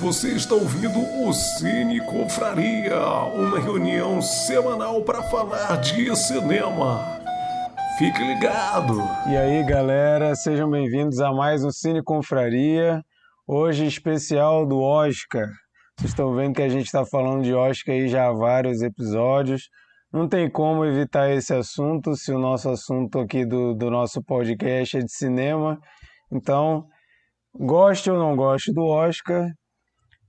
Você está ouvindo o Cine Confraria, uma reunião semanal para falar de cinema. Fique ligado! E aí, galera, sejam bem-vindos a mais um Cine Confraria, hoje especial do Oscar. Vocês estão vendo que a gente está falando de Oscar aí já há vários episódios. Não tem como evitar esse assunto se o nosso assunto aqui do, do nosso podcast é de cinema. Então, goste ou não goste do Oscar,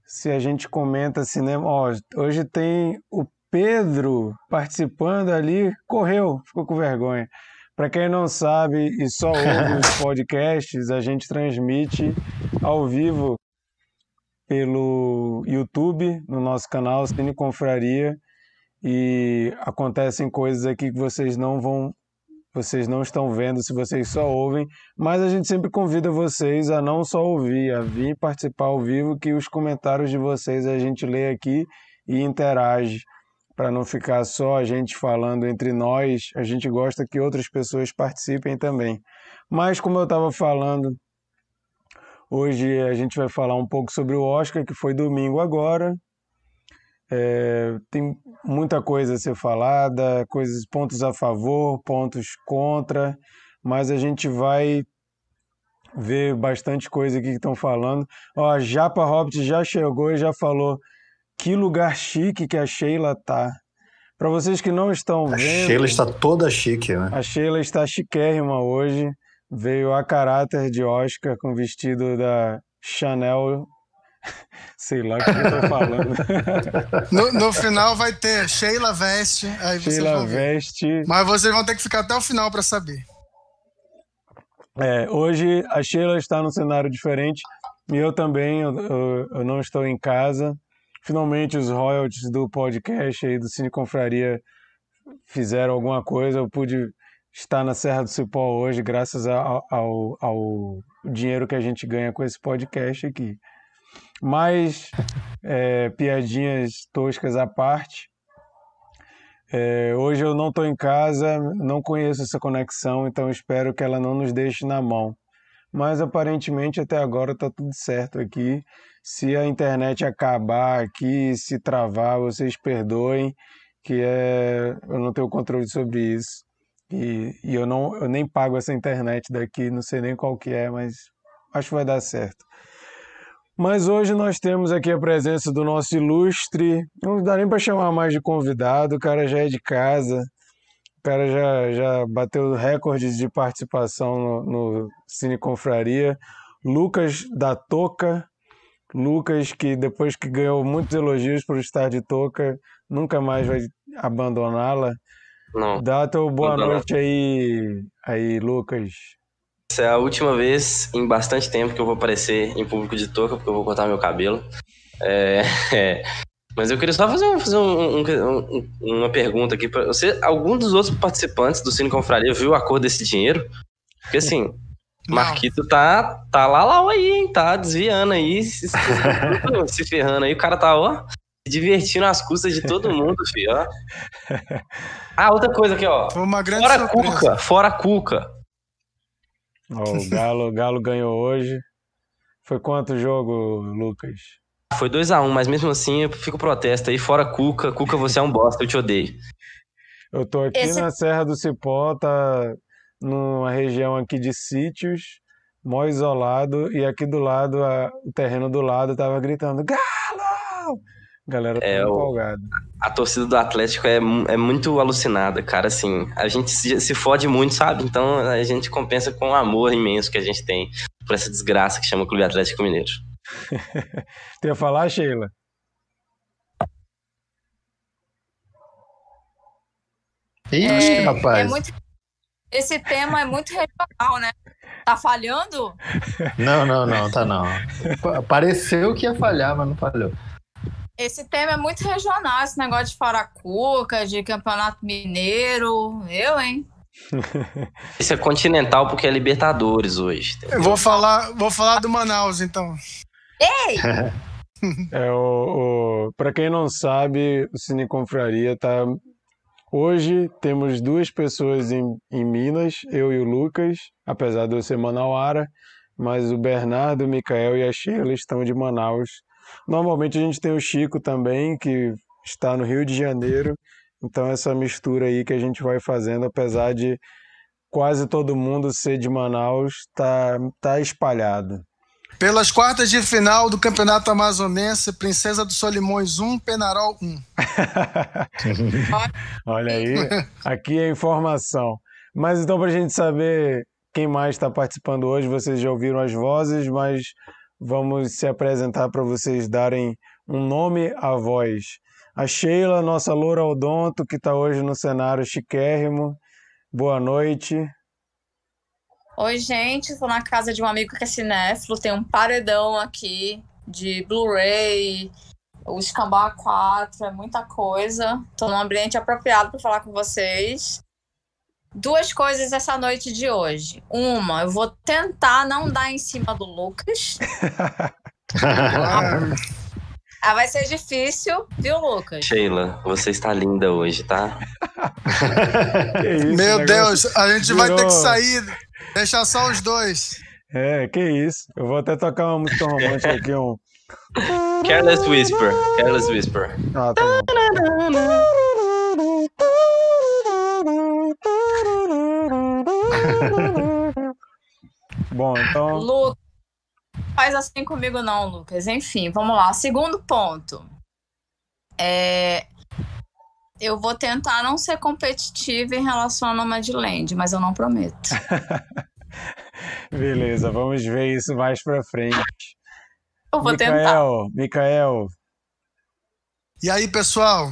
se a gente comenta cinema. Ó, hoje tem o Pedro participando ali, correu, ficou com vergonha. Para quem não sabe e só ouve os podcasts, a gente transmite ao vivo pelo YouTube, no nosso canal Cine Confraria, e acontecem coisas aqui que vocês não vão vocês não estão vendo se vocês só ouvem, mas a gente sempre convida vocês a não só ouvir, a vir participar ao vivo, que os comentários de vocês a gente lê aqui e interage, para não ficar só a gente falando entre nós, a gente gosta que outras pessoas participem também. Mas como eu estava falando, hoje a gente vai falar um pouco sobre o Oscar, que foi domingo agora, é, tem muita coisa a ser falada, coisas, pontos a favor, pontos contra, mas a gente vai ver bastante coisa aqui que estão falando. Ó, a Japa Hobbit já chegou e já falou que lugar chique que a Sheila tá. Para vocês que não estão a vendo. A Sheila está toda chique, né? A Sheila está chiquérrima hoje. Veio a caráter de Oscar com vestido da Chanel Sei lá o que eu tô falando. no, no, final vai ter Sheila Veste. Aí Sheila Veste. Mas vocês vão ter que ficar até o final para saber. É, hoje a Sheila está num cenário diferente e eu também, eu, eu, eu, não estou em casa. Finalmente os royalties do podcast aí do Cine Confraria fizeram alguma coisa. Eu pude estar na Serra do Cipó hoje graças ao, ao, ao dinheiro que a gente ganha com esse podcast aqui. Mas, é, piadinhas toscas à parte, é, hoje eu não estou em casa, não conheço essa conexão, então espero que ela não nos deixe na mão. Mas aparentemente até agora está tudo certo aqui. Se a internet acabar aqui, se travar, vocês perdoem, que é, eu não tenho controle sobre isso. E, e eu, não, eu nem pago essa internet daqui, não sei nem qual que é, mas acho que vai dar certo. Mas hoje nós temos aqui a presença do nosso ilustre, não dá nem para chamar mais de convidado, o cara já é de casa, o cara já, já bateu recordes de participação no, no Cine Confraria. Lucas da Toca, Lucas que depois que ganhou muitos elogios por estar de touca, nunca mais vai abandoná-la. Não. Dá teu boa noite aí, aí, Lucas. Essa é a última vez em bastante tempo que eu vou aparecer em público de touca, porque eu vou cortar meu cabelo. É, é. Mas eu queria só fazer, um, fazer um, um, uma pergunta aqui para você. Algum dos outros participantes do Cine Confraria viu a cor desse dinheiro? Porque assim, Não. Marquito tá, tá lá, lá aí, hein? Tá desviando aí, se, se ferrando aí. O cara tá, ó, se divertindo às custas de todo mundo, filho, ó. Ah, outra coisa aqui, ó. Foi uma grande fora surpresa. Cuca, fora Cuca. Oh, o Galo, Galo ganhou hoje. Foi quanto o jogo, Lucas? Foi 2 a 1 um, mas mesmo assim eu fico protesto aí. Fora Cuca. Cuca, você é um bosta, eu te odeio. Eu tô aqui Esse... na Serra do Cipó, tá numa região aqui de sítios, mó isolado, e aqui do lado, a, o terreno do lado tava gritando, Galo! A galera tá é, empolgada. A torcida do Atlético é, é muito alucinada, cara. Assim, a gente se, se fode muito, sabe? Então a gente compensa com o amor imenso que a gente tem por essa desgraça que chama o Clube Atlético Mineiro. tu ia falar, Sheila? Ixi, é, rapaz. É muito... Esse tema é muito regional, né? Tá falhando? Não, não, não, tá não. Pareceu que ia falhar, mas não falhou. Esse tema é muito regional, esse negócio de Faracuca, de Campeonato Mineiro. Eu, hein? Esse é continental porque é Libertadores hoje. Eu vou falar, vou falar do Manaus, então. Ei! é, o, o para quem não sabe, o Cine Confraria tá. Hoje temos duas pessoas em, em Minas, eu e o Lucas, apesar de eu ser manauara, mas o Bernardo, o Micael e a Sheila estão de Manaus Normalmente a gente tem o Chico também, que está no Rio de Janeiro. Então essa mistura aí que a gente vai fazendo, apesar de quase todo mundo ser de Manaus, tá, tá espalhado. Pelas quartas de final do Campeonato Amazonense, Princesa dos Solimões 1, Penarol 1. Olha aí, aqui é informação. Mas então, para a gente saber quem mais está participando hoje, vocês já ouviram as vozes, mas vamos se apresentar para vocês darem um nome à voz. A Sheila, nossa loura odonto, que está hoje no cenário chiquérrimo. Boa noite. Oi, gente. Estou na casa de um amigo que é cinéfilo. Tem um paredão aqui de Blu-ray, o Escambau 4, é muita coisa. Estou num ambiente apropriado para falar com vocês. Duas coisas essa noite de hoje. Uma, eu vou tentar não dar em cima do Lucas. Ah, vai ser difícil, viu, Lucas? Sheila, você está linda hoje, tá? Isso, Meu Deus, a gente vai ter que virou- sair, deixar só os dois. É, que isso. Eu vou até tocar uma música romântica aqui, um. Careless Whisper. Careless Whisper. Ah, tá bom. Bom, então. Lucas, faz assim comigo não, Lucas. Enfim, vamos lá. Segundo ponto. É, eu vou tentar não ser competitiva em relação a Nomadland, mas eu não prometo. Beleza, vamos ver isso mais pra frente. Eu vou tentar. Micael, Micael, E aí, pessoal?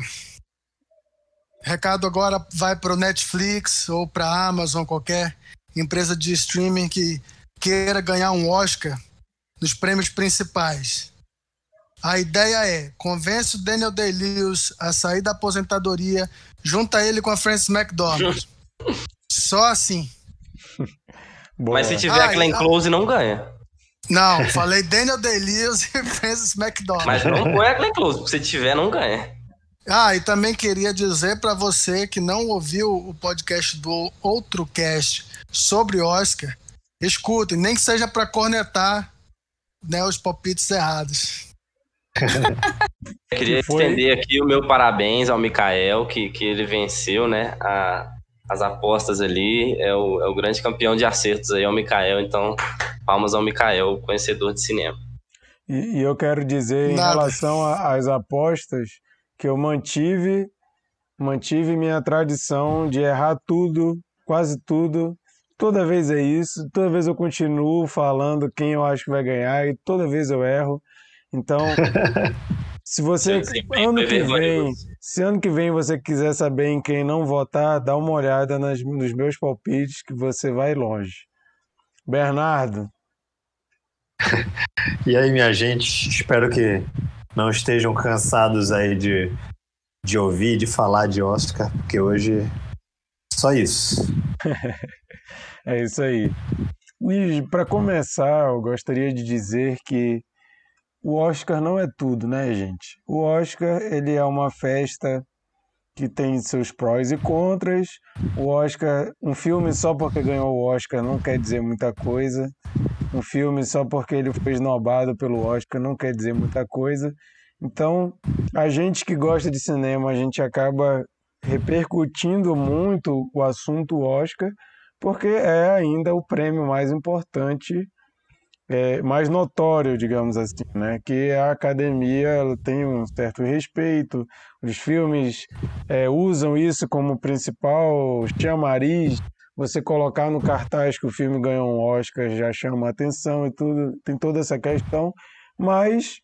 Recado agora vai para o Netflix ou para a Amazon, qualquer empresa de streaming que queira ganhar um Oscar nos prêmios principais. A ideia é convence o Daniel Day-Lewis a sair da aposentadoria, junta ele com a Frances McDormand. Só assim. boa. Mas se tiver Ai, a Glenn ah. Close, não ganha. Não, falei Daniel Day-Lewis e Frances McDormand. Mas não põe a Glenn Close, porque se tiver, não ganha. Ah, e também queria dizer para você que não ouviu o podcast do outro cast sobre Oscar, escute, nem que seja para cornetar né, os palpites errados. Eu queria estender aqui o meu parabéns ao Mikael, que, que ele venceu, né? a- as apostas ali. É o, é o grande campeão de acertos aí, é o Mikael. Então, palmas ao Mikael, conhecedor de cinema. E, e eu quero dizer em Nada. relação a- às apostas que eu mantive, mantive minha tradição de errar tudo, quase tudo. Toda vez é isso, toda vez eu continuo falando quem eu acho que vai ganhar e toda vez eu erro. Então, se você ano que vem, se ano que vem você quiser saber em quem não votar, dá uma olhada nas, nos meus palpites que você vai longe. Bernardo, E aí, minha gente, espero que não estejam cansados aí de, de ouvir, de falar de Oscar, porque hoje só isso. É isso aí. E para começar, eu gostaria de dizer que o Oscar não é tudo, né, gente? O Oscar, ele é uma festa que tem seus prós e contras. O Oscar, um filme só porque ganhou o Oscar não quer dizer muita coisa. Um filme só porque ele foi esnobado pelo Oscar não quer dizer muita coisa. Então, a gente que gosta de cinema, a gente acaba repercutindo muito o assunto Oscar, porque é ainda o prêmio mais importante, é, mais notório, digamos assim, né? Que a academia ela tem um certo respeito, os filmes é, usam isso como principal chamariz. Você colocar no cartaz que o filme ganhou um Oscar já chama atenção e tudo, tem toda essa questão, mas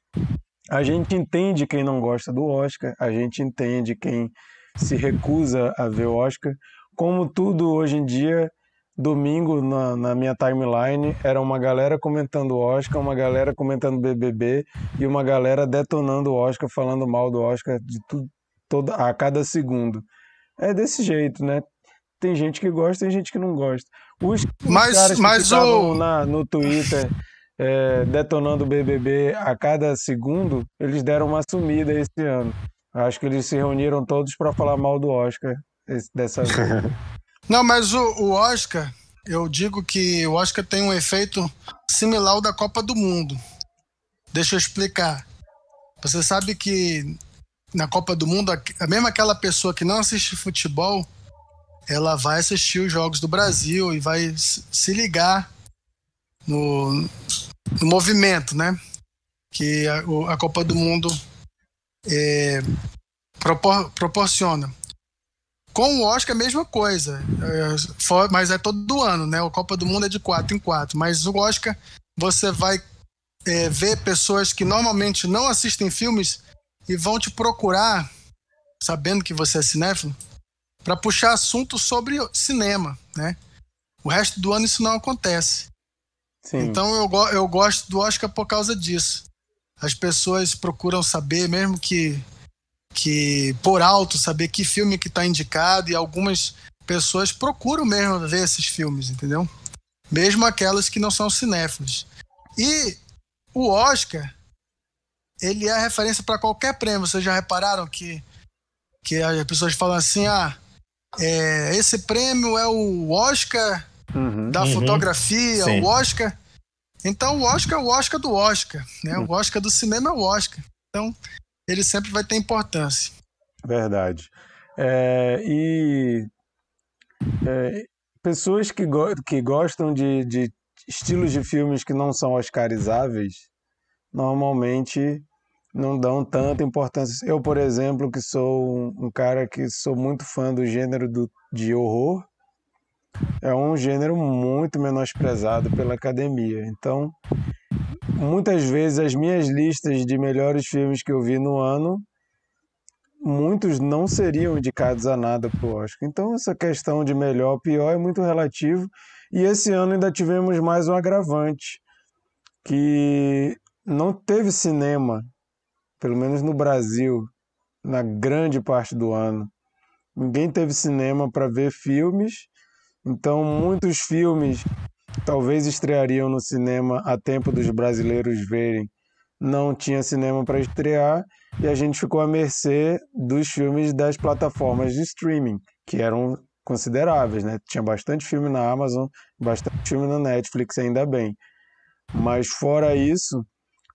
a gente entende quem não gosta do Oscar, a gente entende quem se recusa a ver o Oscar, como tudo hoje em dia domingo na, na minha timeline era uma galera comentando o Oscar, uma galera comentando BBB e uma galera detonando o Oscar, falando mal do Oscar de tudo, toda, a cada segundo. É desse jeito, né? Tem gente que gosta, tem gente que não gosta. Os, Mas- caras que mas o- na, no Twitter é, detonando o BBB a cada segundo, eles deram uma sumida esse ano. Acho que eles se reuniram todos para falar mal do Oscar esse- dessa vez. Não, mas o, o Oscar, eu digo que o Oscar tem um efeito similar ao da Copa do Mundo. Deixa eu explicar. Você sabe que na Copa do Mundo, a mesma aquela pessoa que não assiste futebol, ela vai assistir os jogos do Brasil e vai se ligar no, no movimento, né? Que a, a Copa do Mundo é, propor, proporciona. Com o Oscar, a mesma coisa. É, for, mas é todo ano, né? O Copa do Mundo é de quatro em quatro. Mas o Oscar, você vai é, ver pessoas que normalmente não assistem filmes e vão te procurar, sabendo que você é cinéfilo, para puxar assunto sobre cinema, né? O resto do ano isso não acontece. Sim. Então eu, eu gosto do Oscar por causa disso. As pessoas procuram saber, mesmo que que por alto saber que filme que está indicado e algumas pessoas procuram mesmo ver esses filmes, entendeu? Mesmo aquelas que não são cinéfilos. E o Oscar, ele é referência para qualquer prêmio. Vocês já repararam que, que as pessoas falam assim, ah, é, esse prêmio é o Oscar uhum, da uhum, fotografia, sim. o Oscar. Então o Oscar é o Oscar do Oscar, né? Uhum. O Oscar do cinema é o Oscar. Então ele sempre vai ter importância. Verdade. É, e é, pessoas que, go que gostam de, de estilos de filmes que não são oscarizáveis normalmente não dão tanta importância. Eu, por exemplo, que sou um, um cara que sou muito fã do gênero do, de horror, é um gênero muito menosprezado pela academia. Então, muitas vezes as minhas listas de melhores filmes que eu vi no ano, muitos não seriam indicados a nada para o Oscar. Então, essa questão de melhor pior é muito relativo. E esse ano ainda tivemos mais um agravante, que não teve cinema pelo menos no Brasil, na grande parte do ano. Ninguém teve cinema para ver filmes, então muitos filmes talvez estreariam no cinema a tempo dos brasileiros verem. Não tinha cinema para estrear e a gente ficou à mercê dos filmes das plataformas de streaming, que eram consideráveis, né? Tinha bastante filme na Amazon, bastante filme na Netflix, ainda bem. Mas fora isso,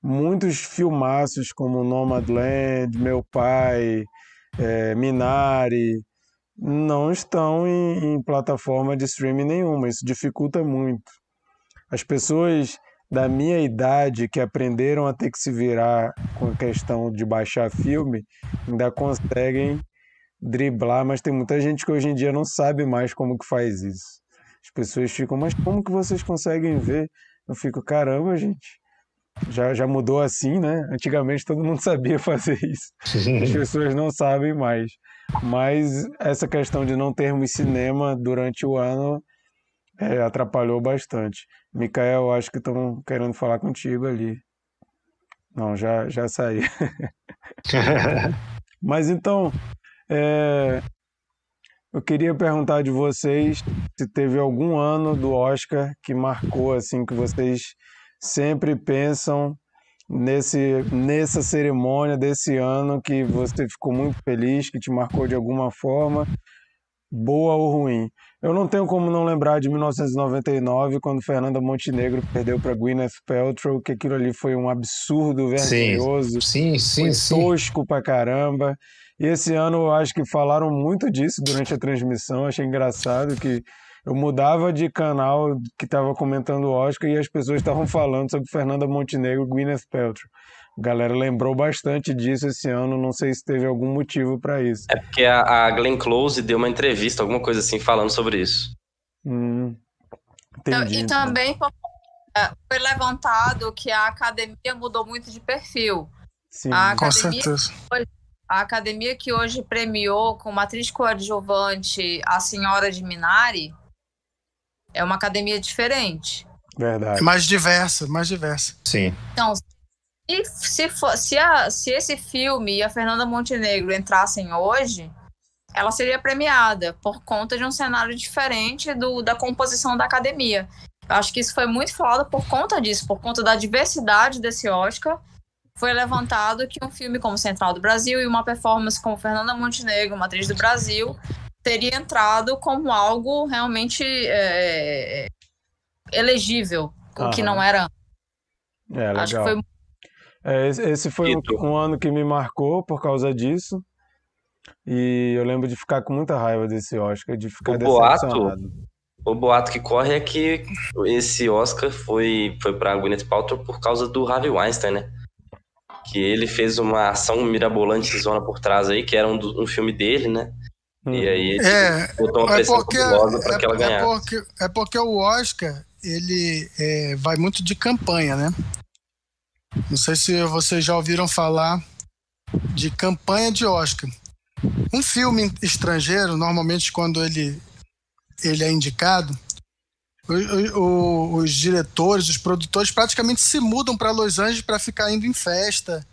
muitos filmaços como Nomadland, Meu Pai, é, Minari, não estão em, em plataforma de streaming nenhuma. Isso dificulta muito. As pessoas da minha idade que aprenderam a ter que se virar com a questão de baixar filme ainda conseguem driblar, mas tem muita gente que hoje em dia não sabe mais como que faz isso. As pessoas ficam, mas como que vocês conseguem ver? Eu fico, caramba, gente já, já mudou assim, né? Antigamente todo mundo sabia fazer isso. As pessoas não sabem mais. Mas essa questão de não termos cinema durante o ano é, atrapalhou bastante. Micael, acho que estão querendo falar contigo ali. Não, já, já saí. Mas então, é, eu queria perguntar de vocês se teve algum ano do Oscar que marcou assim que vocês sempre pensam nesse, nessa cerimônia desse ano que você ficou muito feliz, que te marcou de alguma forma, boa ou ruim. Eu não tenho como não lembrar de 1999, quando Fernanda Montenegro perdeu para Gwyneth Paltrow, que aquilo ali foi um absurdo vergonhoso. Sim, sim, sim. tosco pra caramba. E esse ano eu acho que falaram muito disso durante a transmissão, achei engraçado que eu mudava de canal que estava comentando o Oscar e as pessoas estavam falando sobre Fernanda Montenegro e Gwyneth Paltrow. A galera lembrou bastante disso esse ano, não sei se teve algum motivo para isso. É porque a, a Glenn Close deu uma entrevista, alguma coisa assim, falando sobre isso. Hum, então, entendi, e então. também é, foi levantado que a academia mudou muito de perfil. Sim, a com certeza. A academia que hoje premiou como atriz coadjuvante a Senhora de Minari, é uma academia diferente. Verdade. É mais diversa, mais diversa. Sim. Então, se, se, for, se, a, se esse filme e a Fernanda Montenegro entrassem hoje, ela seria premiada por conta de um cenário diferente do, da composição da academia. Eu acho que isso foi muito falado por conta disso, por conta da diversidade desse Oscar. Foi levantado que um filme como Central do Brasil e uma performance como Fernanda Montenegro, uma atriz do Brasil, teria entrado como algo realmente é, elegível, o que não era. É, legal. Acho que foi É, esse, foi um, um ano que me marcou por causa disso. E eu lembro de ficar com muita raiva desse Oscar, de ficar O boato- decepcionado. O boato que corre é que esse Oscar foi, foi pra Gwyneth Paltrow por causa do Harvey Weinstein, né? Que ele fez uma ação mirabolante zona por trás aí, que era um, do- um filme dele, né? Hum. E aí ele É, botou uma é pressão porque, fabulosa pra é, que ela é ganhasse. porque, é porque o Oscar, ele é, vai muito de campanha, né? Não sei se vocês já ouviram falar de campanha de Oscar. Um filme estrangeiro, normalmente quando ele, ele é indicado, o- o- os diretores, os produtores praticamente se mudam para Los Angeles para ficar indo em festa,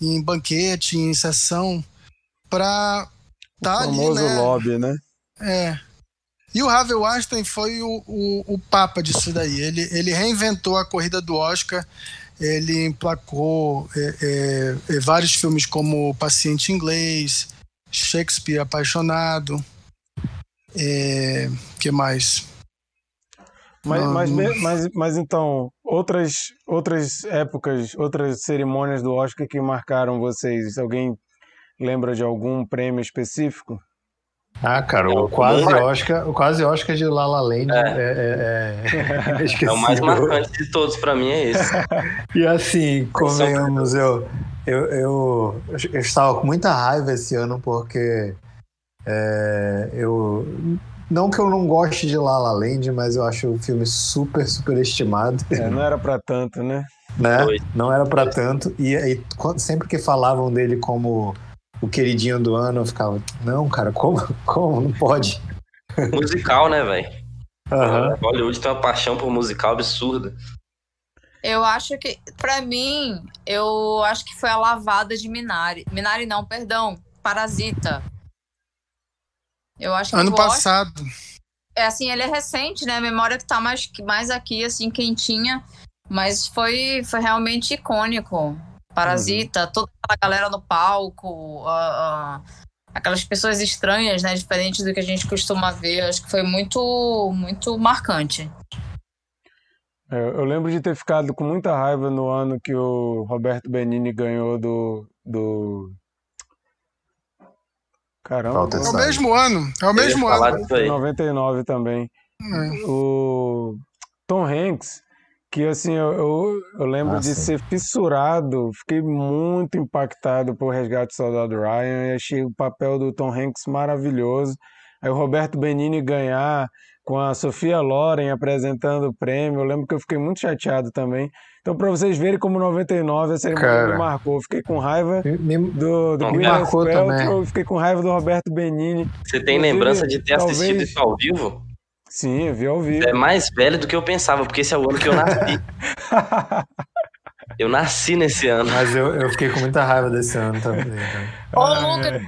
em banquete, em sessão, para O tá ali, famoso né? lobby, né? É. E o Harvey Weinstein foi o, o, o papa disso daí. Ele, ele reinventou a corrida do Oscar, ele emplacou é, é, é, vários filmes como O Paciente Inglês, Shakespeare Apaixonado, é, que mais? Mas, mas, me- mas, mas então, outras, outras épocas, outras cerimônias do Oscar que marcaram vocês, alguém lembra de algum prêmio específico? Ah, cara, É o o quase Oscar, o quase Oscar de La La Land é, é, é, É o mais marcante de todos pra mim, é esse. E assim, convenhamos, eu, eu, eu, eu estava com muita raiva esse ano porque é, eu. Não que eu não goste de La La Land, mas eu acho o filme super, super estimado, É, não era pra tanto, né? né? Foi. Não era pra tanto. E aí, quando- sempre que falavam dele como o queridinho do ano, eu ficava, não, cara, como, como? Não pode. Musical, né, velho? Aham. Hollywood tem uma paixão por musical absurda. Eu acho que, pra mim, eu acho que foi a lavada de Minari. Minari não, perdão, Parasita. Eu acho que Ano o Oscar- passado. é assim, ele é recente, né? A memória que tá mais, mais aqui, assim, quentinha. Mas foi, foi realmente icônico. Parasita, toda aquela galera no palco, ah, ah, aquelas pessoas estranhas, né? Diferente do que a gente costuma ver. Acho que foi muito, muito marcante. É, Eu lembro de ter ficado com muita raiva no ano que o Roberto Benini ganhou do. do... Caramba, É o mesmo ano. É o mesmo ano. disso aí. 99 também. É. O Tom Hanks, que assim, eu, eu, eu lembro Ah, de sim. ser fissurado, fiquei muito impactado por Resgate do Soldado Ryan e achei o papel do Tom Hanks maravilhoso. Aí o Roberto Benini ganhar com a Sofia Loren apresentando o prêmio, eu lembro que eu fiquei muito chateado também. Então, para vocês verem como 99 a cerimônia Cara. me marcou, fiquei com raiva Me- do, do me marcou Paltrow, também. fiquei com raiva do Roberto Benini. Você tem Inclusive, lembrança de ter assistido talvez- isso ao vivo? Sim, eu vi ao vivo. É mais velho do que eu pensava, porque esse é o ano que eu nasci. Eu nasci nesse ano. Mas eu, eu fiquei com muita raiva desse ano também. cara. Ô, Lucas,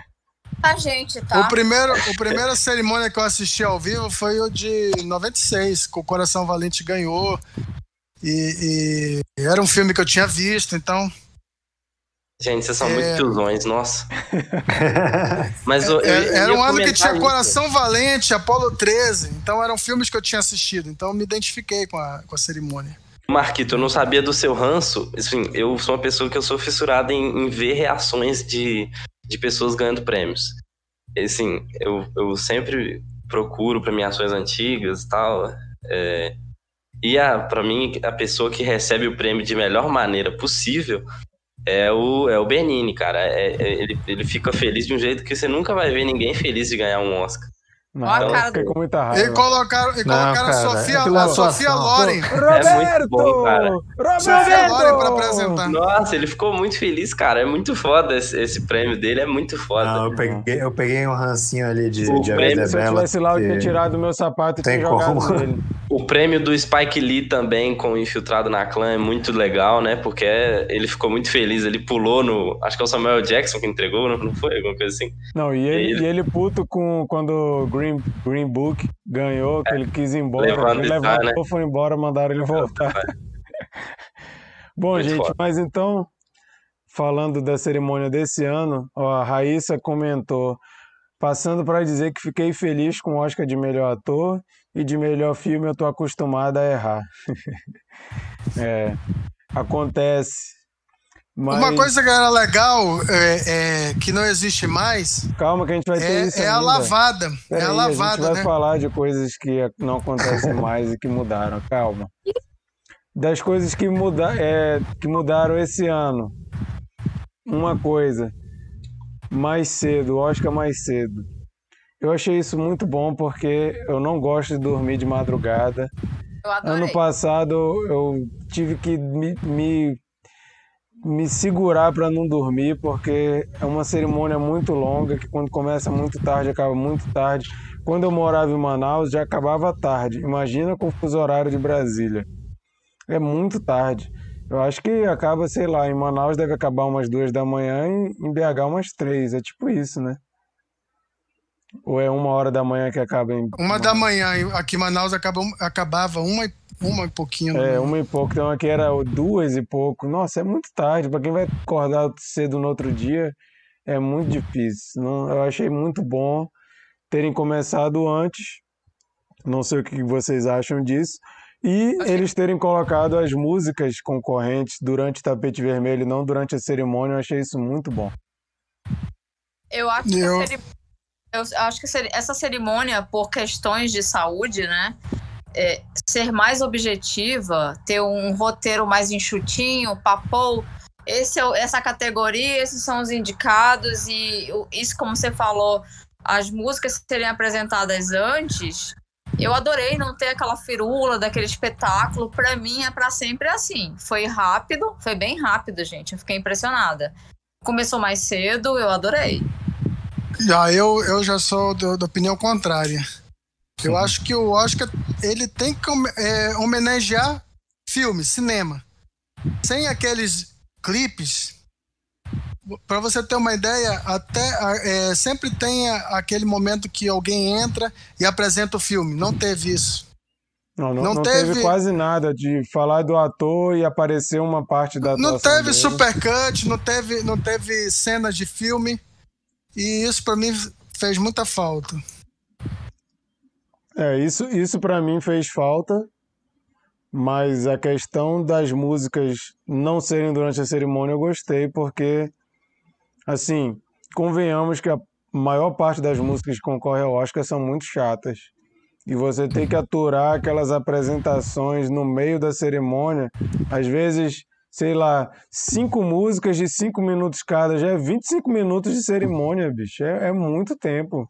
a gente, tá? O primeiro, o primeira cerimônia que eu assisti ao vivo foi o de 96, que o Coração Valente ganhou. E, e era um filme que eu tinha visto, então. Gente, vocês são É. muito tiozões, nossa. Mas eu, eu- eu era um ano que tinha isso. Coração Valente, Apolo 13. Então eram filmes que eu tinha assistido. Então eu me identifiquei com a, com a cerimônia. Marquito, eu não sabia do seu ranço. Assim, eu sou uma pessoa que eu sou fissurada em, em ver reações de, de pessoas ganhando prêmios. Assim, eu, eu sempre procuro premiações antigas e tal. é, e a, pra mim, a pessoa que recebe o prêmio de melhor maneira possível é o, é o Benini, cara. É- é- ele, ele fica feliz de um jeito que você nunca vai ver ninguém feliz de ganhar um Oscar. Não, Ó a cara do- com muita E raiva. colocaram, e Não, colocaram cara, a Sofia, é a Sofia. Loren. É muito bom, cara. Sofia Loren pra apresentar. Nossa, ele ficou muito feliz, cara. É muito foda esse, esse prêmio dele, é muito foda. Não, eu peguei, eu peguei um rancinho ali de, O de prêmio, é Se eu tivesse lá, eu tinha tirado o meu sapato e Tem tinha jogado como. nele. O prêmio do Spike Lee também, com o Infiltrado na Clã, é muito legal, né? Porque ele ficou muito feliz. Ele pulou no. Acho que é o Samuel Jackson que entregou, não, não foi? Alguma coisa assim. Não, e ele, Ele- e ele puto com quando o Green, Green Book ganhou, que ele quis ir embora. Ele tá, levantou, foi embora, mandaram ele voltar. Bom, Muito gente, foda. mas então, falando da cerimônia desse ano, ó, a Raíssa comentou, passando para dizer que fiquei feliz com o Oscar de melhor ator e de melhor filme eu tô acostumada a errar. É, acontece. Mas... Uma coisa que era legal, é, é, que não existe mais, Calma que a gente vai ter é, isso é a ainda. lavada. Peraí, é a a lavada, gente vai né? falar de coisas que não acontecem mais e que mudaram. Calma. Das coisas que, muda, é, que mudaram esse ano. Uma coisa. Mais cedo, Oscar mais cedo. Eu achei isso muito bom porque eu não gosto de dormir de madrugada. Ano passado eu tive que me, me, me segurar para não dormir, porque é uma cerimônia muito longa, que quando começa muito tarde, acaba muito tarde. Quando eu morava em Manaus, já acabava tarde. Imagina com o fuso horário de Brasília. É muito tarde. Eu acho que acaba, sei lá, em Manaus deve acabar umas duas da manhã e em BH umas três. É tipo isso, né? Ou é uma hora da manhã que acaba em. Uma da manhã, aqui em Manaus acaba, acabava uma, e- uma e pouquinho. É, né? uma e pouco. Então aqui era duas e pouco. Nossa, é muito tarde. Pra quem vai acordar cedo no outro dia, é muito difícil. Não, eu achei muito bom terem começado antes. Não sei o que vocês acham disso. E eles terem colocado as músicas concorrentes durante o tapete vermelho, e não durante a cerimônia. Eu achei isso muito bom. Eu acho que, Eu- a ceri- eu acho que essa cerimônia, por questões de saúde, né? é, ser mais objetiva, ter um roteiro mais enxutinho, papou. Esse é, essa categoria, esses são os indicados, e isso, como você falou, as músicas serem apresentadas antes. Eu adorei não ter aquela firula daquele espetáculo. Pra mim é pra sempre assim. Foi rápido, foi bem rápido, gente. Eu fiquei impressionada. Começou mais cedo, eu adorei. Já eu, eu já sou do- da opinião contrária. Eu acho que o Oscar ele tem que é, homenagear filme, cinema. Sem aqueles clipes. Para você ter uma ideia, até é, sempre tem aquele momento que alguém entra e apresenta o filme. Não teve isso. Não, não, Não não teve... teve- quase nada de falar do ator e aparecer uma parte da atuação Não teve dele. supercut, não teve, não teve cenas de filme. E isso para mim fez muita falta. É, isso, isso para mim fez falta, mas a questão das músicas não serem durante a cerimônia eu gostei, porque, assim, convenhamos que a maior parte das músicas que concorrem ao Oscar são muito chatas. E você tem que aturar aquelas apresentações no meio da cerimônia, às vezes, sei lá, cinco músicas de cinco minutos cada, já é 25 minutos de cerimônia, bicho, é, é muito tempo.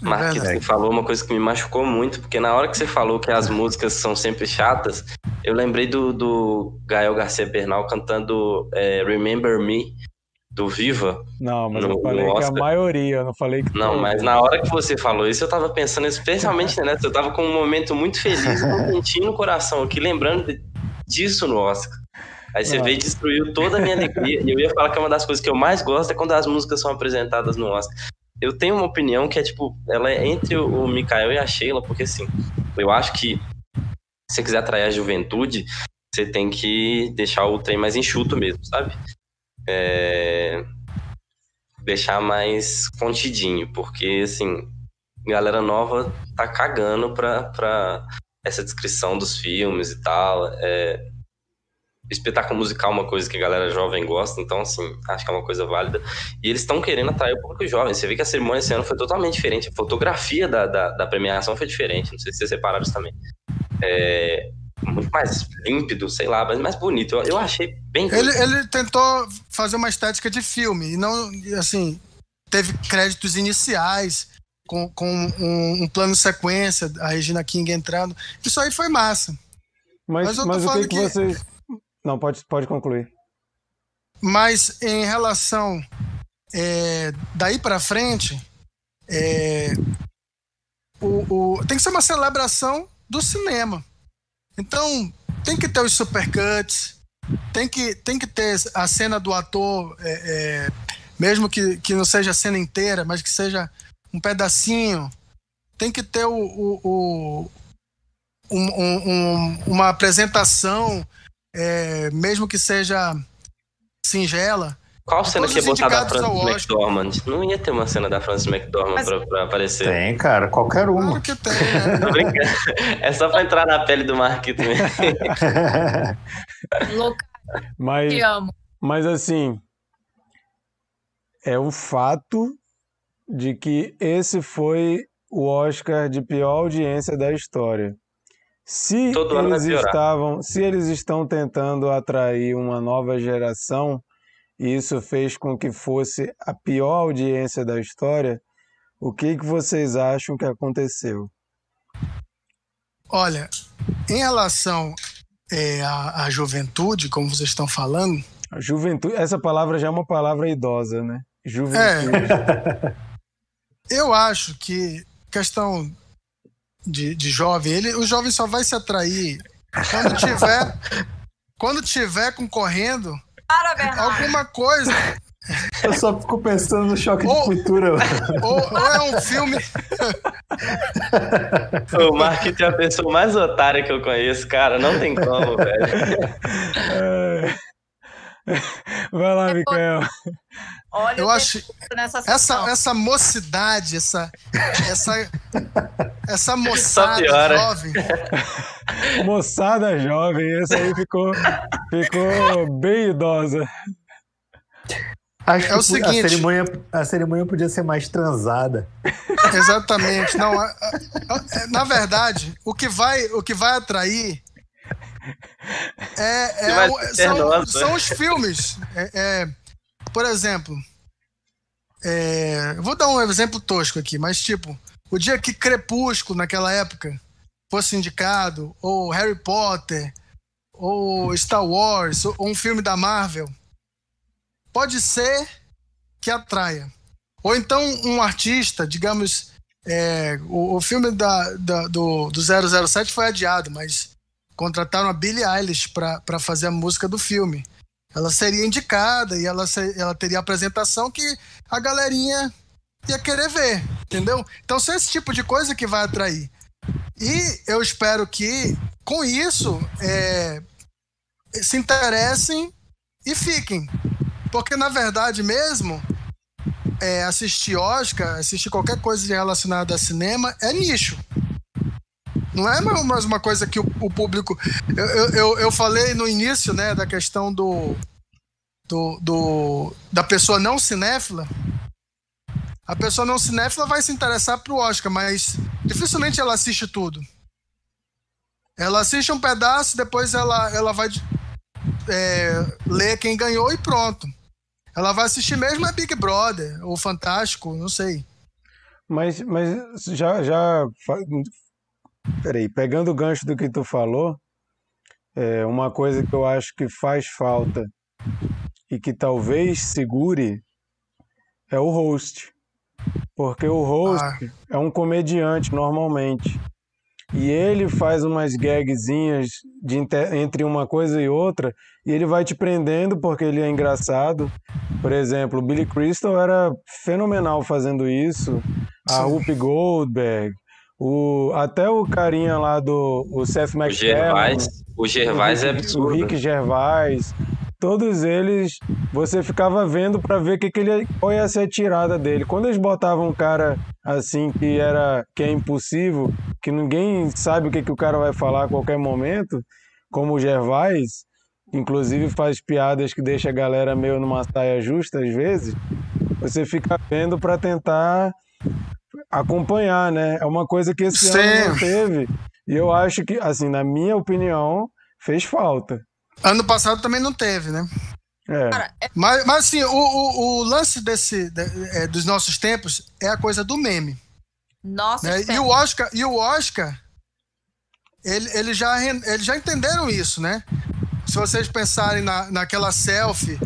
Marquinhos, verdade. você falou uma coisa que me machucou muito, porque na hora que você falou que as músicas são sempre chatas, eu lembrei do, do Gael Garcia Bernal cantando é, Remember Me, do Viva. Não, mas No- eu falei que a maioria, eu não falei que Não, mas na hora que você falou isso, eu tava pensando especialmente nessa. Eu tava com um momento muito feliz, com um quentinho no coração aqui, lembrando disso no Oscar. Aí você Ah. veio e destruiu toda a minha alegria. E eu ia falar que é uma das coisas que eu mais gosto é quando as músicas são apresentadas no Oscar. Eu tenho uma opinião que é tipo, ela é entre o o Mikael e a Sheila, porque assim, eu acho que se você quiser atrair a juventude, você tem que deixar o trem mais enxuto mesmo, sabe? É, deixar mais contidinho, porque assim, galera nova tá cagando pra, pra essa descrição dos filmes e tal. É, espetáculo musical é uma coisa que a galera jovem gosta, então assim, acho que é uma coisa válida. E eles estão querendo atrair o público jovem. Você vê que a cerimônia esse ano foi totalmente diferente. A fotografia da, da, da premiação foi diferente, não sei se vocês separaram isso também. É, muito mais límpido, sei lá, mas mais bonito. Eu, eu achei bem Ele, ele tentou fazer uma estética de filme e não, assim, teve créditos iniciais com, com um, um plano sequência, a Regina King entrando. Isso aí foi massa. Mas, Mas eu tô mas o que, falando que que- vocês. Não, pode, pode concluir. Mas em relação é, daí para frente, é, o, o- tem que ser uma celebração do cinema. Então tem que ter os supercuts, tem que, tem que ter a cena do ator, é, é, mesmo que, que não seja a cena inteira, mas que seja um pedacinho. Tem que ter o, o- o- um- um- um- uma apresentação, é, mesmo que seja singela. Qual cena que ia botar da Frances. McDormand? Não ia ter uma cena da Frances McDormand Mas- pra, pra aparecer. Tem, cara, qualquer uma. Claro que tem, né? Tô brincando. É só pra entrar na pele do Marquito mesmo. Louca, Mas, te amo. Mas assim, é o fato de que esse foi o Oscar de pior audiência da história. Se Todo eles estavam, se eles estão tentando atrair uma nova geração, e isso fez com que fosse a pior audiência da história, o que que vocês acham que aconteceu? Olha, em relação é, à, à juventude, como vocês estão falando, A juventude, essa palavra já é uma palavra idosa, né? Juventude. eu acho que questão de, de jovem, ele, o jovem só vai se atrair quando tiver, quando tiver concorrendo Para, alguma coisa. Eu só fico pensando no choque de Ou- cultura. Ou, ou é um filme. O Marquinhos é a pessoa mais otária que eu conheço, cara. Não tem como, velho. É. Vai lá, Micael. Olha, Eu o acho nessa essa, essa mocidade, essa, essa, essa moçada jovem. Moçada jovem, essa aí ficou, ficou bem idosa. Acho que É o a seguinte- cerimônia, a cerimônia podia ser mais transada. Exatamente. Não, a- a- a- na verdade, o que vai, o que vai atrair é, é vai o- ser são, são os filmes. É, é, por exemplo, é, vou dar um exemplo tosco aqui, mas tipo, o dia que Crepúsculo, naquela época, fosse indicado, ou Harry Potter, ou Star Wars, ou um filme da Marvel, pode ser que atraia. Ou então um artista, digamos, é, o, o filme da, da- do, do 007 foi adiado, mas contrataram a Billie Eilish para fazer a música do filme. Ela seria indicada e ela, se- ela teria apresentação que a galerinha ia querer ver, entendeu? Então, são esse tipo de coisa que vai atrair. E eu espero que, com isso, é, se interessem e fiquem. Porque, na verdade mesmo, é, assistir Oscar, assistir qualquer coisa relacionada a cinema é nicho. Não é mais uma coisa que o, o público. Eu, eu, eu- falei no início né, da questão do, do, do- da pessoa não cinéfila. A pessoa não cinéfila vai se interessar pro Oscar, mas dificilmente ela assiste tudo. Ela assiste um pedaço, depois ela, ela vai é, ler quem ganhou e pronto. Ela vai assistir mesmo é Big Brother, ou Fantástico, não sei. Mas, mas já, já. Peraí, pegando o gancho do que tu falou, é uma coisa que eu acho que faz falta e que talvez segure é o host. Porque o host Ah. é um comediante normalmente. E ele faz umas gagzinhas de entre uma coisa e outra, e ele vai te prendendo porque ele é engraçado. Por exemplo, o Billy Crystal era fenomenal fazendo isso. A. Whoopi Goldberg, o, até o carinha lá do o Seth O MacFarlane, Gervais, o Gervais o é absurdo. O Rick Gervais, todos eles, você ficava vendo para ver que que ele, qual ia ser a tirada dele. Quando eles botavam um cara assim que era que é impossível, que ninguém sabe o que, que o cara vai falar a qualquer momento, como o Gervais, inclusive faz piadas que deixa a galera meio numa saia justa às vezes, você fica vendo para tentar acompanhar, né? É uma coisa que esse Sim. ano não teve. E eu acho que, assim, na minha opinião, fez falta. Ano passado também não teve, né? É. Cara, é- Mas, mas assim, o, o, o lance desse, de- é, dos nossos tempos é a coisa do meme. nossa, né? E o Oscar, e o Oscar ele, ele já, eles já entenderam isso, né? Se vocês pensarem na, naquela selfie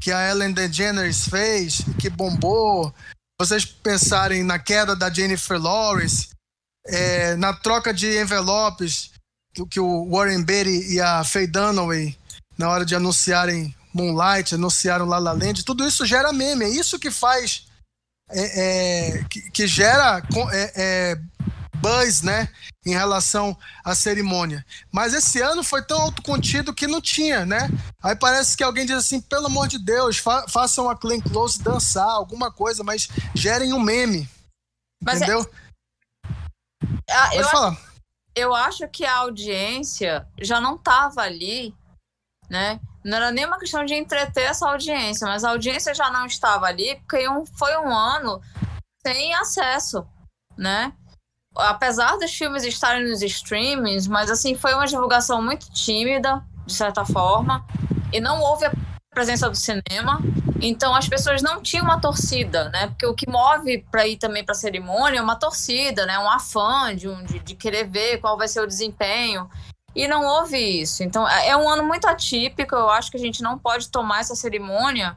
que a Ellen DeGeneres fez, que bombou, vocês pensarem na queda da Jennifer Lawrence, é, na troca de envelopes que, que o Warren Beatty e a Faye Dunaway, na hora de anunciarem Moonlight, anunciaram La La Land, tudo isso gera meme. É isso que faz é, é, que, que gera é, é, buzz, né, em relação à cerimônia. Mas esse ano foi tão autocontido que não tinha, né? Aí parece que alguém diz assim, pelo amor de Deus, fa façam a Clean Close dançar, alguma coisa, mas gerem um meme. Mas é- entendeu? Ah, eu, falar. eu acho que a audiência já não estava ali, né? Não era nem uma questão de entreter essa audiência, mas a audiência já não estava ali porque foi um ano sem acesso, né? Apesar dos filmes estarem nos streamings, mas assim, foi uma divulgação muito tímida, de certa forma, e não houve a presença do cinema, então as pessoas não tinham uma torcida, né? Porque o que move para ir também para a cerimônia é uma torcida, né? Um afã de, um, de, de querer ver qual vai ser o desempenho. E não houve isso. Então é, é um ano muito atípico. Eu acho que a gente não pode tomar essa cerimônia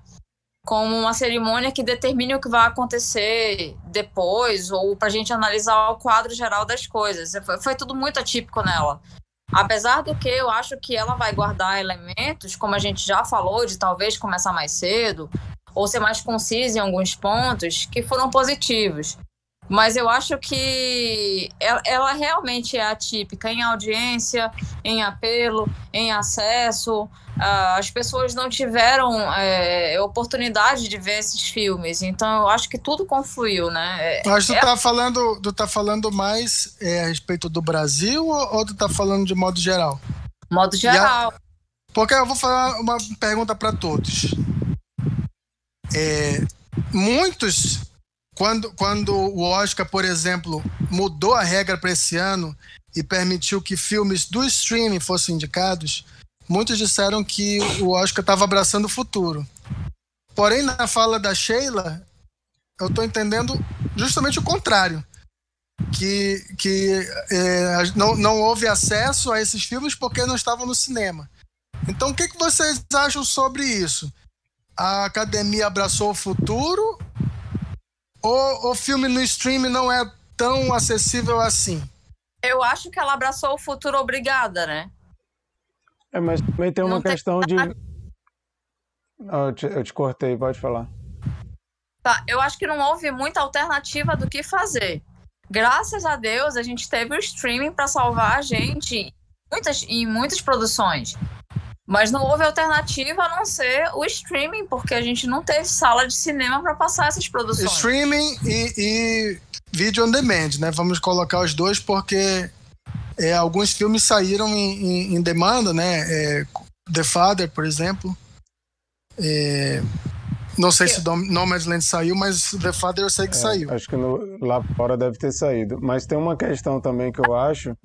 como uma cerimônia que determine o que vai acontecer depois, ou para a gente analisar o quadro geral das coisas. Foi, foi, tudo muito atípico nela. Apesar do que eu acho que ela vai guardar elementos, como a gente já falou, de talvez começar mais cedo, ou ser mais concisa em alguns pontos, que foram positivos. Mas eu acho que ela, ela, realmente é atípica em audiência, em apelo, em acesso. Uh, as pessoas não tiveram é, oportunidade de ver esses filmes, então eu acho que tudo confluiu, né? É, Mas tu é... tá falando, tu tá falando mais é, a respeito do Brasil ou, ou tu tá falando de modo geral? Modo geral. A... Porque eu vou falar uma pergunta para todos. É, muitos quando, quando o Oscar, por exemplo, mudou a regra para esse ano e permitiu que filmes do streaming fossem indicados, muitos disseram que o Oscar estava abraçando o futuro. Porém, na fala da Sheila, eu estou entendendo justamente o contrário. Que, que é, não, não houve acesso a esses filmes porque não estavam no cinema. Então, o que, que vocês acham sobre isso? A academia abraçou o futuro ou o filme no streaming não é tão acessível assim? Eu acho que ela abraçou o futuro obrigada, né? É, mas também tem uma não questão tem... de. Oh, eu, te, eu te cortei, pode falar. Tá, eu acho que não houve muita alternativa do que fazer. Graças a Deus, a gente teve o streaming para salvar a gente muitas, em muitas produções. Mas não houve alternativa a não ser o streaming, porque a gente não teve sala de cinema para passar essas produções. Streaming e, e vídeo on demand, né? Vamos colocar os dois porque é, alguns filmes saíram em, em, em demanda, né? É, The Father, por exemplo. É, não sei eu... se Nomadland saiu, mas The Father eu sei que é, saiu. Acho que no, lá fora deve ter saído. Mas tem uma questão também que eu acho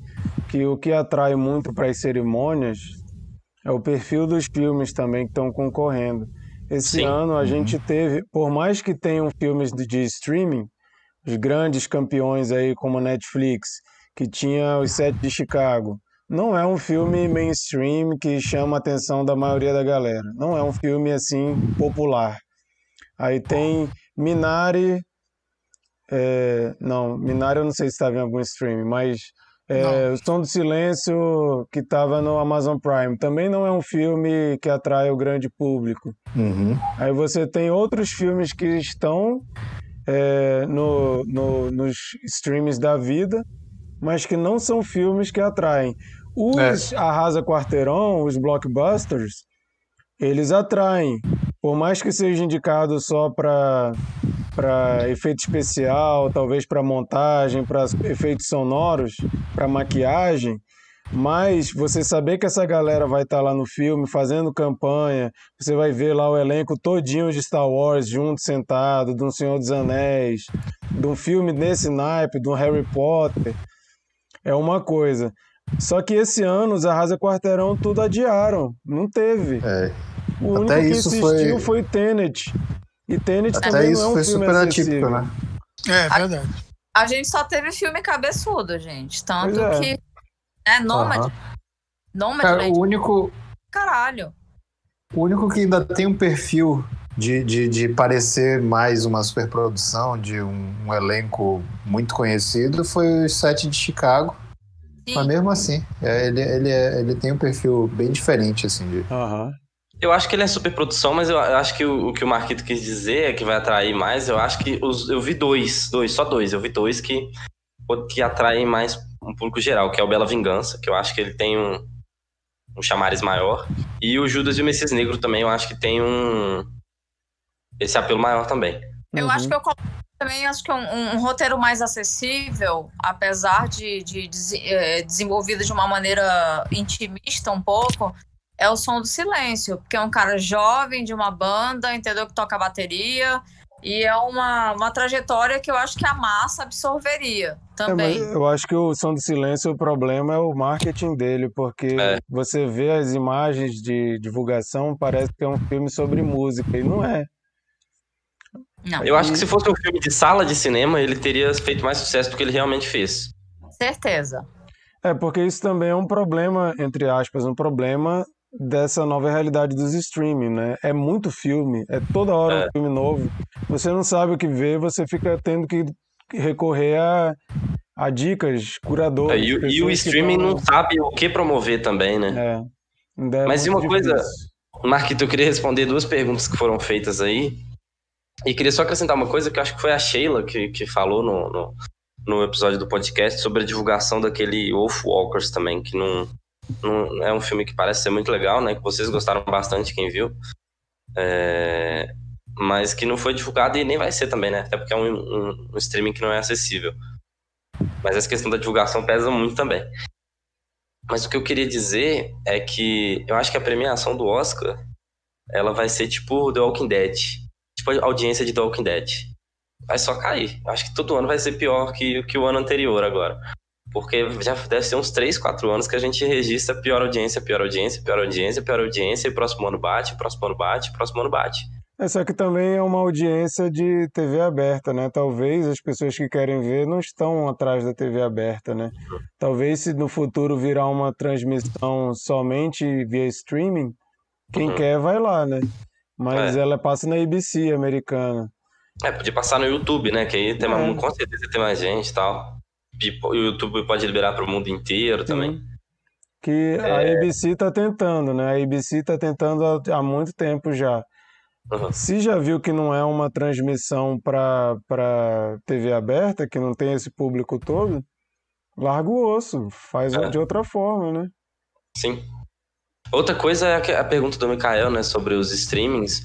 que o que atrai muito para as cerimônias é o perfil dos filmes também que estão concorrendo. Esse Sim. ano a uhum. gente teve, por mais que tenham filmes de streaming, os grandes campeões aí como a Netflix, que tinha os Sete de Chicago, não é um filme mainstream que chama a atenção da maioria da galera. Não é um filme assim popular. Aí tem Minari, é, não, Minari eu não sei se estava em algum streaming, mas é, o Som do Silêncio, que estava no Amazon Prime, também não é um filme que atrai o grande público. Uhum. Aí você tem outros filmes que estão é, no, no, nos streams da vida, mas que não são filmes que atraem. Os é. Arrasa Quarteirão, os blockbusters, eles atraem. Por mais que seja indicado só para para efeito especial, talvez para montagem, para efeitos sonoros, para maquiagem, mas você saber que essa galera vai estar tá lá no filme fazendo campanha, você vai ver lá o elenco todinho de Star Wars junto, sentado, de um Senhor dos Anéis, de um filme desse naipe, de um Harry Potter, é uma coisa. Só que esse ano os Arrasa Quarteirão tudo adiaram, não teve. É. O único Até que existiu foi... foi Tenet. E Tenet Até também isso não é um foi filme super acessível. atípico, né? É, verdade. A, a, gente só teve filme cabeçudo, gente. Tanto é. que. É, Nomad. Uhum. Nomad, Cara, o único. Caralho. O único que ainda tem um perfil de, de, de parecer mais uma superprodução de um, um elenco muito conhecido foi o Sete de Chicago. Sim. Mas mesmo assim, é, ele, ele, é, ele tem um perfil bem diferente, assim. De... Uhum. Eu acho que ele é super produção, mas eu acho que o, o, que o Marquito quis dizer é que vai atrair mais. Eu acho que os, eu vi dois, dois, só dois. Eu vi dois que, que atraem mais um público geral, que é o Bela Vingança, que eu acho que ele tem um, um chamares maior. E o Judas e o Messias Negro também, eu acho que tem um. esse apelo maior também. Eu uhum. acho que eu também acho que é um, um, roteiro mais acessível, apesar de, de, de, de, eh, desenvolvido de uma maneira intimista um pouco, é o som do silêncio, porque é um cara jovem de uma banda, entendeu? Que toca bateria. E é uma, uma trajetória que eu acho que a massa absorveria também. É, eu acho que o som do silêncio, o problema é o marketing dele, porque é. você vê as imagens de divulgação, parece que é um filme sobre música, e não é. Não. Eu acho que se fosse um filme de sala de cinema, ele teria feito mais sucesso do que ele realmente fez. Certeza. É, porque isso também é um problema, entre aspas, um problema dessa nova realidade dos streaming, né? É muito filme, é toda hora é. um filme novo. Você não sabe o que ver, você fica tendo que recorrer a, a dicas, curadores. É, e, e, o streaming não sabe o que promover também, né? É. é Mas e uma difícil. coisa, Marquito, eu queria responder duas perguntas que foram feitas aí. E queria só acrescentar uma coisa que eu acho que foi a Sheila que, que falou no, no, no episódio do podcast sobre a divulgação daquele Wolf Walkers também, que não, é um filme que parece ser muito legal, né? Que vocês gostaram bastante, quem viu. É, mas que não foi divulgado e nem vai ser também, né? Até porque é um, um, um streaming que não é acessível. Mas essa questão da divulgação pesa muito também. Mas o que eu queria dizer é que eu acho que a premiação do Oscar ela vai ser tipo The Walking Dead. Tipo a audiência de The Walking Dead. Vai só cair. Acho que todo ano vai ser pior que, que o ano anterior agora. Porque já deve ser uns 3, 4 anos que a gente registra pior audiência, pior audiência, pior audiência, pior audiência, e próximo ano bate, próximo ano bate, próximo ano bate. É só que também é uma audiência de TV aberta, né? Talvez as pessoas que querem ver não estão atrás da TV aberta, né? Talvez se no futuro virar uma transmissão somente via streaming, quem uhum. quer vai lá, né? Mas é. ela passa na ABC americana. É, podia passar no YouTube, né? Que aí tem é. com certeza tem mais gente e tal o YouTube pode liberar para o mundo inteiro Sim. também. Que a é... ABC está tentando, né? A ABC está tentando há, muito tempo já. Uhum. Se já viu que não é uma transmissão para TV aberta, que não tem esse público todo, larga o osso, faz é. de outra forma, né? Sim. Outra coisa é a pergunta do Mikael, né, sobre os streamings.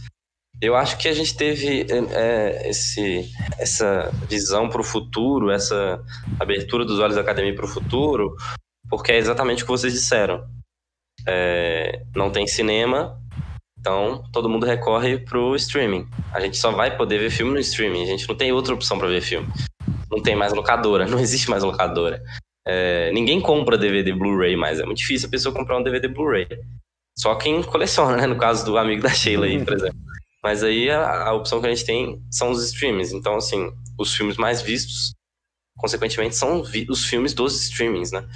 Eu acho que a gente teve é, esse, essa visão para o futuro, essa abertura dos olhos da academia para o futuro, porque é exatamente o que vocês disseram. É, não tem cinema, então todo mundo recorre para o streaming. A gente só vai poder ver filme no streaming, a gente não tem outra opção para ver filme. Não tem mais locadora, não existe mais locadora. É, ninguém compra DVD Blu-ray mais, é muito difícil a pessoa comprar um DVD Blu-ray. Só quem coleciona, né? No caso do amigo da Sheila aí, por exemplo. Mas aí a, a, opção que a gente tem são os streamings. Então, assim, os filmes mais vistos, consequentemente, são os filmes dos streamings, né?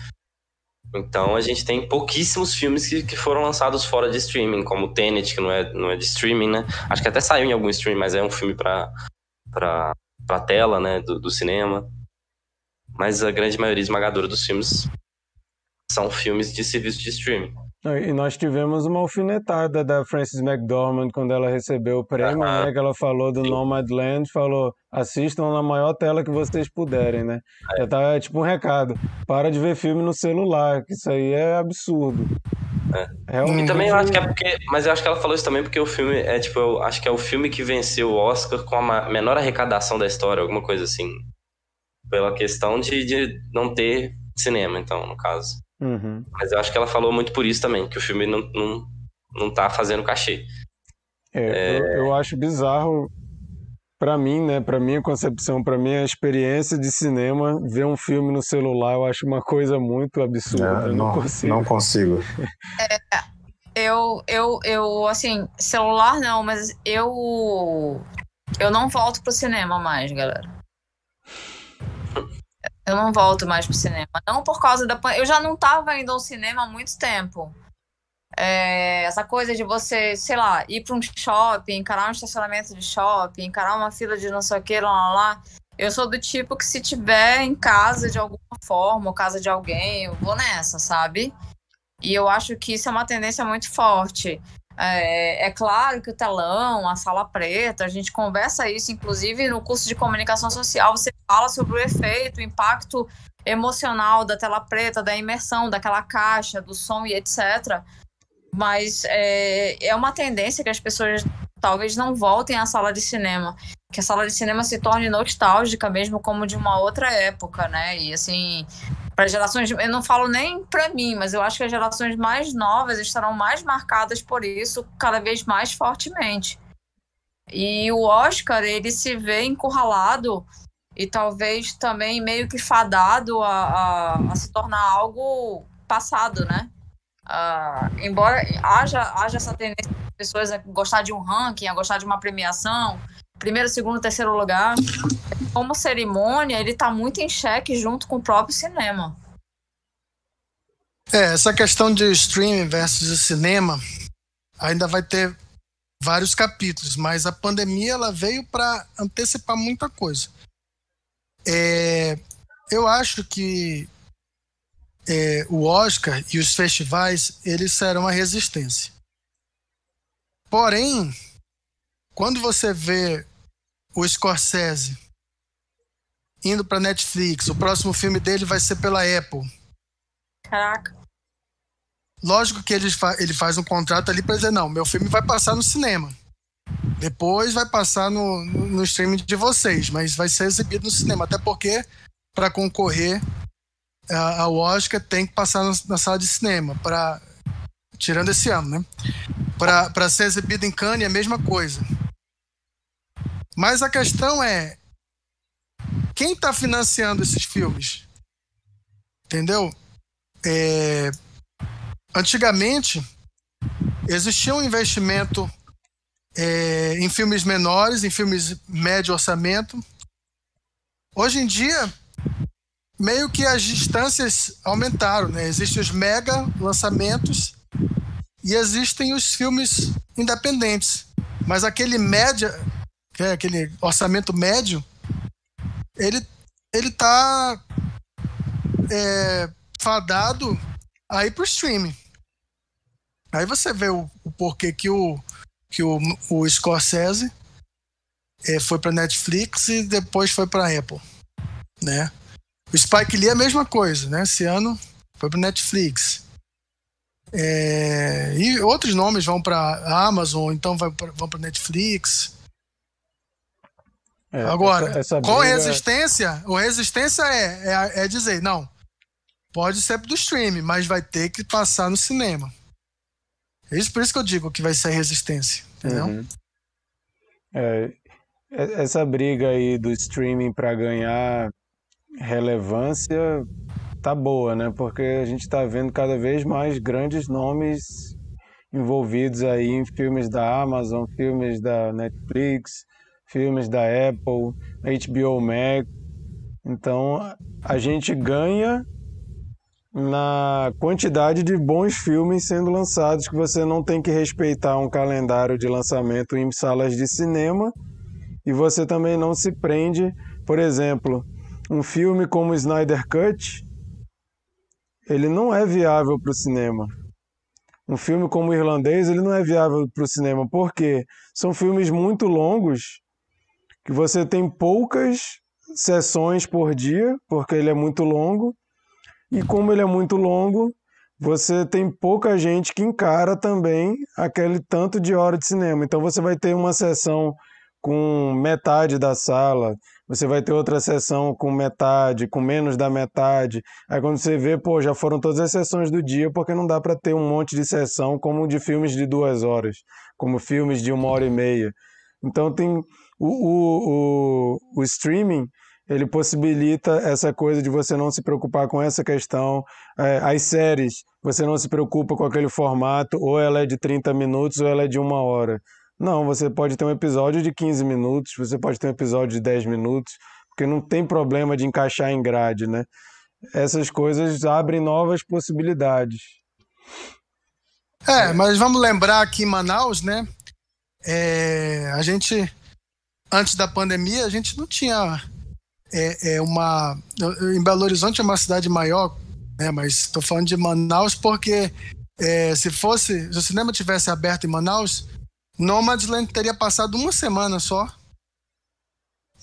Então a gente tem pouquíssimos filmes que, que foram lançados fora de streaming, como Tenet, que não é, não é de streaming, né? Acho que até saiu em algum streaming, mas é um filme para pra, pra tela, né? Do, do cinema. Mas a grande maioria esmagadora dos filmes são filmes de serviço de streaming. E nós tivemos uma alfinetada da Frances McDormand quando ela recebeu o prêmio, né? Que ela falou do Sim. Nomadland, falou: assistam na maior tela que vocês puderem, né? É. Já tá é tipo um recado: para de ver filme no celular, que isso aí é absurdo. É. Realmente... E também eu acho que é porque. Mas eu acho que ela falou isso também porque o filme é tipo, eu acho que é o filme que venceu o Oscar com a menor arrecadação da história, alguma coisa assim. Pela questão de, de não ter cinema, então, no caso. Uhum. Mas eu acho que ela falou muito por isso também, que o filme não, não, não tá fazendo cachê. É, é... Eu, eu, acho bizarro, para mim, né, para minha concepção, para minha experiência de cinema, ver um filme no celular, eu acho uma coisa muito absurda. É, não, não, consigo. Não consigo. É, eu, eu, eu, assim, celular não, mas eu, eu não volto pro cinema mais, galera. Eu não volto mais pro cinema. Não por causa da. Eu já não tava indo ao cinema há muito tempo. É, essa coisa de você, sei lá, ir para um shopping, encarar um estacionamento de shopping, encarar uma fila de não sei o que, lá, lá, lá. Eu sou do tipo que se tiver em casa de alguma forma, ou casa de alguém, eu vou nessa, sabe? E eu acho que isso é uma tendência muito forte. É, é, claro que o telão, a sala preta, a gente conversa isso, inclusive no curso de comunicação social, você fala sobre o efeito, o impacto emocional da tela preta, da imersão, daquela caixa, do som e etc. Mas é, é uma tendência que as pessoas talvez não voltem à sala de cinema, que a sala de cinema se torne nostálgica mesmo como de uma outra época, né? E assim, para gerações, eu não falo nem para mim, mas eu acho que as gerações mais novas estarão mais marcadas por isso cada vez mais fortemente. E o Oscar, ele se vê encurralado e talvez também meio que fadado a, a, a se tornar algo passado, né? Uh, embora haja, haja essa tendência de pessoas a gostar de um ranking, a gostar de uma premiação, primeiro, segundo, terceiro lugar, como cerimônia, ele está muito em xeque junto com o próprio cinema. É, essa questão de streaming versus cinema ainda vai ter vários capítulos, mas a pandemia ela veio para antecipar muita coisa. É, eu acho que é, o Oscar e os festivais eles serão a resistência. Porém, quando você vê o Scorsese indo para Netflix, o próximo filme dele vai ser pela Apple. Caraca. Lógico que ele, fa ele faz um contrato ali para dizer: não, meu filme vai passar no cinema. Depois vai passar no, no, no streaming de vocês, mas vai ser exibido no cinema. Até porque, para concorrer ao Oscar, tem que passar no, na sala de cinema. Pra, tirando esse ano, né? Para ser exibido em Cannes é a mesma coisa. Mas a questão é: quem está financiando esses filmes? Entendeu? É, antigamente existia um investimento é, em filmes menores, em filmes médio orçamento. Hoje em dia, meio que as distâncias aumentaram, né? Existem os mega lançamentos e existem os filmes independentes. Mas aquele média, é aquele orçamento médio, ele ele tá é, fadado aí pro streaming. Aí você vê o, o porquê que o, que o, o Scorsese é, foi para Netflix e depois foi para Apple, né? O Spike Lee é a mesma coisa, né? Esse ano foi para Netflix. É, e outros nomes vão para Amazon, então vão para Netflix. É, Agora, essa, essa briga... com resistência, o resistência é, é, é dizer, não, pode ser do streaming, mas vai ter que passar no cinema. É isso, por isso que eu digo que vai ser resistência, entendeu? Uhum. É, essa briga aí do streaming para ganhar relevância tá boa, né? Porque a gente está vendo cada vez mais grandes nomes envolvidos aí em filmes da Amazon, filmes da Netflix, filmes da Apple, HBO Max. Então a gente ganha na quantidade de bons filmes sendo lançados, que você não tem que respeitar um calendário de lançamento em salas de cinema e você também não se prende, por exemplo, um filme como Snyder Cut, ele não é viável para o cinema. Um filme como o Irlandês, ele não é viável para o cinema, porque são filmes muito longos, que você tem poucas sessões por dia, porque ele é muito longo, e como ele é muito longo, você tem pouca gente que encara também aquele tanto de hora de cinema. Então você vai ter uma sessão com metade da sala, você vai ter outra sessão com metade, com menos da metade. Aí quando você vê, pô, já foram todas as sessões do dia, porque não dá para ter um monte de sessão como de filmes de duas horas, como filmes de uma hora e meia. Então tem o, o, o, o streaming ele possibilita essa coisa de você não se preocupar com essa questão. É, as séries, você não se preocupa com aquele formato, ou ela é de 30 minutos ou ela é de uma hora. Não, você pode ter um episódio de 15 minutos, você pode ter um episódio de 10 minutos, porque não tem problema de encaixar em grade, né? Essas coisas abrem novas possibilidades. É, mas vamos lembrar que em Manaus, né? É, a gente, antes da pandemia, a gente não tinha é, é uma. Em Belo Horizonte é uma cidade maior, né, mas estou falando de Manaus porque é, se fosse. Se o cinema tivesse aberto em Manaus, Nomadland teria passado uma semana só.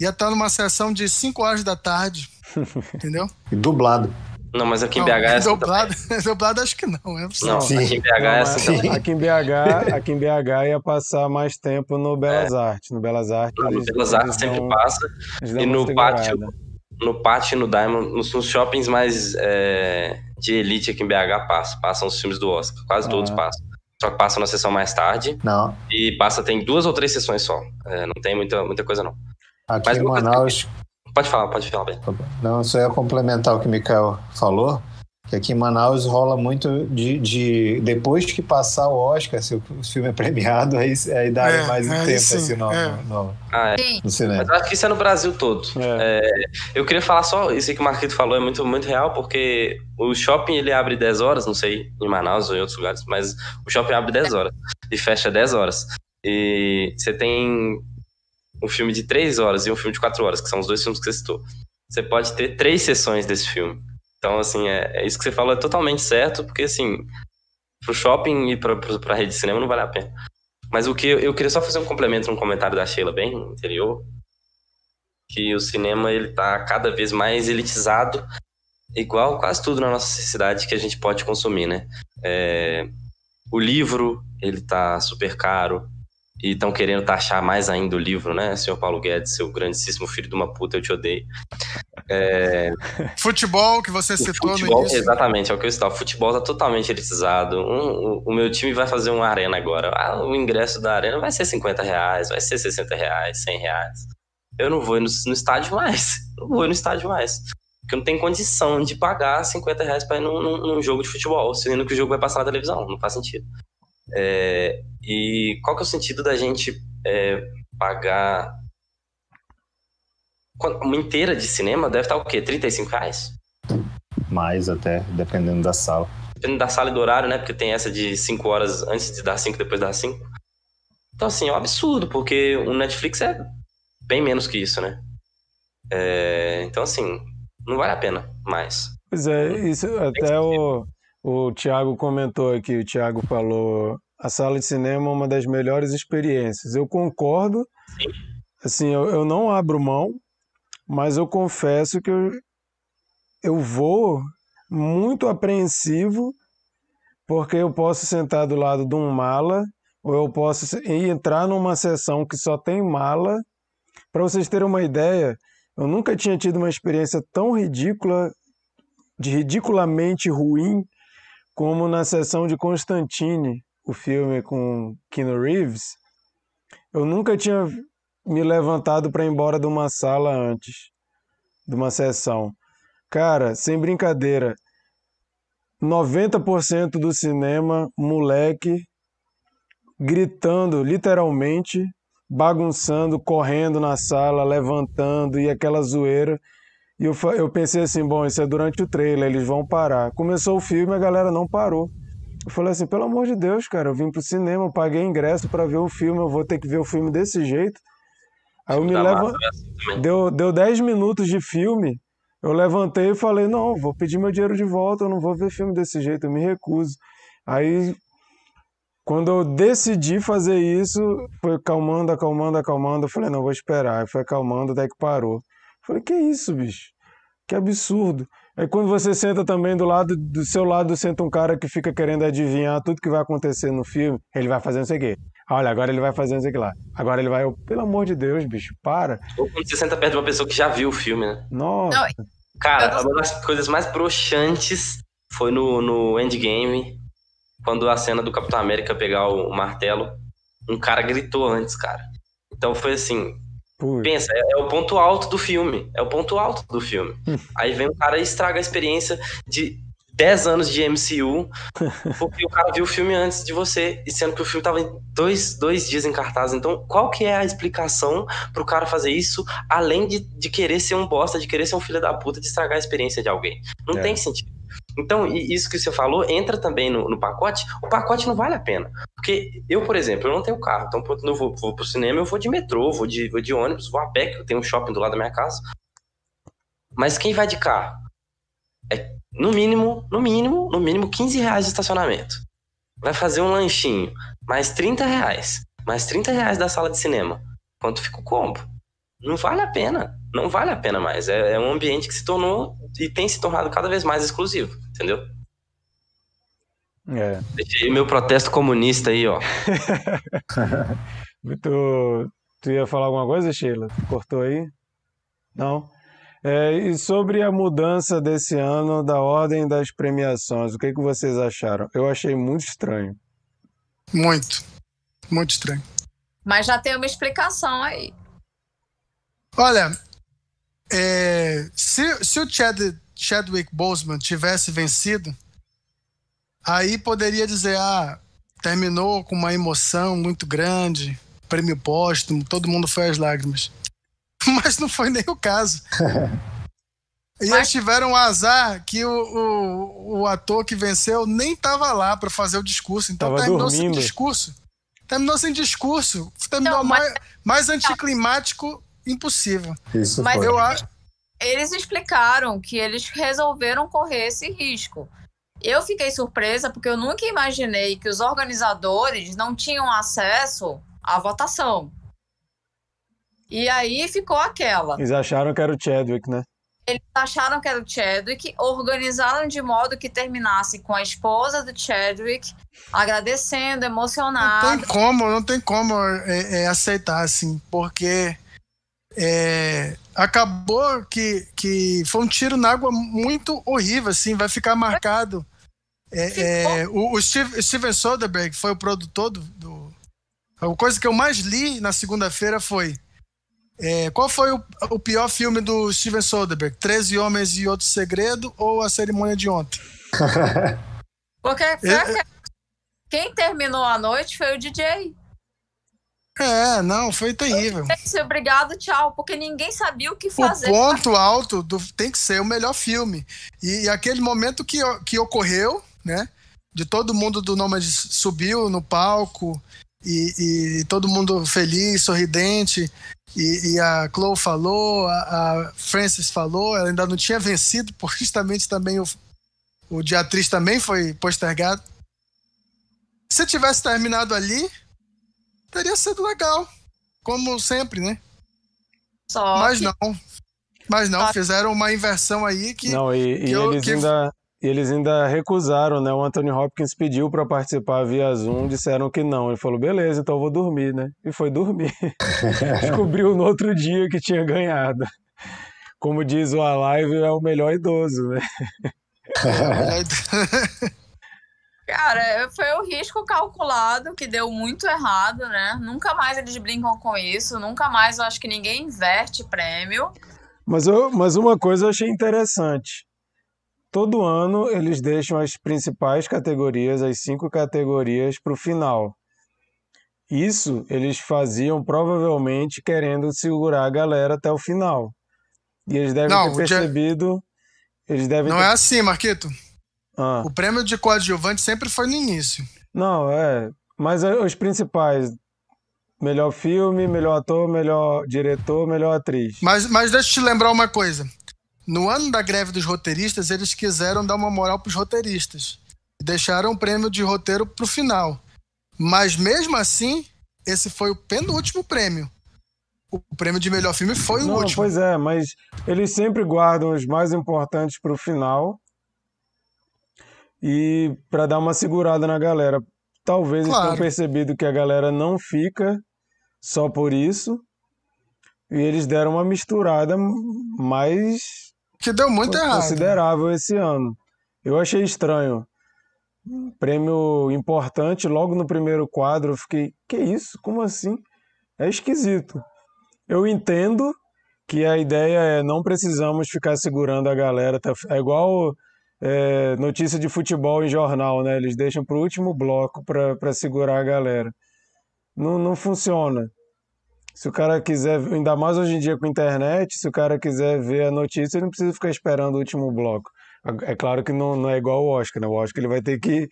Ia estar numa sessão de 5 horas da tarde. entendeu? E dublado. Não, mas aqui em BH é assim dublado, dublado acho que não. É não, Sim. aqui em BH é assim não, Aqui em, BH, aqui em BH ia passar mais tempo no Belas é. Artes. No Belas Artes. No Belas Artes sempre dão, passa. E no pátio, no Pátio e no Diamond, nos, nos shoppings mais é, de elite aqui em BH, passa. Passam os filmes do Oscar. Quase todos Ah. passam. Só que passam na sessão mais tarde. Não, E passa, tem duas ou três sessões só. É, não tem muita, muita coisa, não. aqui Mas em Manaus. Pode falar, pode falar, bem. Não, só ia complementar o que o Mikael falou, que aqui em Manaus rola muito de, de- depois que passar o Oscar, se o, filme é premiado, aí, aí dá É, mais um aí tempo sim, assim no, é. no, no- Ah, é. Sim. no cinema. Mas acho que isso é no Brasil todo. É. Eu queria falar só, isso que o Marquito falou é muito, muito real, porque o shopping ele abre 10 horas, não sei, em Manaus ou em outros lugares, mas o shopping abre 10 horas e fecha 10 horas. E você tem um filme de 3 horas e um filme de 4 horas, que são os dois filmes que você citou. Você pode ter três sessões desse filme. Então, assim, é, é isso que você falou, é totalmente certo, porque, assim, pro shopping e pra, pra, pra rede de cinema não vale a pena. Mas o que eu, eu queria só fazer um complemento num comentário da Sheila bem anterior, que o cinema ele tá cada vez mais elitizado, igual quase tudo na nossa sociedade que a gente pode consumir, né? É, o livro, ele tá super caro, e estão querendo taxar mais ainda o livro, né? Senhor Paulo Guedes, seu grandíssimo filho de uma puta, eu te odeio. Futebol, que você citou no futebol, início. exatamente, é o que eu estava. O futebol tá totalmente elitizado. Um- o, o meu time vai fazer uma arena agora. Ah, o ingresso da arena vai ser 50 reais, vai ser 60 reais, 100 reais. Eu não vou no, no estádio mais. Não vou no estádio mais. Porque eu não tenho condição de pagar 50 reais pra ir num, num- num jogo de futebol, sendo que o jogo vai passar na televisão. Não faz sentido. É, e qual que é o sentido da gente é, pagar. Uma inteira de cinema deve estar o quê? 35 reais? Mais até, dependendo da sala. dependendo da sala e do horário, né? Porque tem essa de 5 horas antes de dar 5, depois das 5. Então, assim, é um absurdo, porque o Netflix é bem menos que isso, né? É, então, assim, não vale a pena mais. Pois é, isso até o, o Thiago comentou aqui, o Thiago falou, a sala de cinema é uma das melhores experiências. Eu concordo, assim, eu, eu não abro mão, mas eu confesso que eu, eu vou muito apreensivo, porque eu posso sentar do lado de um mala, ou eu posso entrar numa sessão que só tem mala. Para vocês terem uma ideia, eu nunca tinha tido uma experiência tão ridícula de ridiculamente ruim como na sessão de Constantine, o filme com Keanu Reeves. Eu nunca tinha me levantado para ir embora de uma sala antes de uma sessão. Cara, sem brincadeira, 90% do cinema, moleque, gritando literalmente, bagunçando, correndo na sala, levantando e aquela zoeira. E eu, eu pensei assim, bom, isso é durante o trailer, eles vão parar. Começou o filme, a galera não parou. Eu falei assim, pelo amor de Deus, cara, eu vim pro cinema, eu paguei ingresso para ver o filme, eu vou ter que ver o filme desse jeito. Aí eu me levo, é assim deu, deu 10 minutos de filme, eu levantei e falei, não, vou pedir meu dinheiro de volta, eu não vou ver filme desse jeito, eu me recuso. Aí, quando eu decidi fazer isso, foi acalmando, acalmando, acalmando, eu falei, não, vou esperar. Aí foi acalmando até que parou. Eu falei, que isso, bicho? Que absurdo. Aí quando você senta também do lado, do seu lado senta um cara que fica querendo adivinhar tudo que vai acontecer no filme, ele vai fazer não sei o quê. Olha, agora ele vai fazer não sei o que lá. Agora ele vai, pelo amor de Deus, bicho, para. Ou quando você senta perto de uma pessoa que já viu o filme, né? Nossa. Não, Cara, uma das coisas mais broxantes foi no, no Endgame, quando a cena do Capitão América pegar o martelo. Um cara gritou antes, cara. Então foi assim, Pensa, é, é o ponto alto do filme. É o ponto alto do filme. Aí vem um cara e estraga a experiência de 10 anos de MCU, porque o cara viu o filme antes de você, e sendo que o filme tava em dois, dois dias em cartaz. Então, qual que é a explicação pro cara fazer isso, além de, de querer ser um bosta, de querer ser um filho da puta, de estragar a experiência de alguém? Não É. tem sentido. Então, isso que você falou entra também no, no pacote. O pacote não vale a pena. Porque eu, por exemplo, eu não tenho carro. Então, quando eu vou, vou pro cinema, eu vou de metrô, vou de, vou de ônibus, vou a pé, que eu tenho um shopping do lado da minha casa. Mas quem vai de carro? É, no mínimo, no mínimo, no mínimo 15 reais de estacionamento. Vai fazer um lanchinho, mais 30 reais. Mais 30 reais da sala de cinema. Quanto fica o combo? Não vale a pena. Não vale a pena mais. É, é um ambiente que se tornou e tem se tornado cada vez mais exclusivo, entendeu? É. Deixei meu protesto comunista aí, ó. Tu, tu ia falar alguma coisa, Sheila? Cortou aí? Não? É, e sobre a mudança desse ano da ordem das premiações, o que, que vocês acharam? Eu achei muito estranho. Muito. Muito estranho. Mas já tem uma explicação aí. Olha, é, se, se o Chad, Chadwick Boseman tivesse vencido, aí poderia dizer, ah, terminou com uma emoção muito grande, prêmio póstumo, todo mundo foi às lágrimas. Mas não foi nem o caso. E Mas- eles tiveram o azar que o, o, o ator que venceu nem estava lá para fazer o discurso. Então Tava terminou dormindo. sem discurso. Terminou sem discurso. Terminou mas- mais, mais anticlimático impossível. Isso Mas foi. Eu acho. Eles explicaram que eles resolveram correr esse risco. Eu fiquei surpresa porque eu nunca imaginei que os organizadores não tinham acesso à votação. E aí ficou aquela. Eles acharam que era o Chadwick, né? Eles acharam que era o Chadwick, organizaram de modo que terminasse com a esposa do Chadwick agradecendo, Não emocionada. tem como, não tem como é, é, aceitar assim, porque é, acabou que, que foi um tiro na água muito horrível, assim, vai ficar marcado. É, é, o, o Steve- Steven Soderbergh foi o produtor do, do- A coisa que eu mais li na segunda-feira foi é, qual foi o, o pior filme do Steven Soderbergh? 13 Homens e Outro Segredo ou A Cerimônia de Ontem? Porque foi É, aquela- quem terminou a noite foi o DJ. É, não, foi terrível. Disse, Obrigado, tchau, porque ninguém sabia o que O fazer. ponto alto do, tem que ser o melhor filme. E, e aquele momento que, o- que ocorreu, né? De todo mundo do Nomad subiu no palco e, e todo mundo feliz, sorridente. E, e a Chloe falou, a, a Frances falou, ela ainda não tinha vencido, porque justamente também o, o de atriz também foi postergado. Se tivesse terminado ali, teria sido legal. Como sempre, né? Só Mas que- não. Mas não, Ah. fizeram uma inversão aí que. Não, e, e que eu- eles, que- ainda, e eles ainda recusaram, né? O Anthony Hopkins pediu para participar via Zoom, disseram que não. Ele falou, beleza, então eu vou dormir, né? E foi dormir. Descobriu no outro dia que tinha ganhado. Como diz o Alive, é o melhor idoso, né? Cara, foi o risco calculado que deu muito errado, né? Nunca mais eles brincam com isso, nunca mais eu acho que ninguém inverte prêmio. Mas, eu, mas uma coisa eu achei interessante. Todo ano eles deixam as principais categorias, as cinco categorias, para o final. Isso eles faziam provavelmente querendo segurar a galera até o final. E eles devem Não, ter percebido. Eles devem Não ter... é assim, Marquito. Ah, O prêmio de coadjuvante sempre foi no início. não, é. Mas é os principais. Melhor filme, melhor ator, melhor diretor, melhor atriz. Mas, mas deixa eu te lembrar uma coisa. No ano da greve dos roteiristas, eles quiseram dar uma moral pros roteiristas. E deixaram o prêmio de roteiro pro final. Mas mesmo assim, esse foi o penúltimo prêmio. O prêmio de melhor filme foi o Não, último. pois é, mas eles sempre guardam os mais importantes para o final e para dar uma segurada na galera. Talvez Claro. tenham percebido que a galera não fica só por isso e eles deram uma misturada mais Que deu muito errado. considerável esse ano. Eu achei estranho. Prêmio importante logo no primeiro quadro. Eu fiquei, que isso? Como assim? É esquisito. Eu entendo que a ideia é não precisamos ficar segurando a galera. fi- É igual é, notícia de futebol em jornal, né? Eles deixam para o último bloco para segurar a galera. Não, não funciona. Se o cara quiser, ainda mais hoje em dia com internet, se o cara quiser ver a notícia, ele não precisa ficar esperando o último bloco. É claro que não, não é igual o Oscar, né? O Oscar ele vai ter que.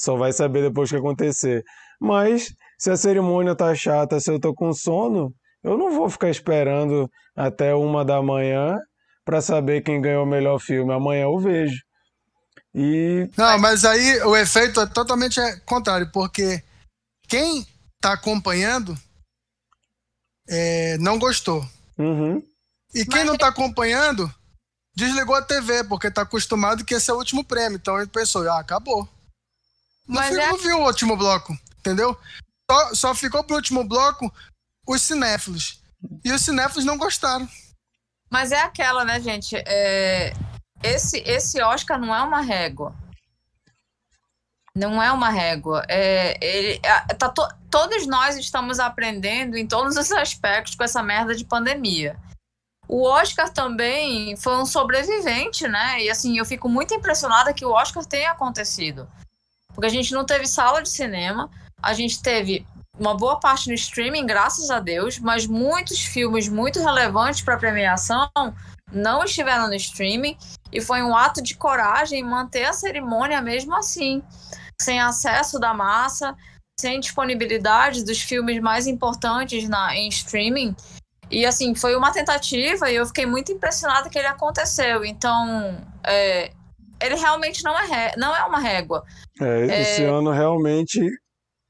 Só vai saber depois que acontecer. Mas se a cerimônia tá chata, se eu tô com sono, eu não vou ficar esperando até uma da manhã para saber quem ganhou o melhor filme. Amanhã eu vejo. E Não, mas aí o efeito é totalmente é, contrário, porque quem tá acompanhando é, não gostou. uhum, E quem não tá acompanhando desligou a TV, porque tá acostumado que esse é o último prêmio. Então ele pensou, ah, acabou. Não, Mas é- não viu o último bloco, entendeu? Só, só ficou pro último bloco os cinéfilos. E os cinéfilos não gostaram. Mas é aquela, né, gente? É, esse, esse Oscar não é uma régua. Não é uma régua. É, ele, é, tá to, todos nós estamos aprendendo em todos os aspectos com essa merda de pandemia. O Oscar também foi um sobrevivente, né? E assim, eu fico muito impressionada que o Oscar tenha acontecido. Porque a gente não teve sala de cinema, a gente teve uma boa parte no streaming, graças a Deus, mas muitos filmes muito relevantes para a premiação não estiveram no streaming e foi um ato de coragem manter a cerimônia mesmo assim, sem acesso da massa, sem disponibilidade dos filmes mais importantes na, em streaming. E assim, foi uma tentativa e eu fiquei muito impressionada que ele aconteceu. Então, é, ele realmente não é, não é uma régua. É, esse é... ano realmente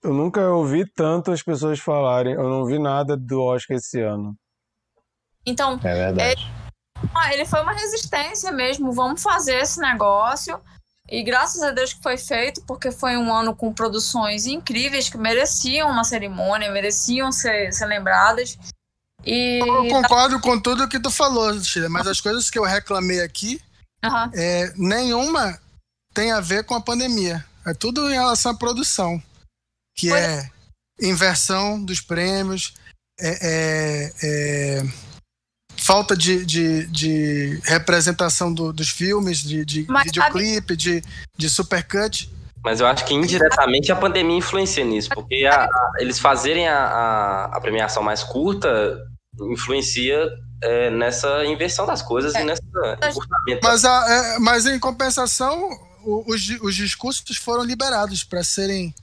eu nunca ouvi tanto as pessoas falarem. Eu não vi nada do Oscar esse ano. Então, é verdade. Ele, ele foi uma resistência mesmo. Vamos fazer esse negócio. E graças a Deus que foi feito, porque foi um ano com produções incríveis que mereciam uma cerimônia, mereciam ser, ser lembradas. E... Eu concordo com tudo que tu falou, Sheila, mas as coisas que eu reclamei aqui, uhum. é, nenhuma tem a ver com a pandemia. É tudo em relação à produção, que Foi... é inversão dos prêmios, é, é, é falta de, de, de representação do, dos filmes, de, de videoclipe, sabe... de, de supercut. Mas eu acho que indiretamente a pandemia influencia nisso, porque a, a, eles fazerem a, a, a, premiação mais curta influencia é, nessa inversão das coisas é. e nessa mas, a, é, mas em compensação, os, os discursos foram liberados para serem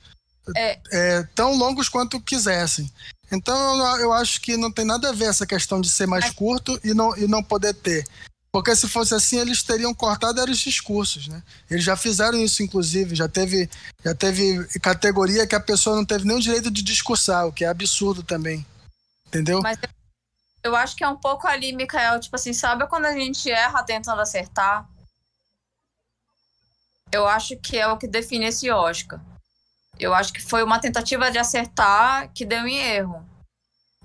é. é. tão longos quanto quisessem. Então eu acho que não tem nada a ver essa questão de ser mais mas... curto e não, e não poder ter. Porque se fosse assim, eles teriam cortado os discursos, né? Eles já fizeram isso, inclusive. Já teve, já teve categoria que a pessoa não teve nem o direito de discursar, o que é absurdo também. Entendeu? Mas eu acho que é um pouco ali, Mikael, tipo assim, sabe quando a gente erra tentando acertar? Eu acho que é o que define esse Oscar. Eu acho que foi uma tentativa de acertar que deu em erro.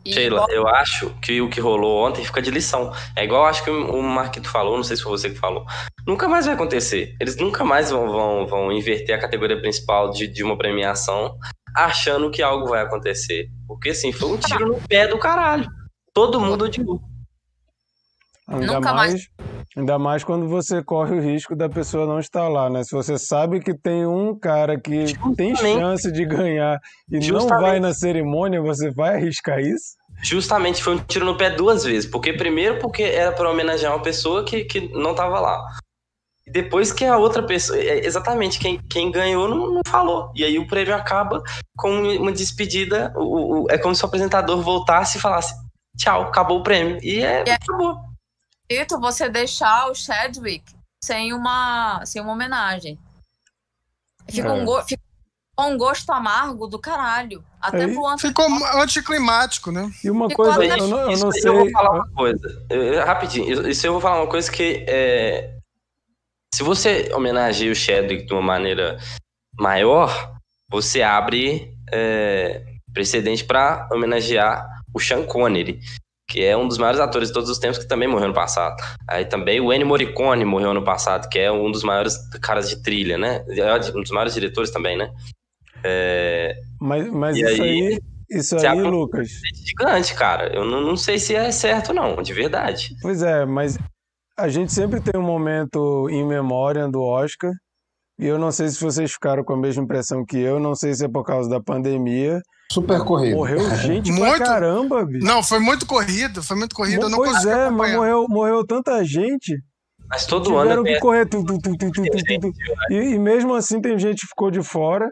E Sheila, igual... eu acho que o que rolou ontem fica de lição. É igual acho que o Marquito falou, não sei se foi você que falou. Nunca mais vai acontecer. Eles nunca mais vão, vão, vão inverter a categoria principal de, de uma premiação achando que algo vai acontecer. Porque assim, foi um tiro no pé do caralho. Todo mundo odiou. Ainda Nunca mais, mais, ainda mais quando você corre o risco da pessoa não estar lá, né? Se você sabe que tem um cara que Justamente. tem chance de ganhar e Justamente. não vai na cerimônia, você vai arriscar isso? Justamente foi um tiro no pé duas vezes. Porque primeiro porque era para homenagear uma pessoa que, que não estava lá. E depois que a outra pessoa. É, exatamente, quem, quem ganhou não, não falou. E aí o prêmio acaba com uma despedida. O, o, é como se o apresentador voltasse e falasse: tchau, acabou o prêmio. E é, é acabou. Dito você deixar o Chadwick sem uma, sem uma homenagem. Fica, é. um, go, fica um gosto amargo do caralho. Até pro anti... Ficou anticlimático, né? E uma Ficou coisa, eu não, eu não sei. Eu vou falar uma coisa. Eu, rapidinho, isso eu vou falar uma coisa que é. Se você homenageia o Chadwick de uma maneira maior, você abre é, precedente para homenagear o Sean Connery, que é um dos maiores atores de todos os tempos, que também morreu no passado. Aí também o Ennio Morricone morreu no passado, que é um dos maiores caras de trilha, né? É um dos maiores diretores também, né? É... Mas, mas isso aí, aí isso aí, Lucas. É gigante, cara. Eu não, não sei se é certo, não, de verdade. Pois é, mas a gente sempre tem um momento em memória do Oscar. E eu não sei se vocês ficaram com a mesma impressão que eu, não sei se é por causa da pandemia, Super corrido. Morreu gente muito... pra caramba, bicho. Não, foi muito corrido, foi muito corrido. Mo eu não pois é, mas morreu, morreu tanta gente. Mas todo Tiveram ano. que correr. Tu, tu, tu, e, e mesmo assim tem gente que ficou de fora.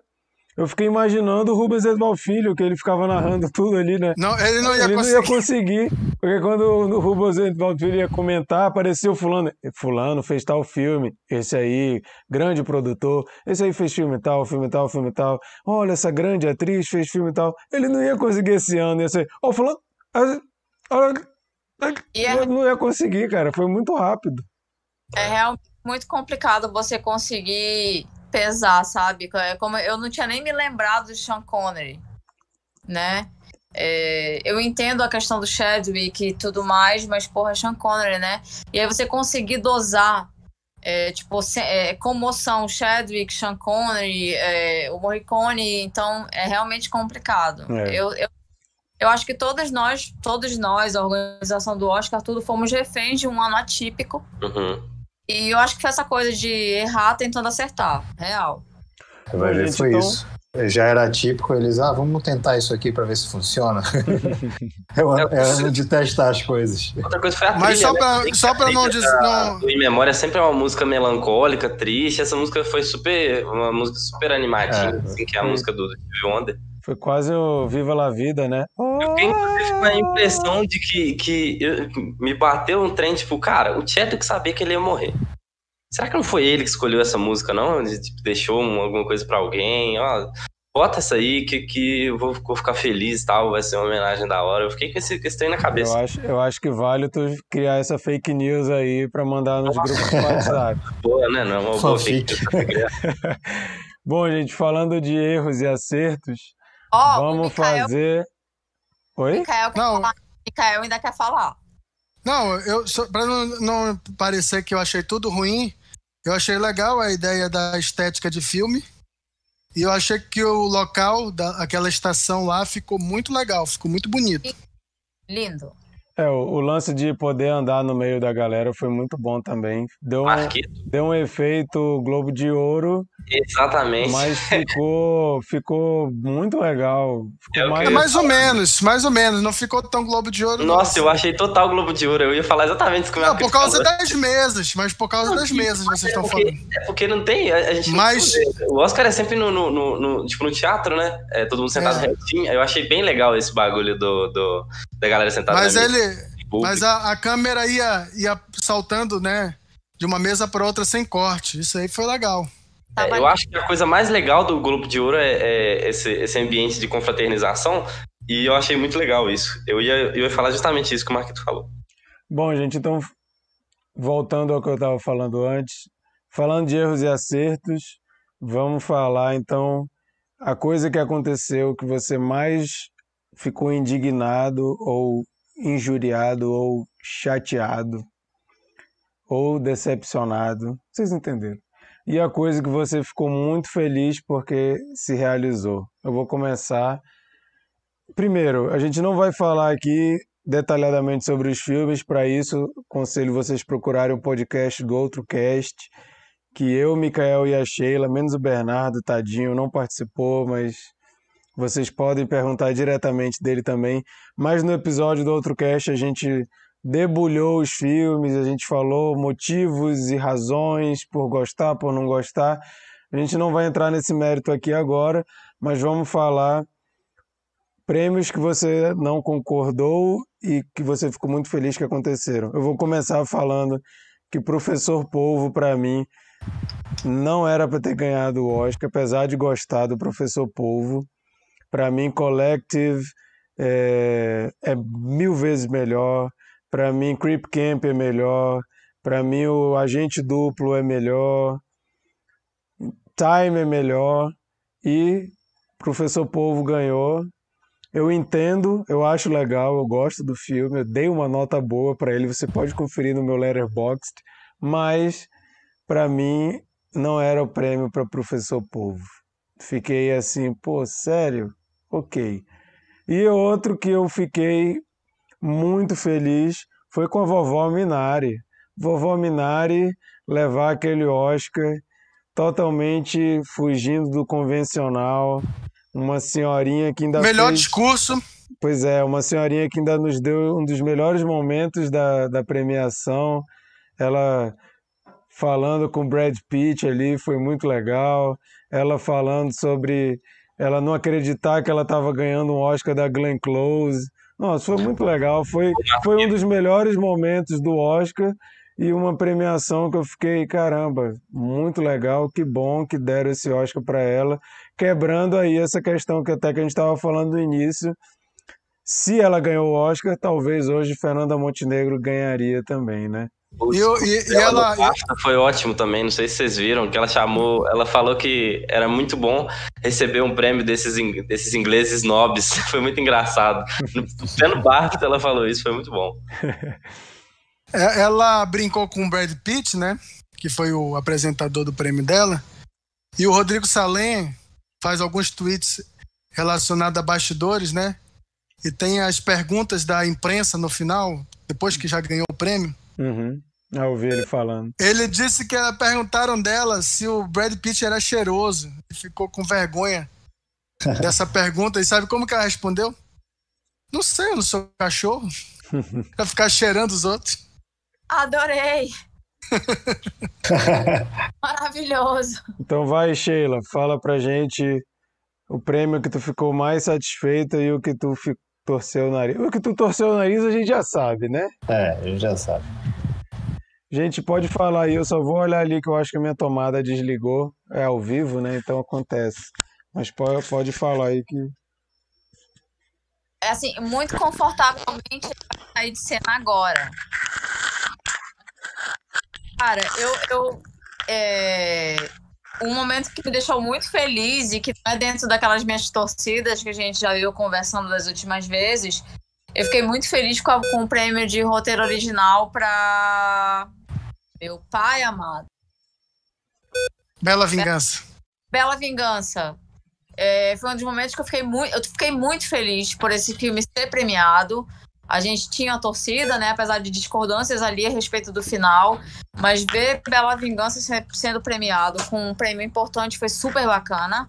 Eu fiquei imaginando o Rubens Edval Filho, que ele ficava narrando tudo ali, né? Não, ele não ia ele conseguir. Não ia conseguir. Porque quando o Rubens Edval Filho ia comentar, apareceu fulano. Fulano fez tal filme, esse aí, grande produtor, esse aí fez filme tal, filme tal, filme tal. Olha, essa grande atriz fez filme tal. Ele não ia conseguir esse ano, ia ser, ó, oh, fulano... Olha, yeah. não ia conseguir, cara. Foi muito rápido. É realmente muito complicado você conseguir pesar, sabe? É como eu não tinha nem me lembrado do Sean Connery, né? É, eu entendo a questão do Chadwick e tudo mais, mas, porra, Sean Connery, né? E aí você conseguir dosar, é, tipo, é, comoção, Chadwick, Sean Connery, é, o Morricone, então é realmente complicado. É. Eu, eu, eu acho que todas nós, todos nós, a organização do Oscar, tudo, fomos reféns de um ano atípico. Uhum. E eu acho que foi essa coisa de errar tentando acertar, real. Vai ver, gente, foi então- isso. Já era típico, eles, ah, vamos tentar isso aqui pra ver se funciona. é o é ano de testar as coisas. Outra coisa foi a Mas trilha, só né? pra, Tem que só a pra não dizer. Não, do Em Memória sempre é uma música melancólica, triste. Essa música foi super. Uma música super animadinha, É. assim, que é a música do Stevie Wonder. Foi quase o Viva la Vida, né? Eu tenho inclusive uma impressão de que, que eu- me bateu um trem, tipo, cara, o Chadwick sabia que ele ia morrer. Será que não foi ele que escolheu essa música, não? Ele tipo, deixou um- alguma coisa pra alguém? Ó, bota essa aí que, que eu vou, vou ficar feliz e tal, vai ser uma homenagem da hora. Eu fiquei com esse, com esse trem na Eu cabeça. acho, eu acho que vale tu criar essa fake news aí pra mandar nos grupos do WhatsApp. Boa, né? Não é uma boa fake news. Bom, gente, falando de erros e acertos, Ó, vamos Mikael, fazer. Oi? Mikael quer Não. falar. Mikael ainda quer falar. não, eu, pra não, não parecer que eu achei tudo ruim, eu achei legal a ideia da estética de filme. E eu achei que o local, da, aquela estação lá, ficou muito legal, ficou muito bonito. Lindo. É, o, o lance de poder andar no meio da galera foi muito bom também. Deu um, deu um efeito Globo de Ouro, Exatamente. mas ficou, ficou muito legal. Ficou É mais- É mais ou menos, mais ou menos. Não ficou tão Globo de Ouro. não. Nossa, eu achei total Globo de Ouro. Eu ia falar exatamente isso que o Não, por causa falou. das mesas, mas por causa das mesas vocês estão porque, falando. É porque não tem. A, gente não Mas- o Oscar é sempre no, no, no- no- tipo, no teatro, né? É, todo mundo sentado É. retinho. Eu achei bem legal esse bagulho do, do- da galera sentada Mas ele. Mas a, a câmera ia, ia saltando, né, de uma mesa para outra sem corte. Isso aí foi legal. É, Tava eu acho que a coisa mais legal do Globo de Ouro é, é esse, esse ambiente de confraternização. E eu achei muito legal isso. Eu ia, eu ia falar justamente isso que o Marquito falou. Bom, gente, então, voltando ao que eu estava falando antes, falando de erros e acertos, vamos falar então a coisa que aconteceu que você mais ficou indignado ou injuriado ou chateado ou decepcionado, vocês entenderam? E a coisa que você ficou muito feliz porque se realizou. Eu vou começar. Primeiro, a gente não vai falar aqui detalhadamente sobre os filmes. Para isso, aconselho vocês procurarem o podcast do outro cast, que eu, Mikael e a Sheila, menos o Bernardo, tadinho, não participou, mas vocês podem perguntar diretamente dele também. Mas no episódio do outro cast a gente debulhou os filmes, a gente falou motivos e razões por gostar, por não gostar. A gente não vai entrar nesse mérito aqui agora, mas vamos falar prêmios que você não concordou e que você ficou muito feliz que aconteceram. Eu vou começar falando que Professor Polvo, para mim, não era para ter ganhado o Oscar, apesar de gostar do Professor Polvo. Para mim, Collective é, é mil vezes melhor. Para mim, Creep Camp é melhor. Para mim, o Agente Duplo é melhor. Time é melhor. E Professor Polvo ganhou. Eu entendo, eu acho legal, eu gosto do filme, eu dei uma nota boa para ele, você pode conferir no meu Letterboxd, mas para mim não era o prêmio para Professor Polvo. Fiquei assim, pô, sério? Ok. E outro que eu fiquei muito feliz foi com a vovó Minari. Vovó Minari levar aquele Oscar totalmente fugindo do convencional. Uma senhorinha que ainda Melhor fez... discurso. Pois é, uma senhorinha que ainda nos deu um dos melhores momentos da, da premiação. Ela falando com Brad Pitt ali foi muito legal. Ela falando sobre ela não acreditar que ela estava ganhando um Oscar da Glenn Close. Nossa, foi muito legal. Foi, foi um dos melhores momentos do Oscar e uma premiação que eu fiquei, caramba, muito legal. Que bom que deram esse Oscar para ela, quebrando aí essa questão que até que a gente estava falando no início. Se ela ganhou o Oscar, talvez hoje Fernanda Montenegro ganharia também, né? O E, eu- e- e ela. BAFTA foi ótimo também, não sei se vocês viram, que ela chamou, ela falou que era muito bom receber um prêmio desses, in- desses ingleses nobres, foi muito engraçado. No BAFTA ela falou isso, foi muito bom. É, Ela brincou com o Brad Pitt, né? Que foi o apresentador do prêmio dela. E o Rodrigo Salem faz alguns tweets relacionados a bastidores, né? E tem as perguntas da imprensa no final, depois que já ganhou o prêmio. Uhum. Eu ouvi ele falando. Ele disse que ela- perguntaram dela se o Brad Pitt era cheiroso. E ficou com vergonha dessa pergunta. E sabe como que ela respondeu? Não sei, eu não sou cachorro. Pra ficar cheirando os outros. Adorei! Maravilhoso! Então vai, Sheila, fala pra gente o prêmio que tu ficou mais satisfeita e o que tu fi- torceu o nariz. O que tu torceu o nariz a gente já sabe, né? É, a gente já sabe. Gente, pode falar aí, eu só vou olhar ali que eu acho que a minha tomada desligou. É ao vivo, né? Então acontece. Mas pode, pode falar aí que. É assim, muito confortavelmente sair de cena agora. Cara, eu. eu é, Um momento que me deixou muito feliz e que é dentro daquelas minhas torcidas que a gente já viu conversando das últimas vezes. Eu fiquei muito feliz com, a- com o prêmio de roteiro original para meu pai amado. Bela vingança. Bela Vingança. É, foi um dos momentos que eu fiquei muito, eu fiquei muito feliz por esse filme ser premiado. A gente tinha a torcida, né? Apesar de discordâncias ali a respeito do final. Mas ver Bela Vingança se- sendo premiado com um prêmio importante foi super bacana.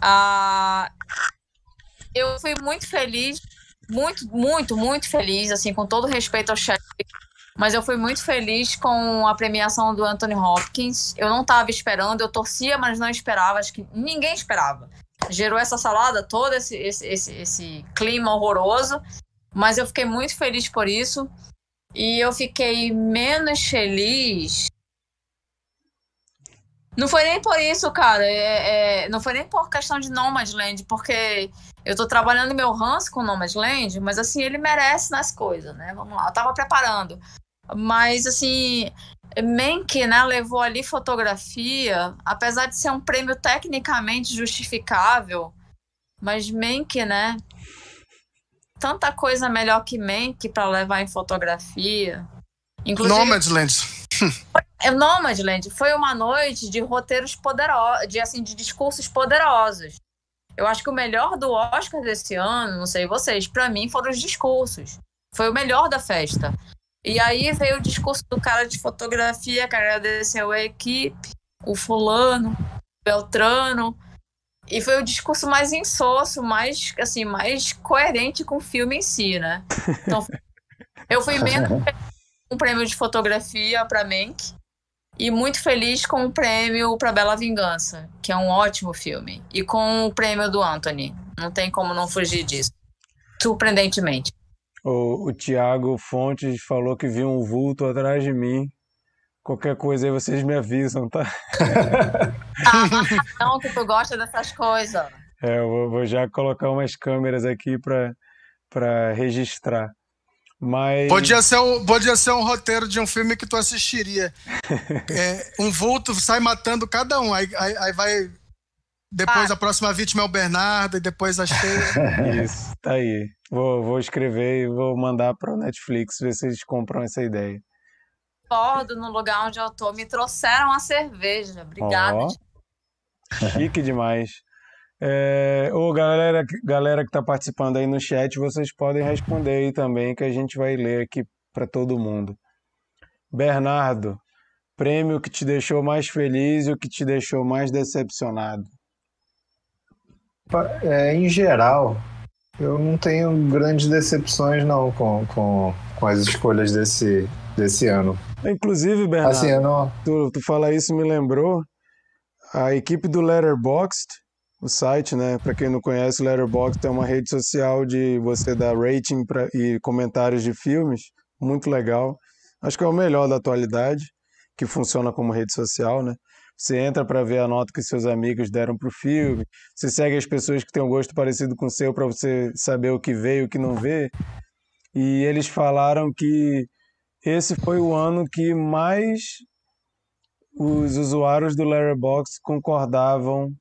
Ah, eu fui muito feliz, muito, muito, muito feliz, assim, com todo respeito ao chefe. Mas eu fui muito feliz com a premiação do Anthony Hopkins. Eu não estava esperando, eu torcia, mas não esperava. Acho que ninguém esperava. Gerou essa salada toda, esse, esse, esse, esse clima horroroso. Mas eu fiquei muito feliz por isso. E eu fiquei menos feliz. Não foi nem por isso, cara. É, é, não foi nem por questão de Nomadland, porque eu tô trabalhando meu ranço com Nomadland, mas assim, ele merece nas coisas, né? Vamos lá, eu tava preparando. Mas assim, Mank, né, levou ali fotografia, apesar de ser um prêmio tecnicamente justificável, mas Mank, né? Tanta coisa melhor que Mank para levar em fotografia. Inclusive, Nomadland. é, Nomadland foi uma noite de roteiros poderosos, de assim, de discursos poderosos. Eu acho que o melhor do Oscar desse ano, não sei vocês, pra mim foram os discursos. Foi o melhor da festa. E aí veio o discurso do cara de fotografia que agradeceu a equipe, o fulano, o Beltrano. E foi o discurso mais insosso, mais assim, mais coerente com o filme em si, né? Então, eu fui menos um prêmio de fotografia para Mank e muito feliz com o prêmio para Bela Vingança, que é um ótimo filme, e com o prêmio do Anthony. Não tem como não fugir disso. Surpreendentemente. O, o Tiago Fontes falou que viu um vulto atrás de mim. Qualquer coisa aí vocês me avisam, tá? Ah, não, que tu gosta dessas coisas. É, eu vou, vou já colocar umas câmeras aqui para para registrar. Mas Podia ser, um, podia ser um roteiro de um filme que tu assistiria. É, um vulto sai matando cada um. Aí, aí, aí vai. Depois Ah. a próxima vítima é o Bernardo, e depois a Sheila. isso, tá aí. Vou, vou escrever e vou mandar para o Netflix ver se eles compram essa ideia. Bordo no lugar onde eu tô. Me trouxeram a cerveja. Obrigada. Ó. Chique demais. É, ô, galera, galera que está participando aí no chat, vocês podem responder aí também, que a gente vai ler aqui para todo mundo. Bernardo, prêmio que te deixou mais feliz e o que te deixou mais decepcionado. É, em geral, eu não tenho grandes decepções não com, com, com as escolhas desse, desse ano. Inclusive, Bernardo, Assim, não. tu, tu fala isso me lembrou a equipe do Letterboxd, o site, né? Para quem não conhece, Letterboxd é uma rede social de você dar rating pra, e comentários de filmes, muito legal. Acho que é o melhor da atualidade, que funciona como rede social, né? Você entra para ver a nota que seus amigos deram pro filme, você segue as pessoas que têm um gosto parecido com o seu para você saber o que vê e o que não vê. E eles falaram que esse foi o ano que mais os usuários do Letterboxd concordavam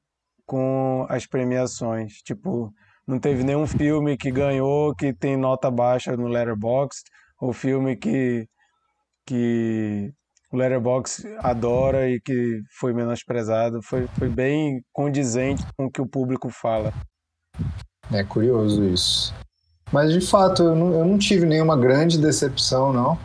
com as premiações. Tipo, não teve nenhum filme que ganhou que tem nota baixa no Letterboxd, ou filme que, que o Letterboxd adora e que foi menosprezado. Foi, foi bem condizente com o que o público fala. É curioso isso. Mas de fato, eu não, eu não tive nenhuma grande decepção, não.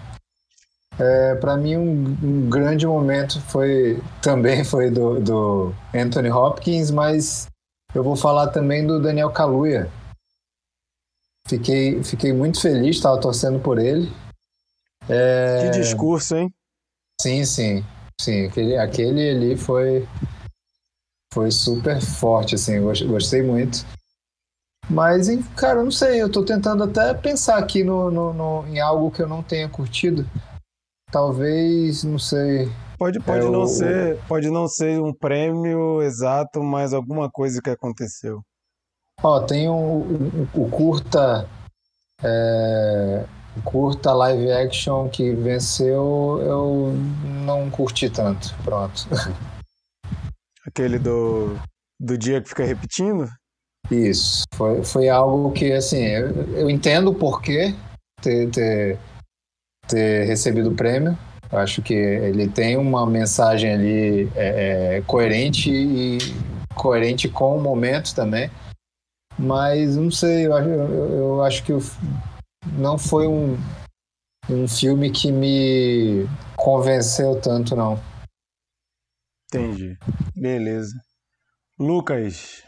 É, para mim, um, um, grande momento foi também foi do, do, Anthony Hopkins, mas eu vou falar também do Daniel Kaluuya. Fiquei, fiquei muito feliz, estava torcendo por ele. É... Que discurso, hein? Sim, sim. Sim, aquele, aquele ali foi, foi super forte, assim, gostei muito. Mas, cara, não sei, eu tô tentando até pensar aqui no, no, no em algo que eu não tenha curtido. Talvez, não sei. Pode, pode, é não o... ser, pode não ser um prêmio exato, mas alguma coisa que aconteceu. Ó, tem o um, um, um, curta. É, curta live action que venceu, eu não curti tanto. Pronto. Aquele do, do dia que fica repetindo? Isso. Foi, foi algo que, assim, eu, eu entendo o porquê ter, ter ter recebido o prêmio. Eu acho que ele tem uma mensagem ali é, é, coerente e coerente com o momento também. Mas não sei, eu, eu, eu acho que não foi um, um filme que me convenceu tanto, não. Entendi. Beleza. Lucas,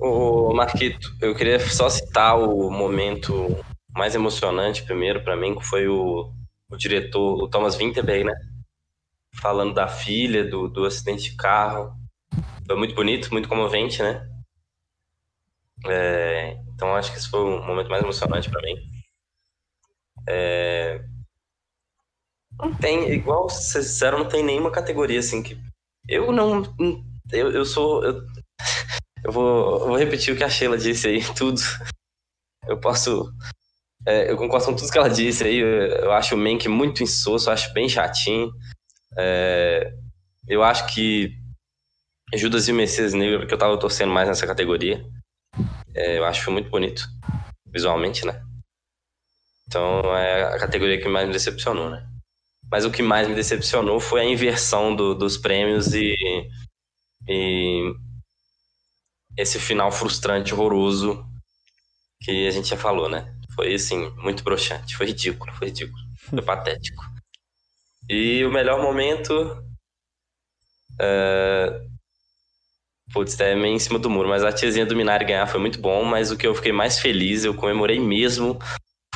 O Marquito, eu queria só citar o momento mais emocionante primeiro para mim, que foi o, o diretor, o Thomas Winterberg, né? Falando da filha, do, do acidente de carro. Foi muito bonito, muito comovente, né? É, então acho que esse foi o momento mais emocionante para mim. É, não tem, igual vocês disseram, não tem nenhuma categoria assim que. Eu não. Eu, eu sou. Eu, eu vou, eu vou repetir o que a Sheila disse aí, tudo. Eu posso. É, eu concordo com tudo que ela disse aí. Eu, acho o Mank muito insosso, acho bem chatinho. É, eu acho que Judas e o Messias Negro, porque eu tava torcendo mais nessa categoria. É, eu acho muito bonito, visualmente, né? Então é a categoria que mais me decepcionou, né? Mas o que mais me decepcionou foi a inversão do, dos prêmios e, e esse final frustrante, horroroso, que a gente já falou, né? Foi, assim, muito broxante. Foi ridículo, foi ridículo. Foi patético. E o melhor momento. Uh... Putz, é meio em cima do muro, mas a tiazinha do Minari ganhar foi muito bom, mas o que eu fiquei mais feliz, eu comemorei mesmo,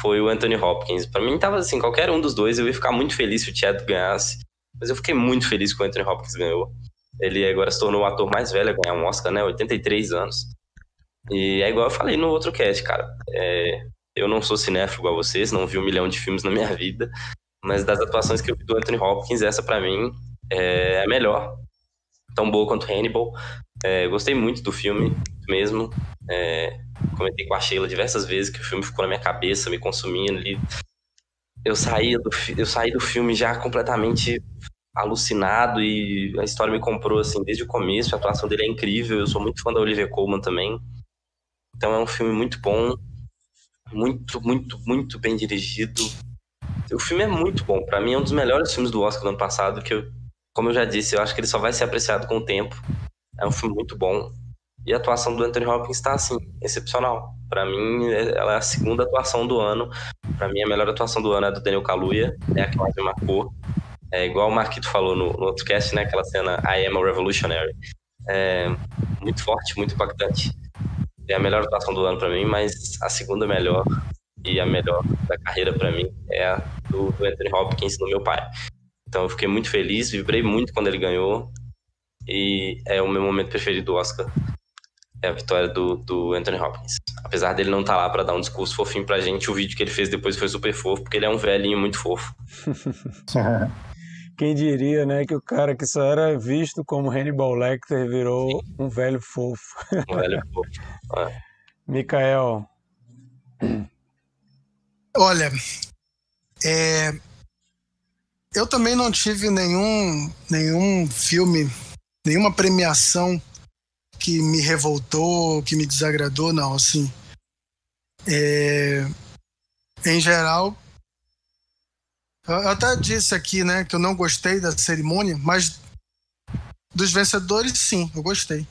foi o Anthony Hopkins. Para mim tava assim, qualquer um dos dois, eu ia ficar muito feliz se o Chad ganhasse. Mas eu fiquei muito feliz que o Anthony Hopkins ganhou. Ele agora se tornou o ator mais velho a ganhar um Oscar, né? 83 anos. E é igual eu falei no outro cast, cara. É, eu não sou cinéfilo igual vocês, não vi um milhão de filmes na minha vida, mas das atuações que eu vi do Anthony Hopkins, essa para mim é a melhor. Tão boa quanto Hannibal. É, gostei muito do filme mesmo. É, comentei com a Sheila diversas vezes que o filme ficou na minha cabeça, me consumindo ali. Eu saí do, eu saí do filme já completamente alucinado e a história me comprou assim desde o começo. A atuação dele é incrível. Eu sou muito fã da Olivia Colman também. Então é um filme muito bom, muito, muito, muito bem dirigido. O filme é muito bom. Para mim é um dos melhores filmes do Oscar do ano passado. Que eu, como eu já disse, eu acho que ele só vai ser apreciado com o tempo. É um filme muito bom. E a atuação do Anthony Hopkins está assim excepcional. Para mim, ela é a segunda atuação do ano. Para mim, a melhor atuação do ano é a do Daniel Kaluuya, é a que mais me marcou. É igual o Marquito falou no, no outro cast, né? Aquela cena I am a revolutionary. É muito forte, muito impactante. É a melhor atuação do ano para mim, mas a segunda melhor e a melhor da carreira para mim é a do, do Anthony Hopkins no meu pai. Então eu fiquei muito feliz, vibrei muito quando ele ganhou e é o meu momento preferido do Oscar. É a vitória do, do Anthony Hopkins. Apesar dele não estar tá lá para dar um discurso fofinho pra gente, o vídeo que ele fez depois foi super fofo, porque ele é um velhinho muito fofo. Quem diria, né, que o cara que só era visto como Hannibal Lecter virou Sim. um velho fofo. Um velho fofo. É. Mikael, Olha, é, eu também não tive nenhum, nenhum filme, nenhuma premiação que me revoltou, que me desagradou, não, assim. É, em geral, eu até disse aqui, né, que eu não gostei da cerimônia, mas dos vencedores, sim, eu gostei.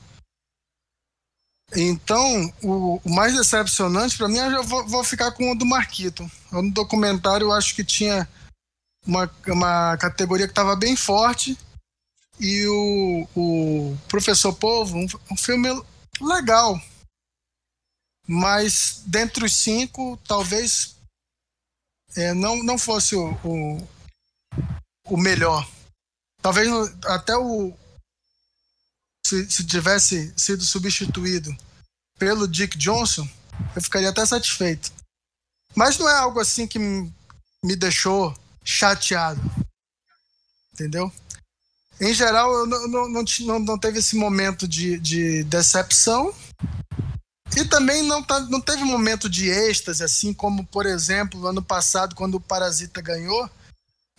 Então, o, o mais decepcionante para mim, eu vou, vou, ficar com o do Marquito. No documentário, eu acho que tinha uma, uma categoria que estava bem forte e o, o Professor Povo, um, um filme legal. Mas dentre os cinco, talvez é, não, não fosse o, o, o melhor. Talvez até o. Se, se tivesse sido substituído pelo Dick Johnson, eu ficaria até satisfeito. Mas não é algo assim que me deixou chateado. Entendeu? Em geral, eu não, não, não, não teve esse momento de, de decepção. E também não, tá, não teve momento de êxtase, assim como, por exemplo, ano passado, quando o Parasita ganhou,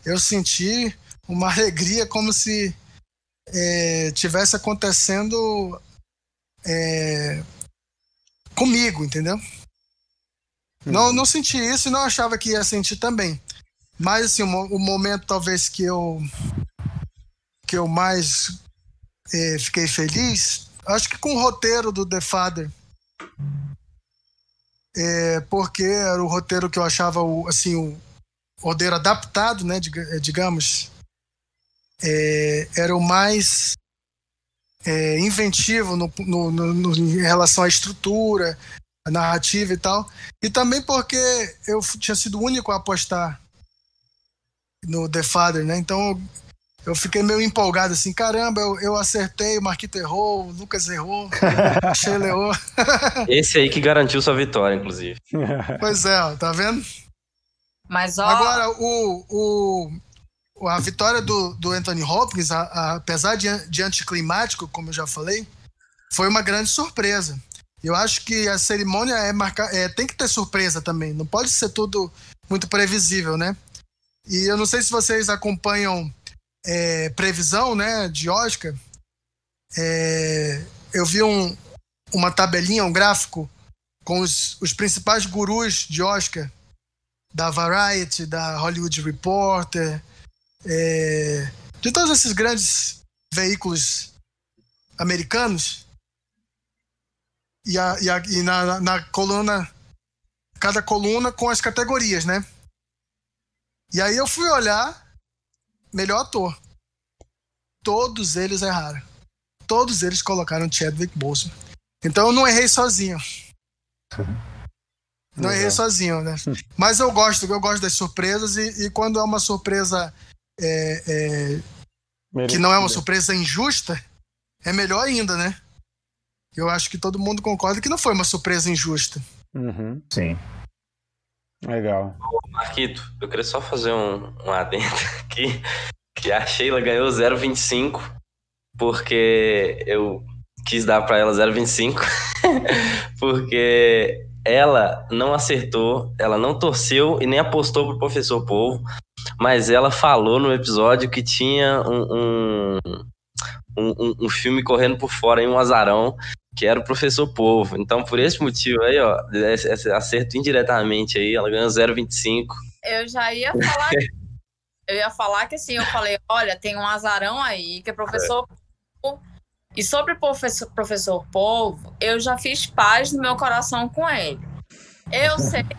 eu senti uma alegria como se é, tivesse acontecendo é, comigo, entendeu? Não, não senti isso e não achava que ia sentir também. Mas assim, o, o momento talvez que eu que eu mais é, fiquei feliz, acho que com o roteiro do The Father. É, porque era o roteiro que eu achava o, assim, o roteiro adaptado, né, é, digamos, é, era o mais é, inventivo no, no, no, em relação à estrutura, a narrativa e tal. E também porque eu tinha sido o único a apostar no The Father, né? Então eu fiquei meio empolgado assim, caramba, eu, eu acertei, o Marquito errou, o Lucas errou, o Sheila errou. Esse aí que garantiu sua vitória, inclusive. Pois é, ó, tá vendo? Mas ó... Agora, o, o, a vitória do, do Anthony Hopkins, a, a, apesar de, de anticlimático, como eu já falei, foi uma grande surpresa. Eu acho que a cerimônia é marcar, é, tem que ter surpresa também. Não pode ser tudo muito previsível, né? E eu não sei se vocês acompanham é, previsão né, de Oscar. É, eu vi um, uma tabelinha, um gráfico com os, os principais gurus de Oscar da Variety, da Hollywood Reporter, é, de todos esses grandes veículos americanos. E, a, e, a, e na, na coluna, cada coluna com as categorias, né? E aí eu fui olhar melhor ator. Todos eles erraram. Todos eles colocaram Chadwick Boseman. Então eu não errei sozinho. Não errei sozinho, né? Mas eu gosto, eu gosto das surpresas e, e quando é uma surpresa é, é, que não é uma surpresa injusta, é melhor ainda, né? Eu acho que todo mundo concorda que não foi uma surpresa injusta. Uhum. Sim. Legal. Marquito, eu queria só fazer um, um adendo aqui, que a Sheila ganhou 0,25, porque eu quis dar para ela 0,25, porque ela não acertou, ela não torceu e nem apostou pro professor Povo, mas ela falou no episódio que tinha um, um, um, um filme correndo por fora, em um azarão, que era o professor Povo. Então, por esse motivo aí, ó, acerto indiretamente aí, ela ganhou 0,25. Eu já ia falar. eu ia falar que assim, eu falei, olha, tem um azarão aí, que é professor. É. E sobre o professor, professor Povo, eu já fiz paz no meu coração com ele. Eu sei que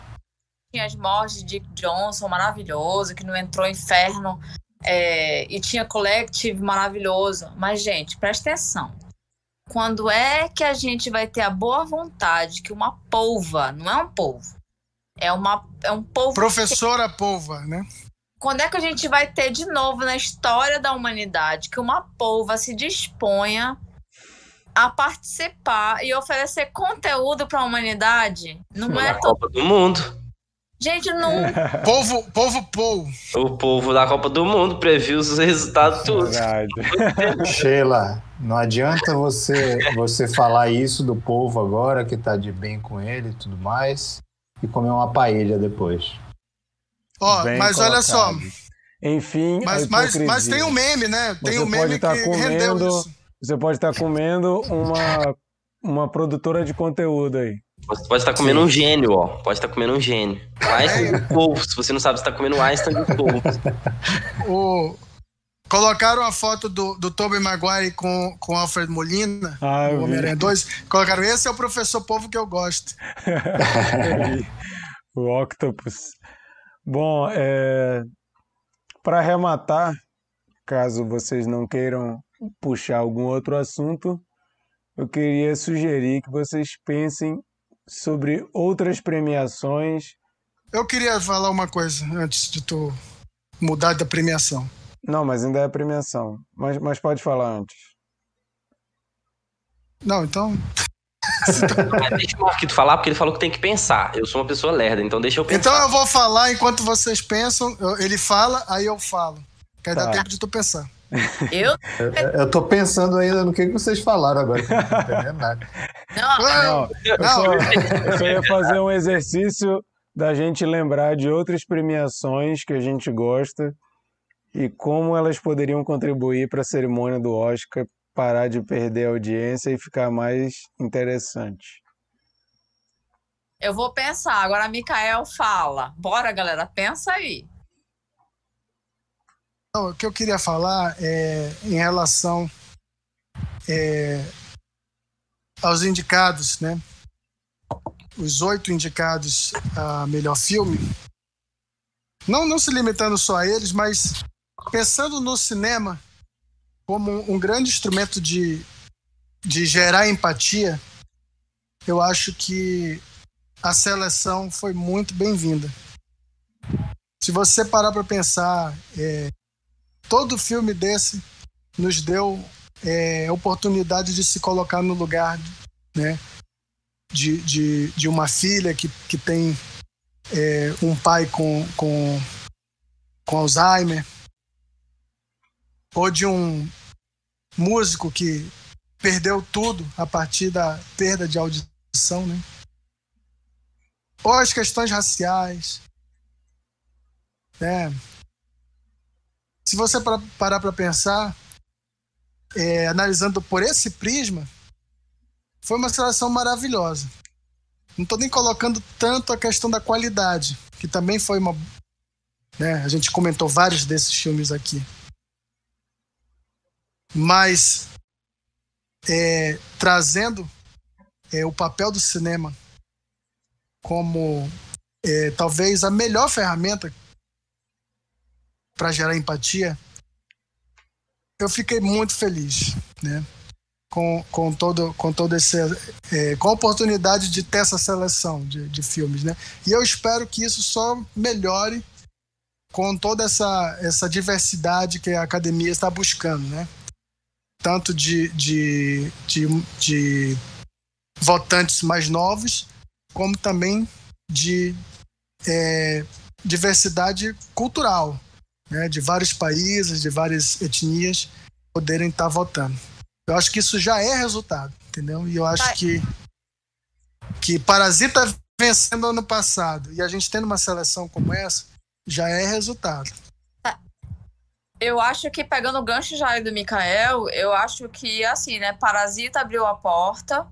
tinha as mortes de Dick Johnson maravilhoso, que não entrou inferno, é, e tinha Collective maravilhoso. Mas, gente, presta atenção quando é que a gente vai ter a boa vontade que uma polva, não é um polvo, é, uma, é um polvo. Professora que... polva, né? Quando é que a gente vai ter de novo na história da humanidade que uma polva se disponha a participar e oferecer conteúdo para a humanidade? Não na é Copa do Mundo. Gente, não. povo, povo, povo. O povo da Copa do Mundo previu os resultados tudo. Sheila, não adianta você você falar isso do povo agora que tá de bem com ele e tudo mais e comer uma paella depois. Ó, mas olha só. Enfim, mas, mas, mas, tem um meme, né? Tem você um meme tá que comendo, Você pode estar tá comendo uma, uma produtora de conteúdo aí. Você pode estar tá comendo Sim. um gênio, ó. Pode estar tá comendo um gênio. Einstein de polvo. Se você não sabe, você está comendo Einstein de polvo. o... Colocaram a foto do, do Tobey Maguire com, com Alfred Molina, ah, o Homem-Aranha 2. Colocaram, esse é o professor povo que eu gosto. o Octopus. Bom, é... para arrematar, caso vocês não queiram puxar algum outro assunto, eu queria sugerir que vocês pensem sobre outras premiações. Eu queria falar uma coisa antes de tu mudar da premiação. Não, mas ainda é premiação. Mas, mas pode falar antes. Não, então. deixa o Marquito falar, porque ele falou que tem que pensar. Eu sou uma pessoa lerda, então deixa eu pensar. Então eu vou falar enquanto vocês pensam. Ele fala, aí eu falo. Que aí tá. dá tempo de tu pensar. Eu? eu? Eu tô pensando ainda no que, vocês falaram agora, que não tô entendendo nada. Não, não, eu, Só, eu só ia fazer um exercício da gente lembrar de outras premiações que a gente gosta e como elas poderiam contribuir para a cerimônia do Oscar parar de perder a audiência e ficar mais interessante. Eu vou pensar. Agora a Mikael fala. Bora, galera, pensa aí. O que eu queria falar é em relação é, aos indicados, né? Os oito indicados a melhor filme. Não, não se limitando só a eles, mas pensando no cinema como um grande instrumento de, de gerar empatia, eu acho que a seleção foi muito bem-vinda. Se você parar para pensar, é, todo filme desse nos deu é, oportunidade de se colocar no lugar né, de, de, de uma filha que, que tem é, um pai com, com, com Alzheimer, ou de um músico que perdeu tudo a partir da perda de audição, né? Ou as questões raciais, né? Se você parar para pensar, é, analisando por esse prisma, foi uma seleção maravilhosa. Não estou nem colocando tanto a questão da qualidade, que também foi uma. Né, a gente comentou vários desses filmes aqui mas é, trazendo é, o papel do cinema como é, talvez a melhor ferramenta para gerar empatia, eu fiquei muito feliz, né? Com, com todo com todo esse é, com a oportunidade de ter essa seleção de, de filmes, né? E eu espero que isso só melhore com toda essa essa diversidade que a academia está buscando, né? Tanto de, de, de, de votantes mais novos, como também de é, diversidade cultural, né, de vários países, de várias etnias poderem estar votando. Eu acho que isso já é resultado, entendeu? E eu acho que que Parasita vencendo ano passado e a gente tendo uma seleção como essa já é resultado. Eu acho que, pegando o gancho já do Mikael, eu acho que, assim, né? Parasita abriu a porta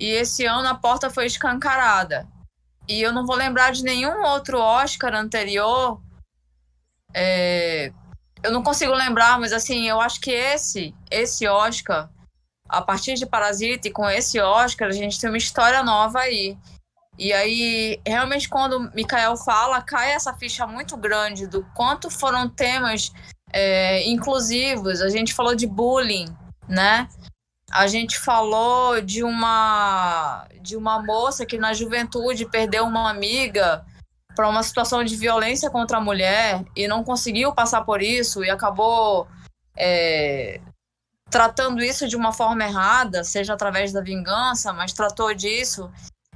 e esse ano a porta foi escancarada. E eu não vou lembrar de nenhum outro Oscar anterior. É... Eu não consigo lembrar, mas, assim, eu acho que esse, esse Oscar, a partir de Parasita e com esse Oscar, a gente tem uma história nova aí. E aí, realmente, quando o Mikael fala, cai essa ficha muito grande do quanto foram temas é, inclusivos. A gente falou de bullying, né? A gente falou de uma de uma moça que na juventude perdeu uma amiga para uma situação de violência contra a mulher e não conseguiu passar por isso e acabou é, tratando isso de uma forma errada, seja através da vingança, mas tratou disso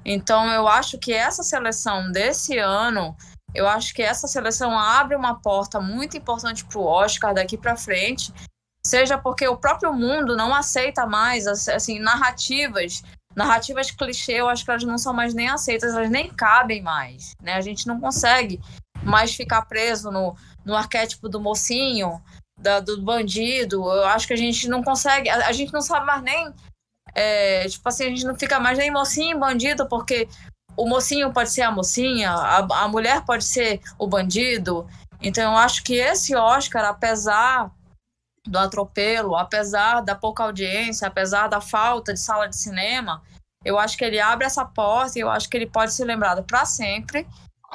então, eu acho que essa seleção desse ano, eu acho que essa seleção abre uma porta muito importante para o Oscar daqui para frente, seja porque o próprio mundo não aceita mais assim narrativas, narrativas clichê, eu acho que elas não são mais nem aceitas, elas nem cabem mais, né? A gente não consegue mais ficar preso no, no arquétipo do mocinho, da, do bandido. Eu acho que a gente não consegue, a, a gente não sabe mais nem. É, tipo assim, a gente não fica mais nem mocinho bandido, porque o mocinho pode ser a mocinha, a, a mulher pode ser o bandido. Então eu acho que esse Oscar, apesar do atropelo, apesar da pouca audiência, apesar da falta de sala de cinema, eu acho que ele abre essa porta e eu acho que ele pode ser lembrado para sempre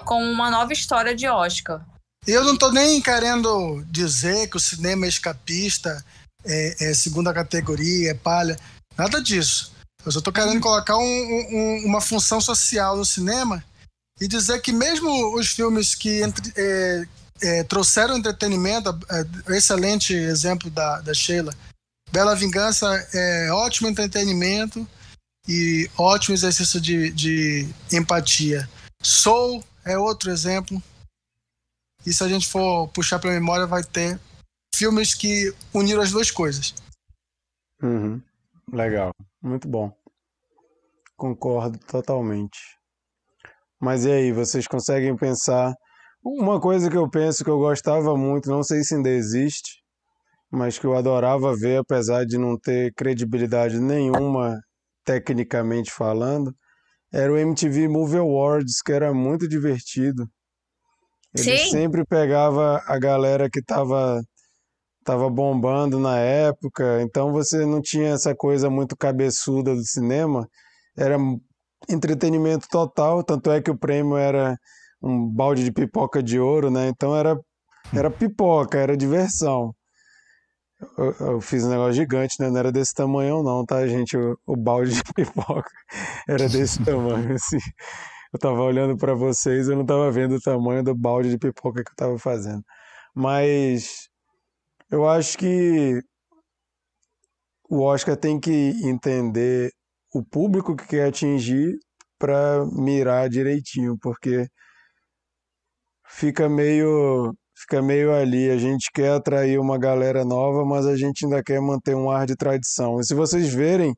como uma nova história de Oscar. Eu não estou nem querendo dizer que o cinema é escapista, é, é segunda categoria, é palha, nada disso. Eu só estou querendo colocar um, um, uma função social no cinema e dizer que mesmo os filmes que entre, é, é, trouxeram entretenimento, é, excelente exemplo da, da Sheila, Bela Vingança é ótimo entretenimento e ótimo exercício de, de empatia. Soul é outro exemplo. E se a gente for puxar para memória, vai ter filmes que uniram as duas coisas. Uhum. Legal, muito bom. Concordo totalmente. Mas e aí, vocês conseguem pensar? Uma coisa que eu penso que eu gostava muito, não sei se ainda existe, mas que eu adorava ver, apesar de não ter credibilidade nenhuma tecnicamente falando, era o MTV Movie Awards, que era muito divertido. Ele Sim. sempre pegava a galera que estava tava bombando na época, então você não tinha essa coisa muito cabeçuda do cinema, era entretenimento total, tanto é que o prêmio era um balde de pipoca de ouro, né? Então era, era pipoca, era diversão. Eu, eu, fiz um negócio gigante, né? Não era desse tamanho não, tá, gente? O, o balde de pipoca era desse tamanho, assim. Eu tava olhando para vocês, eu não tava vendo o tamanho do balde de pipoca que eu tava fazendo. Mas eu acho que o Oscar tem que entender o público que quer atingir para mirar direitinho, porque fica meio fica meio ali. A gente quer atrair uma galera nova, mas a gente ainda quer manter um ar de tradição. E se vocês verem,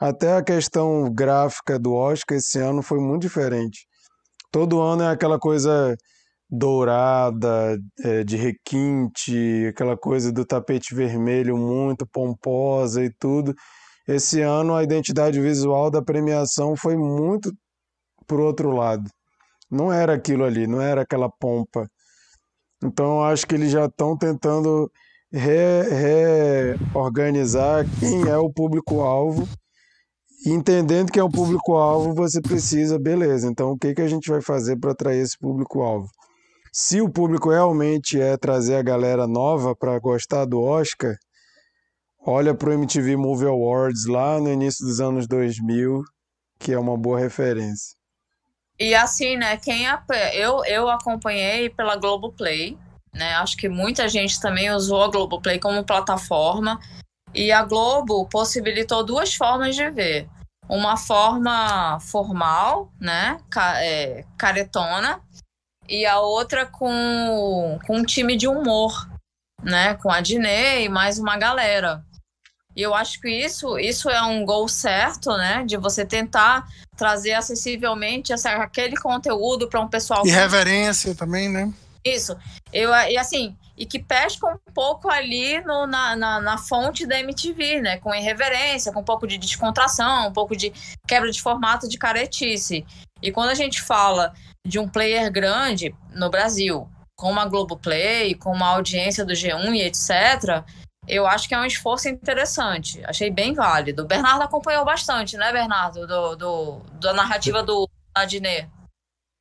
até a questão gráfica do Oscar esse ano foi muito diferente. Todo ano é aquela coisa dourada, é, de requinte, aquela coisa do tapete vermelho muito pomposa e tudo. Esse ano a identidade visual da premiação foi muito pro outro lado. Não era aquilo ali, não era aquela pompa. Então acho que eles já estão tentando reorganizar re quem é o público-alvo. Entendendo que é o público-alvo, você precisa, beleza. Então, o que, que a gente vai fazer para atrair esse público-alvo? Se o público realmente é trazer a galera nova para gostar do Oscar, olha para o MTV Movie Awards lá no início dos anos 2000, que é uma boa referência. E assim, né, quem eu, eu acompanhei pela Globoplay, né? Acho que muita gente também usou a Globoplay como plataforma. E a Globo possibilitou duas formas de ver. Uma forma formal, né? É, caretona, e a outra com, com um time de humor, né? Com a Dinê e mais uma galera. E eu acho que isso, isso é um gol certo, né? De você tentar trazer acessivelmente essa, aquele conteúdo para um pessoal. E reverência também, né? Isso. Eu, e assim, e que pesca um pouco ali no, na, na, na, fonte da MTV, né? Com irreverência, com um pouco de descontração, um pouco de quebra de formato de caretice. E quando a gente fala de um player grande no Brasil, com uma Globoplay, com uma audiência do G1 e etc., eu acho que é um esforço interessante. Achei bem válido. O Bernardo acompanhou bastante, né, Bernardo? Do, do da narrativa do Adnet.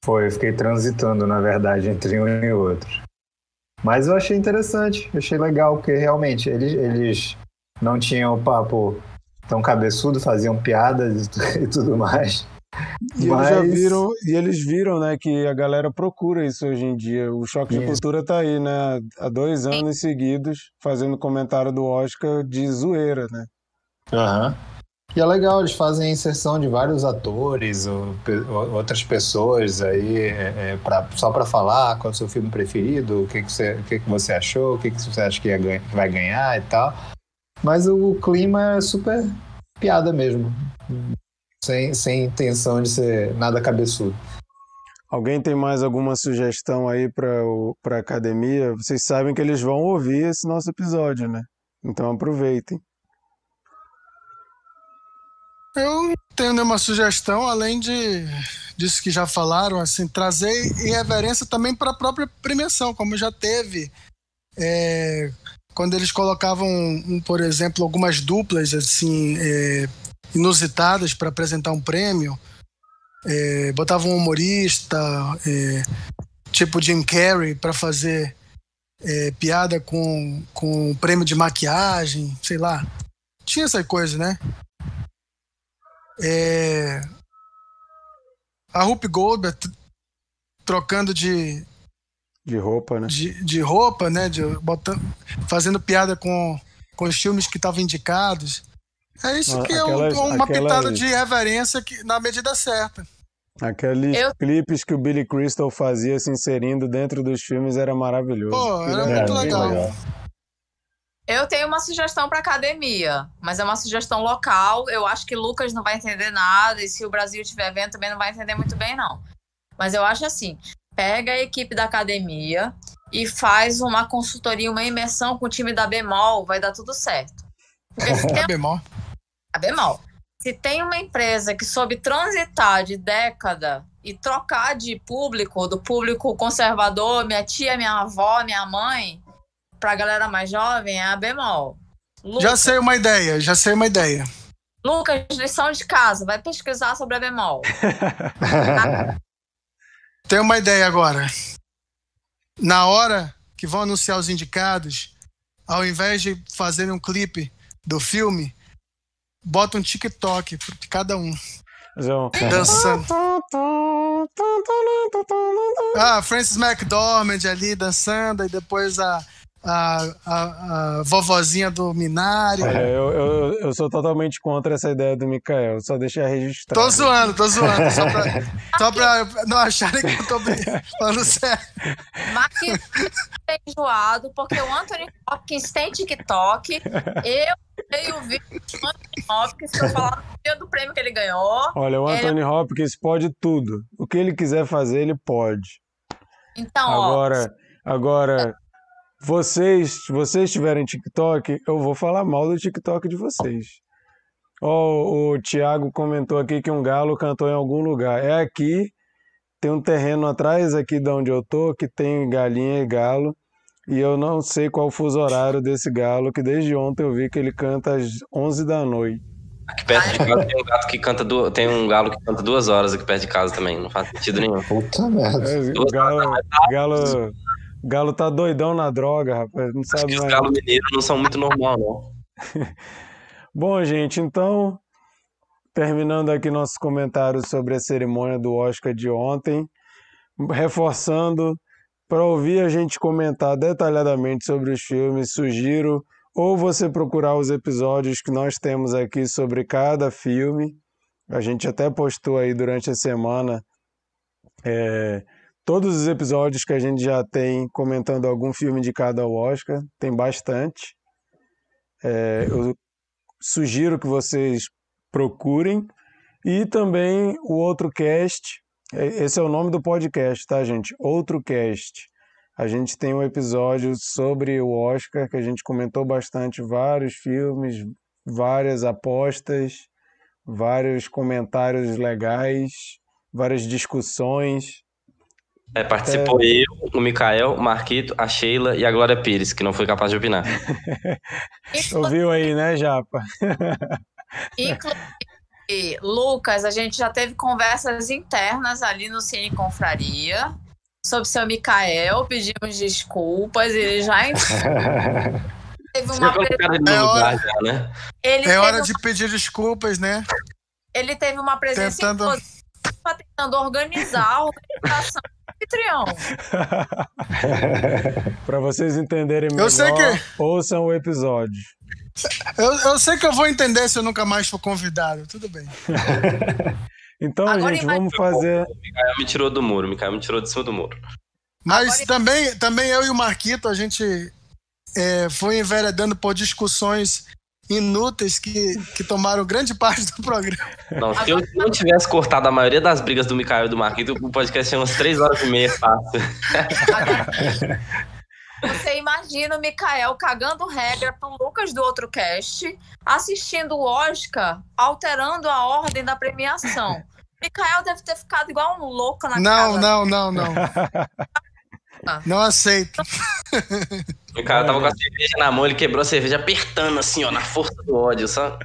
Foi, eu fiquei transitando, na verdade, entre um e outro. Mas eu achei interessante, achei legal, porque realmente eles, eles não tinham o papo tão cabeçudo, faziam piadas e tudo mais. E Mas... eles já viram, e eles viram, né, que a galera procura isso hoje em dia. O Choque de Cultura tá aí, né, há dois anos seguidos, fazendo comentário do Oscar de zoeira, né? Aham. Uhum. E é legal, eles fazem inserção de vários atores ou, ou outras pessoas aí é, é, pra, só para falar qual é o seu filme preferido, o que, que, você, o que, que você achou, o que, que você acha que vai ganhar e tal. Mas o clima é super piada mesmo sem, sem intenção de ser nada cabeçudo. Alguém tem mais alguma sugestão aí para a academia? Vocês sabem que eles vão ouvir esse nosso episódio, né? Então aproveitem. Eu tenho nenhuma sugestão, além de disso que já falaram, assim, trazer irreverência também para a própria premiação, como já teve. É, quando eles colocavam, um, por exemplo, algumas duplas assim é, inusitadas para apresentar um prêmio, é, botavam um humorista, é, tipo Jim Carrey, para fazer é, piada com, com prêmio de maquiagem, sei lá. Tinha essa coisa, né? É, a Rupi Goldberg trocando de de roupa, né? De, de roupa, né? De, botando, fazendo piada com, com os filmes que estavam indicados. É isso que aquelas, é um, uma aquelas... pitada de reverência que, na medida certa. Aqueles eu... clipes que o Billy Crystal fazia se inserindo dentro dos filmes era maravilhoso. Pô, era é, muito legal. legal. Eu tenho uma sugestão para academia, mas é uma sugestão local. Eu acho que Lucas não vai entender nada e se o Brasil tiver vendo também não vai entender muito bem não. Mas eu acho assim, pega a equipe da academia e faz uma consultoria, uma imersão com o time da Bemol, vai dar tudo certo. Porque se tem... A Bemol? A Bemol. Se tem uma empresa que soube transitar de década e trocar de público, do público conservador, minha tia, minha avó, minha mãe, pra galera mais jovem é a bemol. Lucas, já sei uma ideia, já sei uma ideia. Lucas, lição de casa, vai pesquisar sobre a bemol. Tem uma ideia agora. Na hora que vão anunciar os indicados, ao invés de fazerem um clipe do filme, bota um TikTok para cada um. Dançando. Ah, Francis McDormand ali dançando, e depois a a, a, a vovozinha do Minário. É, eu, eu, eu, sou totalmente contra essa ideia do Mikael, só deixei registrado. Tô zoando, tô zoando, só pra, só pra não acharem que eu tô falando sério. Marquinhos é enjoado, porque o Anthony Hopkins tem TikTok, eu tenho o vídeo do Anthony Hopkins eu falar dia do prêmio que ele ganhou. Olha, o Anthony ele... Hopkins pode tudo. O que ele quiser fazer, ele pode. Então, agora, ó, agora vocês, vocês tiverem TikTok, eu vou falar mal do TikTok de vocês. Oh, o Thiago comentou aqui que um galo cantou em algum lugar. É aqui, tem um terreno atrás aqui de onde eu tô, que tem galinha e galo. E eu não sei qual o fuso horário desse galo, que desde ontem eu vi que ele canta às 11 da noite. Aqui perto de casa tem um gato que canta du... tem um galo que canta duas horas aqui perto de casa também, não faz sentido nenhum. Puta merda. É, galo, galo, Galo tá doidão na droga, rapaz. Não sabe Acho que mais. Os galos mineiros não são muito normal, não. Bom, gente, então, terminando aqui nossos comentários sobre a cerimônia do Oscar de ontem, reforçando, para ouvir a gente comentar detalhadamente sobre os filmes, sugiro ou você procurar os episódios que nós temos aqui sobre cada filme. A gente até postou aí durante a semana. É, todos os episódios que a gente já tem comentando algum filme indicado ao Oscar, tem bastante. É, eu sugiro que vocês procurem. E também o outro cast, esse é o nome do podcast, tá, gente? Outro cast. A gente tem um episódio sobre o Oscar que a gente comentou bastante vários filmes, várias apostas, vários comentários legais, várias discussões. É, participou é... eu, o Mikael, o Marquito, a Sheila e a Glória Pires, que não foi capaz de opinar. Ouviu aí, né, Japa? Inclusive, Lucas, a gente já teve conversas internas ali no Cine Confraria sobre o seu Mikael, pedimos desculpas, ele já teve uma presença... é né? é hora de pedir desculpas, né? Ele teve uma presença tentando... tentando organizar a organização anfitrião. Para vocês entenderem melhor, eu sei que... ouçam o episódio. Eu, eu sei que eu vou entender se eu nunca mais for convidado. Tudo bem. então, Agora gente, vamos fazer. O Mikael me tirou do muro. O Mikael me tirou de cima do muro. Mas Agora... também, também eu e o Marquito, a gente é, foi enveredando por discussões inúteis que, que tomaram grande parte do programa. Não, se eu não tivesse cortado a maioria das brigas do Mikael e do Marquito, o podcast tinha umas três horas e meia fácil. Você imagina o Mikael cagando regra pro Lucas do outro cast, assistindo o Oscar, alterando a ordem da premiação. Mikael deve ter ficado igual um louco na Não, casa. não, não, não. Não aceito. O cara tava com a cerveja na mão, ele quebrou a cerveja apertando assim, ó, na força do ódio, sabe?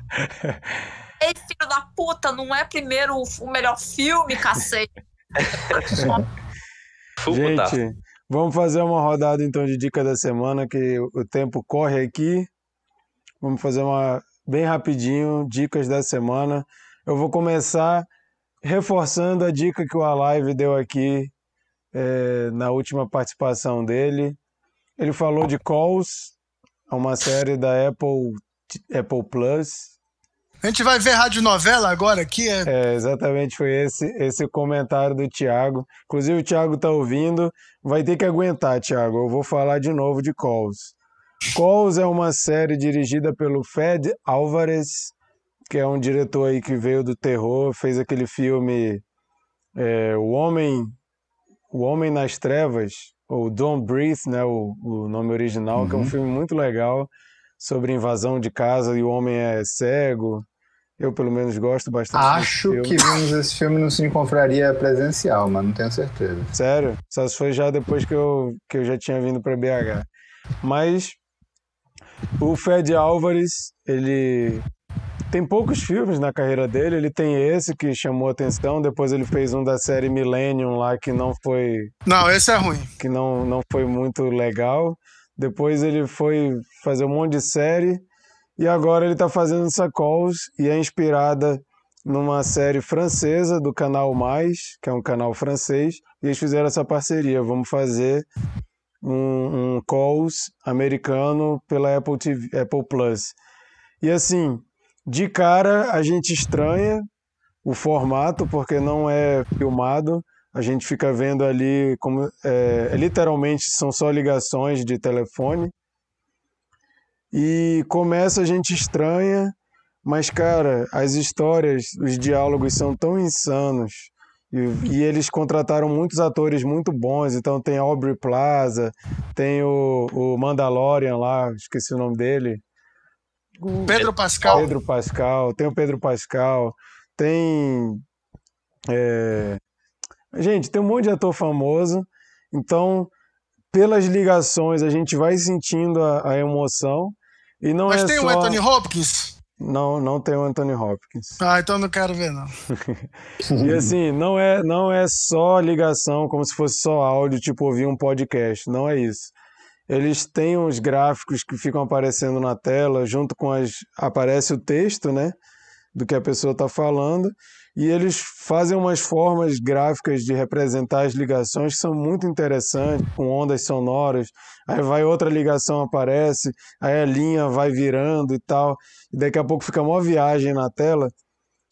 Ei, filho da puta, não é primeiro o- melhor filme, cacete. Gente, vamos fazer uma rodada então de dica da semana, que o tempo corre aqui. Vamos fazer uma bem rapidinho, dicas da semana. Eu vou começar reforçando a dica que o Alive deu aqui eh, na última participação dele. Ele falou de Calls, é uma série da Apple, Apple Plus. A gente vai ver rádio novela agora aqui. É... É, exatamente, foi esse esse comentário do Thiago. Inclusive, o Thiago tá ouvindo, vai ter que aguentar, Thiago. Eu vou falar de novo de Calls. Calls é uma série dirigida pelo Fed Álvares, que é um diretor aí que veio do terror, fez aquele filme é, O Homem O Homem nas Trevas, ou Don't Breathe, né, o, o nome original, que é um Uhum. filme muito legal sobre invasão de casa e o homem é cego. Eu, pelo menos, gosto bastante desse Acho filme. que vimos esse filme no Cine Confraria presencial, mas não tenho certeza. Sério? Só se foi já depois que eu, que eu já tinha vindo para BH. Mas o Fed Álvares, ele tem poucos filmes na carreira dele. Ele tem esse que chamou atenção. Depois ele fez um da série Millennium lá que não foi Não, esse é ruim. que não, não foi muito legal. Depois ele foi fazer um monte de série e agora ele está fazendo essa Calls e é inspirada numa série francesa do canal Mais, que é um canal francês, e eles fizeram essa parceria. Vamos fazer um, um Calls americano pela Apple TV, Apple Plus. E assim, de cara a gente estranha o formato porque não é filmado. A gente fica vendo ali como é, literalmente são só ligações de telefone. E começa a gente estranha, mas cara, as histórias, os diálogos são tão insanos. E, e eles contrataram muitos atores muito bons. Então tem Aubrey Plaza, tem o, o Mandalorian lá, esqueci o nome dele. Pedro Pascal. Pedro Pascal, tem o Pedro Pascal, tem. é, Gente, tem um monte de ator famoso, então, pelas ligações, a gente vai sentindo a, a emoção. E não Mas é tem só... o Anthony Hopkins? Não, não tem o Anthony Hopkins. Ah, então não quero ver, não. E assim, não é, não é só ligação, como se fosse só áudio, tipo ouvir um podcast. Não é isso. Eles têm uns gráficos que ficam aparecendo na tela, junto com as. aparece o texto, né? Do que a pessoa está falando. E eles fazem umas formas gráficas de representar as ligações que são muito interessantes, com ondas sonoras. Aí vai outra ligação, aparece, aí a linha vai virando e tal. E daqui a pouco fica uma viagem na tela.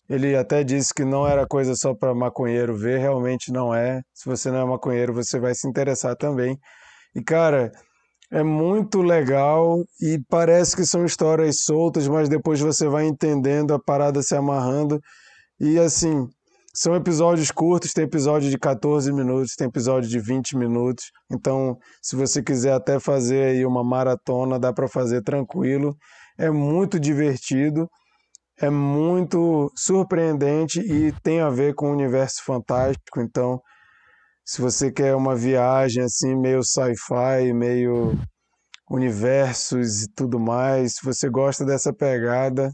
Ele até disse que não era coisa só para maconheiro ver, realmente não é. Se você não é maconheiro, você vai se interessar também. E cara, é muito legal e parece que são histórias soltas, mas depois você vai entendendo a parada se amarrando. E assim, são episódios curtos, tem episódio de 14 minutos, tem episódio de 20 minutos. Então, se você quiser até fazer aí uma maratona, dá para fazer tranquilo. É muito divertido, é muito surpreendente e tem a ver com o universo fantástico. Então, se você quer uma viagem assim, meio sci-fi, meio universos e tudo mais, se você gosta dessa pegada,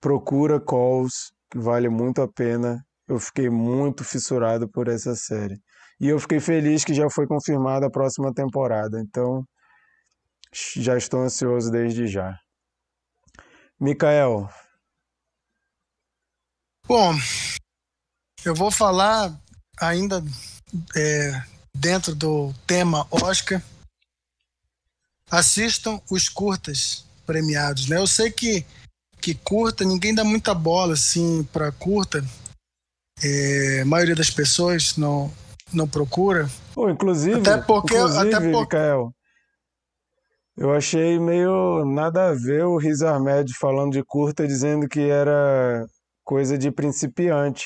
procura Calls, vale muito a pena. Eu fiquei muito fissurado por essa série. E eu fiquei feliz que já foi confirmada a próxima temporada. Então, já estou ansioso desde já. Mikael, Bom, eu vou falar ainda é, dentro do tema Oscar. Assistam os curtas premiados, né? Eu sei que que curta ninguém dá muita bola assim para curta. É, a maioria das pessoas não não procura. Pô, inclusive, Até porque- inclusive, até por- Mikael, Eu achei meio nada a ver o Riz Ahmed falando de curta, dizendo que era coisa de principiante.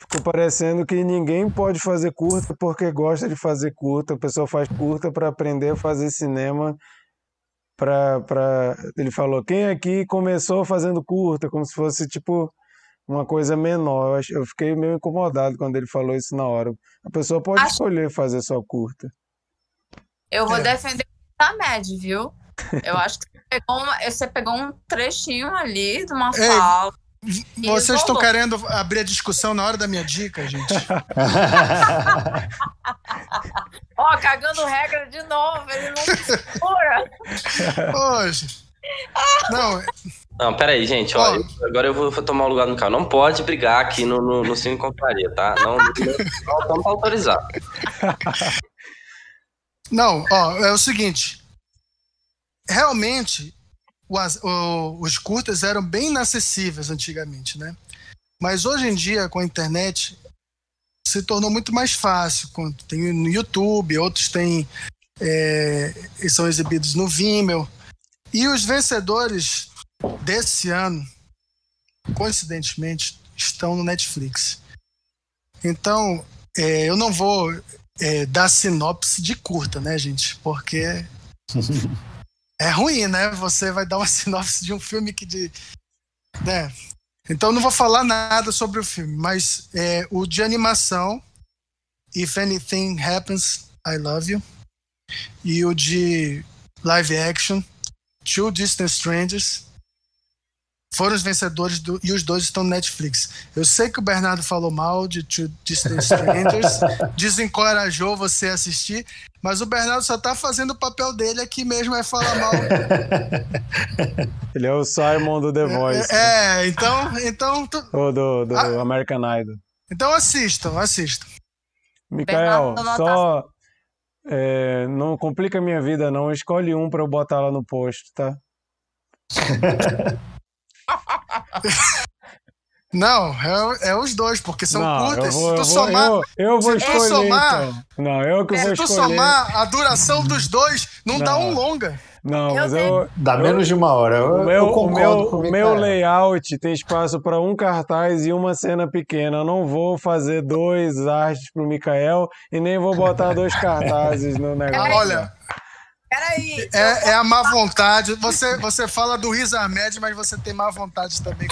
Ficou parecendo que ninguém pode fazer curta porque gosta de fazer curta. A pessoa faz curta para aprender a fazer cinema. Pra, pra... Ele falou: quem aqui começou fazendo curta? Como se fosse tipo uma coisa menor. Eu, fiquei meio incomodado quando ele falou isso na hora. A pessoa pode Acho... escolher fazer só curta. Eu vou é. defender a Med, viu? Eu acho que você pegou, uma... você pegou um trechinho ali de uma Ei. fala vocês estão querendo abrir a discussão na hora da minha dica, gente? Ó, oh, cagando regra de novo, ele não segura. Hoje. Não. Não, peraí, gente, ó, eu, agora eu vou tomar o lugar no carro. Não pode brigar aqui no, no, no Cine Compraria, tá? Não, não, não estamos autorizados. Não, ó, é o seguinte. Realmente, os curtas eram bem inacessíveis antigamente, né? Mas hoje em dia, com a internet, se tornou muito mais fácil. Tem no YouTube, outros têm é, são exibidos no Vimeo. E os vencedores desse ano, coincidentemente, estão no Netflix. Então, é, eu não vou é, dar sinopse de curta, né, gente? Porque é ruim, né? Você vai dar uma sinopse de um filme que de. Né? Então não vou falar nada sobre o filme, mas é, o de animação, If Anything Happens, I Love You, e o de live action, Two Distant Strangers, foram os vencedores do, e os dois estão no Netflix. Eu sei que o Bernardo falou mal de Two Distant Strangers, desencorajou você a assistir, mas o Bernardo só tá fazendo o papel dele aqui mesmo, é falar mal. Ele é o Simon do The é, Voice. É, é então. então tu... Ou do, do ah, American Idol. Então assistam, assistam. Mikael, só. É, não complica a minha vida, não. Escolhe um para eu botar lá no post, tá? Não, é, é, os dois, porque são não, curtas. Vou, se tu somar. Eu, eu vou escolher. Somar, então. Não, eu que é, vou escolher. Se tu somar a duração dos dois, não, não. dá um longa. Não, mas eu. Dá eu, menos de uma hora. Eu, o meu, eu o meu, o meu layout tem espaço para um cartaz e uma cena pequena. Eu não vou fazer dois artes pro Mikael e nem vou botar dois cartazes no negócio. Olha, Peraí. É, é a má vontade. Você, você fala do Riz Ahmed, mas você tem má vontade também.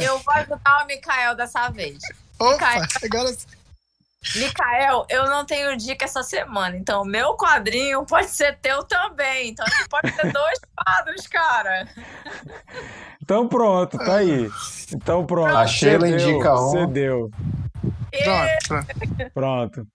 eu vou ajudar o Mikael dessa vez. Opa, Mikael, agora... Mikael, eu não tenho dica essa semana, então meu quadrinho pode ser teu também. Então pode ter dois quadros, cara. Então pronto, tá aí. Então pronto. A Sheila indica um. Cedeu. Pronto. Pronto.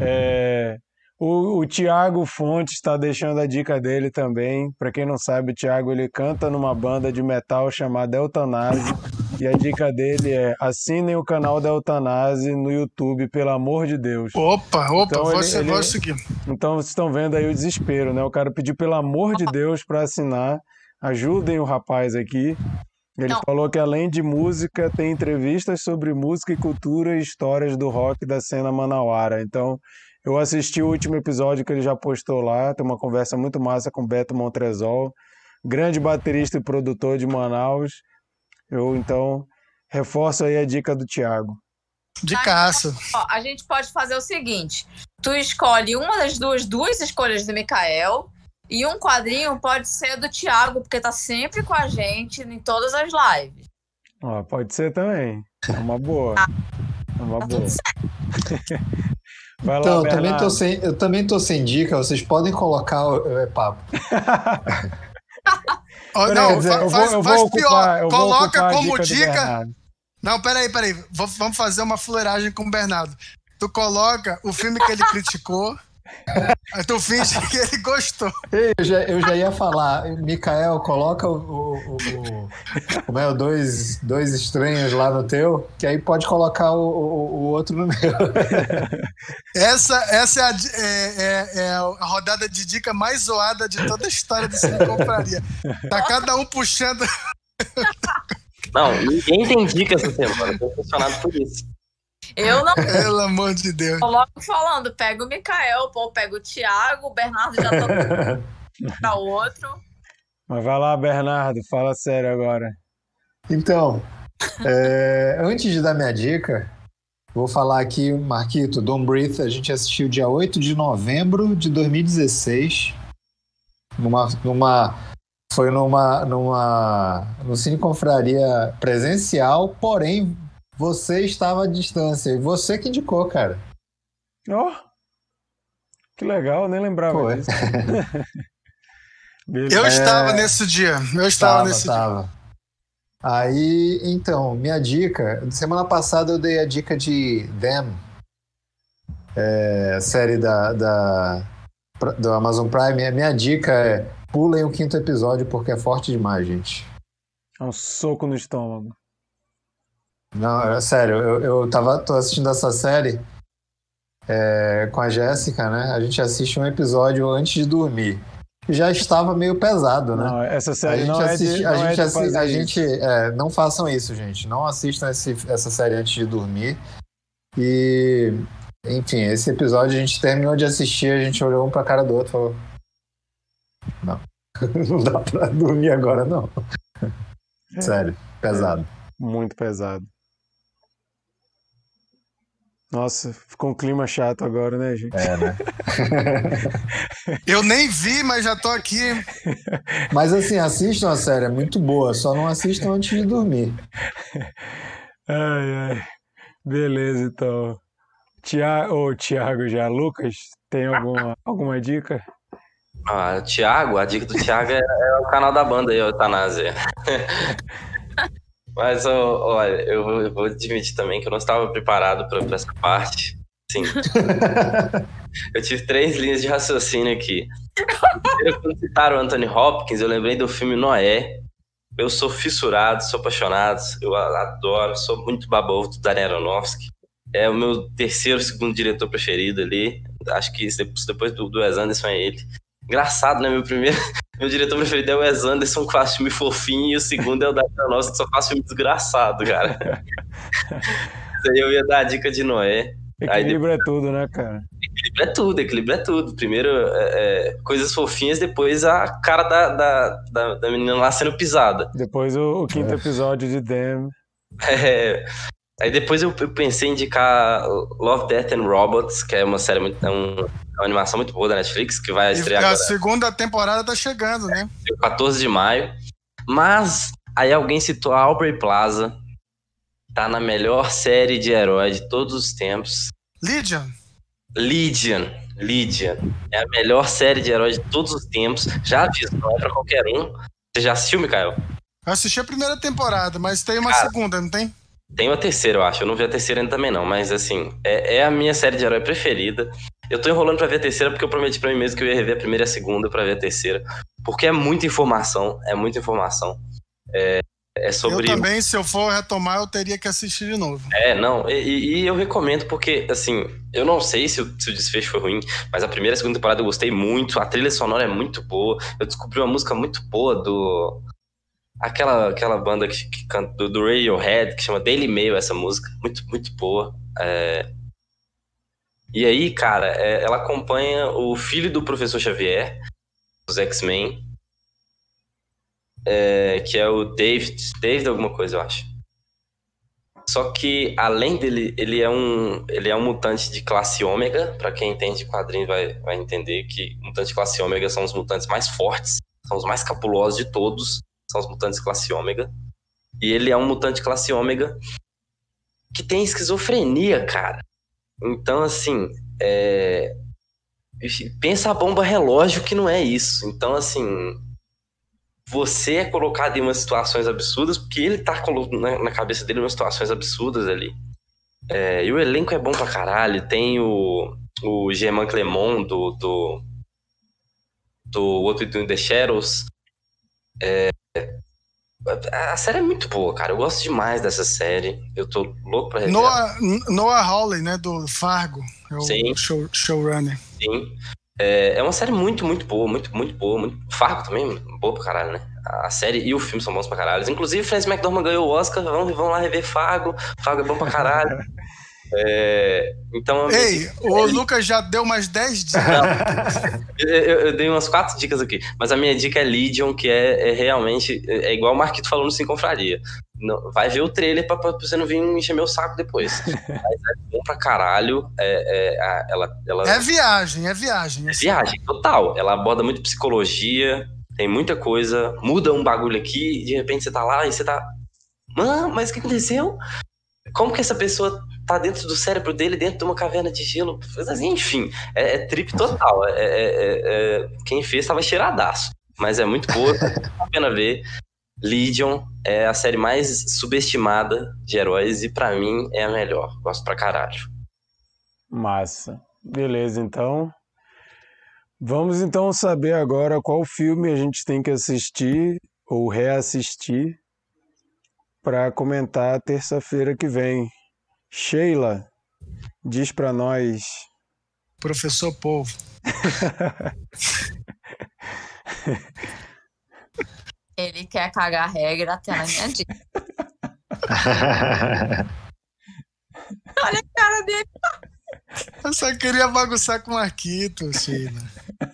É... O, o Tiago Fontes está deixando a dica dele também. Para quem não sabe, o Tiago ele canta numa banda de metal chamada Eutanase. E a dica dele é assinem o canal da Eutanase no YouTube, pelo amor de Deus. Opa, opa, então, vou, ele, vou seguir. Então vocês estão vendo aí o desespero, né? O cara pediu pelo amor de Deus para assinar. Ajudem o rapaz aqui. Ele não. falou que além de música, tem entrevistas sobre música e cultura e histórias do rock da cena manauara. Então, eu assisti o último episódio que ele já postou lá, tem uma conversa muito massa com Beto Montrezol, grande baterista e produtor de Manaus. Eu então reforço aí a dica do Thiago. De caça. A gente pode fazer o seguinte: tu escolhe uma das duas, duas escolhas do Mikael, e um quadrinho pode ser do Thiago, porque tá sempre com a gente em todas as lives. Ó, pode ser também. É uma boa. Ah, é uma tá boa. Vai então, lá, eu, também tô sem, eu também tô sem dica, vocês podem colocar o é papo. oh, não, dizer, faz, eu vou, eu faz vou pior. Ocupar, Coloca como dica. dica não, peraí, peraí. Vamos fazer uma fuleiragem com o Bernardo. Tu coloca o filme que ele criticou. Tu finge que ele gostou. Eu já, eu já ia falar, Mikael, coloca o, o, o, como é, o dois, dois estranhos lá no teu, que aí pode colocar o, o, o outro no meu. Essa, essa é, a, é, é, é, a rodada de dica mais zoada de toda a história do Cine Compraria. Tá cada um puxando. Não, ninguém tem dica essa semana, tô funcionado por isso. Eu não. Pelo amor de Deus. Tô logo falando, pega o Mikael, pô, pega o Thiago, o Bernardo já tá pra outro. Mas vai lá, Bernardo, fala sério agora. Então, é, antes de dar minha dica, vou falar aqui, Marquito, Don't Breathe, a gente assistiu dia 8 de novembro de 2016. Numa. numa foi numa. numa no Cine Confraria presencial, porém, você estava à distância. E você que indicou, cara. Ó, que legal, nem lembrava Pô, disso. Eu É. estava nesse dia. Eu estava Tava, nesse dia. tava. Aí, então, minha dica. Semana passada eu dei a dica de Them, é, série da, da, do Amazon Prime. A minha dica é pulem o quinto episódio porque é forte demais, gente. É um soco no estômago. Não, é sério, eu, eu tava, tô assistindo essa série é, com a Jéssica, né? A gente assiste um episódio antes de dormir. Já estava meio pesado, né? Não, essa A série gente não é assiste, de, a não é gente, de assi- fazer a gente é, não façam isso, gente. Não assistam esse- essa série antes de dormir. E, enfim, esse episódio a gente terminou de assistir, a gente olhou um pra cara do outro e falou: Não, não dá pra dormir agora, não. É. Sério, pesado. Muito pesado. Nossa, ficou um clima chato agora, né, gente? É, né? Eu nem vi, mas já tô aqui. Mas assim, assistam a série, é muito boa, só não assistam antes de dormir. Ai, ai. Beleza, então. Tiago, ou Tiago já, Lucas, tem alguma, alguma dica? Ah, o Thiago, a dica do Thiago é, é o canal da banda aí, o Eutanásia. Mas, ó, olha, eu vou, eu vou admitir também que eu não estava preparado para essa parte. Sim. eu tive três linhas de raciocínio aqui. Quando citaram o Anthony Hopkins, eu lembrei do filme Noé. Eu sou fissurado, sou apaixonado, eu adoro, sou muito babovo do Aronofsky. É o meu terceiro, segundo diretor preferido ali. Acho que depois do, do Wes Anderson é ele. Engraçado, né? Meu primeiro, meu diretor preferido é o Wes Anderson, que faz filme fofinho, e o segundo é o Darren Aronofsky, que só faz filme desgraçado, cara. Isso aí eu ia dar a dica de Noé. Equilíbrio é tudo, né, cara? Equilíbrio é tudo, equilíbrio é tudo. Primeiro é, é, coisas fofinhas, depois a cara da, da, da, da menina lá sendo pisada. Depois o, o quinto episódio de Them. É, aí depois eu, eu pensei em indicar Love, Death and Robots, que é uma série muito. É é uma animação muito boa da Netflix, que vai E estrear a agora, segunda temporada tá chegando, né? dia 14 de maio. Mas aí alguém citou a Aubrey Plaza. Tá na melhor série de herói de todos os tempos. Lydian, Legion. Legion. É a melhor série de heróis de todos os tempos. Já aviso, não é pra qualquer um. Você já assistiu, Mikael? eu assisti a primeira temporada, mas tem uma Cara. segunda, não tem? Tem uma terceira, eu acho. Eu não vi a terceira ainda também, não. Mas, assim, é, é a minha série de herói preferida. Eu tô enrolando pra ver a terceira porque eu prometi pra mim mesmo que eu ia rever a primeira e a segunda pra ver a terceira. Porque é muita informação. É muita informação. É, é sobre. Eu também, se eu for retomar, eu teria que assistir de novo. É, não, e, e eu recomendo porque, assim, eu não sei se o, se o desfecho foi ruim, mas a primeira e a segunda temporada eu gostei muito, a trilha sonora é muito boa, eu descobri uma música muito boa do... Aquela, aquela banda que, que canta, do, do Radiohead, que chama Daily Mail, essa música, muito, muito boa. é. E aí, cara, é, ela acompanha o filho do professor Xavier, dos X-Men, é, que é o David, David alguma coisa, eu acho. Só que além dele, ele é um, ele é um mutante de classe ômega. Pra quem entende quadrinho vai, vai entender que mutantes de classe ômega são os mutantes mais fortes, são os mais capulosos de todos, são os mutantes classe ômega. E ele é um mutante classe ômega que tem esquizofrenia, cara. Então, assim, é... pensa a bomba relógio que não é isso. Então, assim, você é colocado em umas situações absurdas, porque ele tá na, cabeça dele umas situações absurdas ali. É, e o elenco é bom pra caralho. Tem o, o Germain Clermont do, do, do We Do the Shadows. É, a série é muito boa, cara. Eu gosto demais dessa série. Eu tô louco pra rever. Noah, Noah Hawley, né, do Fargo, é o Sim. show, showrunner. Sim. É, é uma série muito, muito boa, muito, muito boa. Muito... Fargo também, boa pra caralho, né? A série e o filme são bons pra caralho. Inclusive, Francis McDormand ganhou o Oscar. Vamos, vamos lá rever Fargo. Fargo é bom pra caralho. É, então, Ei, o Lucas já deu umas 10 dicas. eu, eu, dei umas quatro dicas aqui, mas a minha dica é Legion, que é, é realmente é igual o Marquito falou no Sim Confraria. Não, vai ver o trailer pra, pra você não vir encher meu saco depois. Mas é bom pra caralho. É, é, ela, ela... é viagem, é viagem. É viagem, total. Ela aborda muito psicologia, tem muita coisa, muda um bagulho aqui, de repente você tá lá e você tá. Mano, mas o que aconteceu? Como que essa pessoa tá dentro do cérebro dele, dentro de uma caverna de gelo? Assim, enfim, é, é trip total. É, é, é, é quem fez tava cheiradaço. Mas é muito boa, vale a pena ver. Legion é a série mais subestimada de heróis e para mim é a melhor. Gosto pra caralho. Massa. Beleza, então. Vamos então saber agora qual filme a gente tem que assistir ou reassistir para comentar terça-feira que vem. Sheila, diz para nós. Professor Povo. Ele quer cagar a regra até na minha dica. Olha a cara dele. Eu só queria bagunçar com o Marquito, Sheila.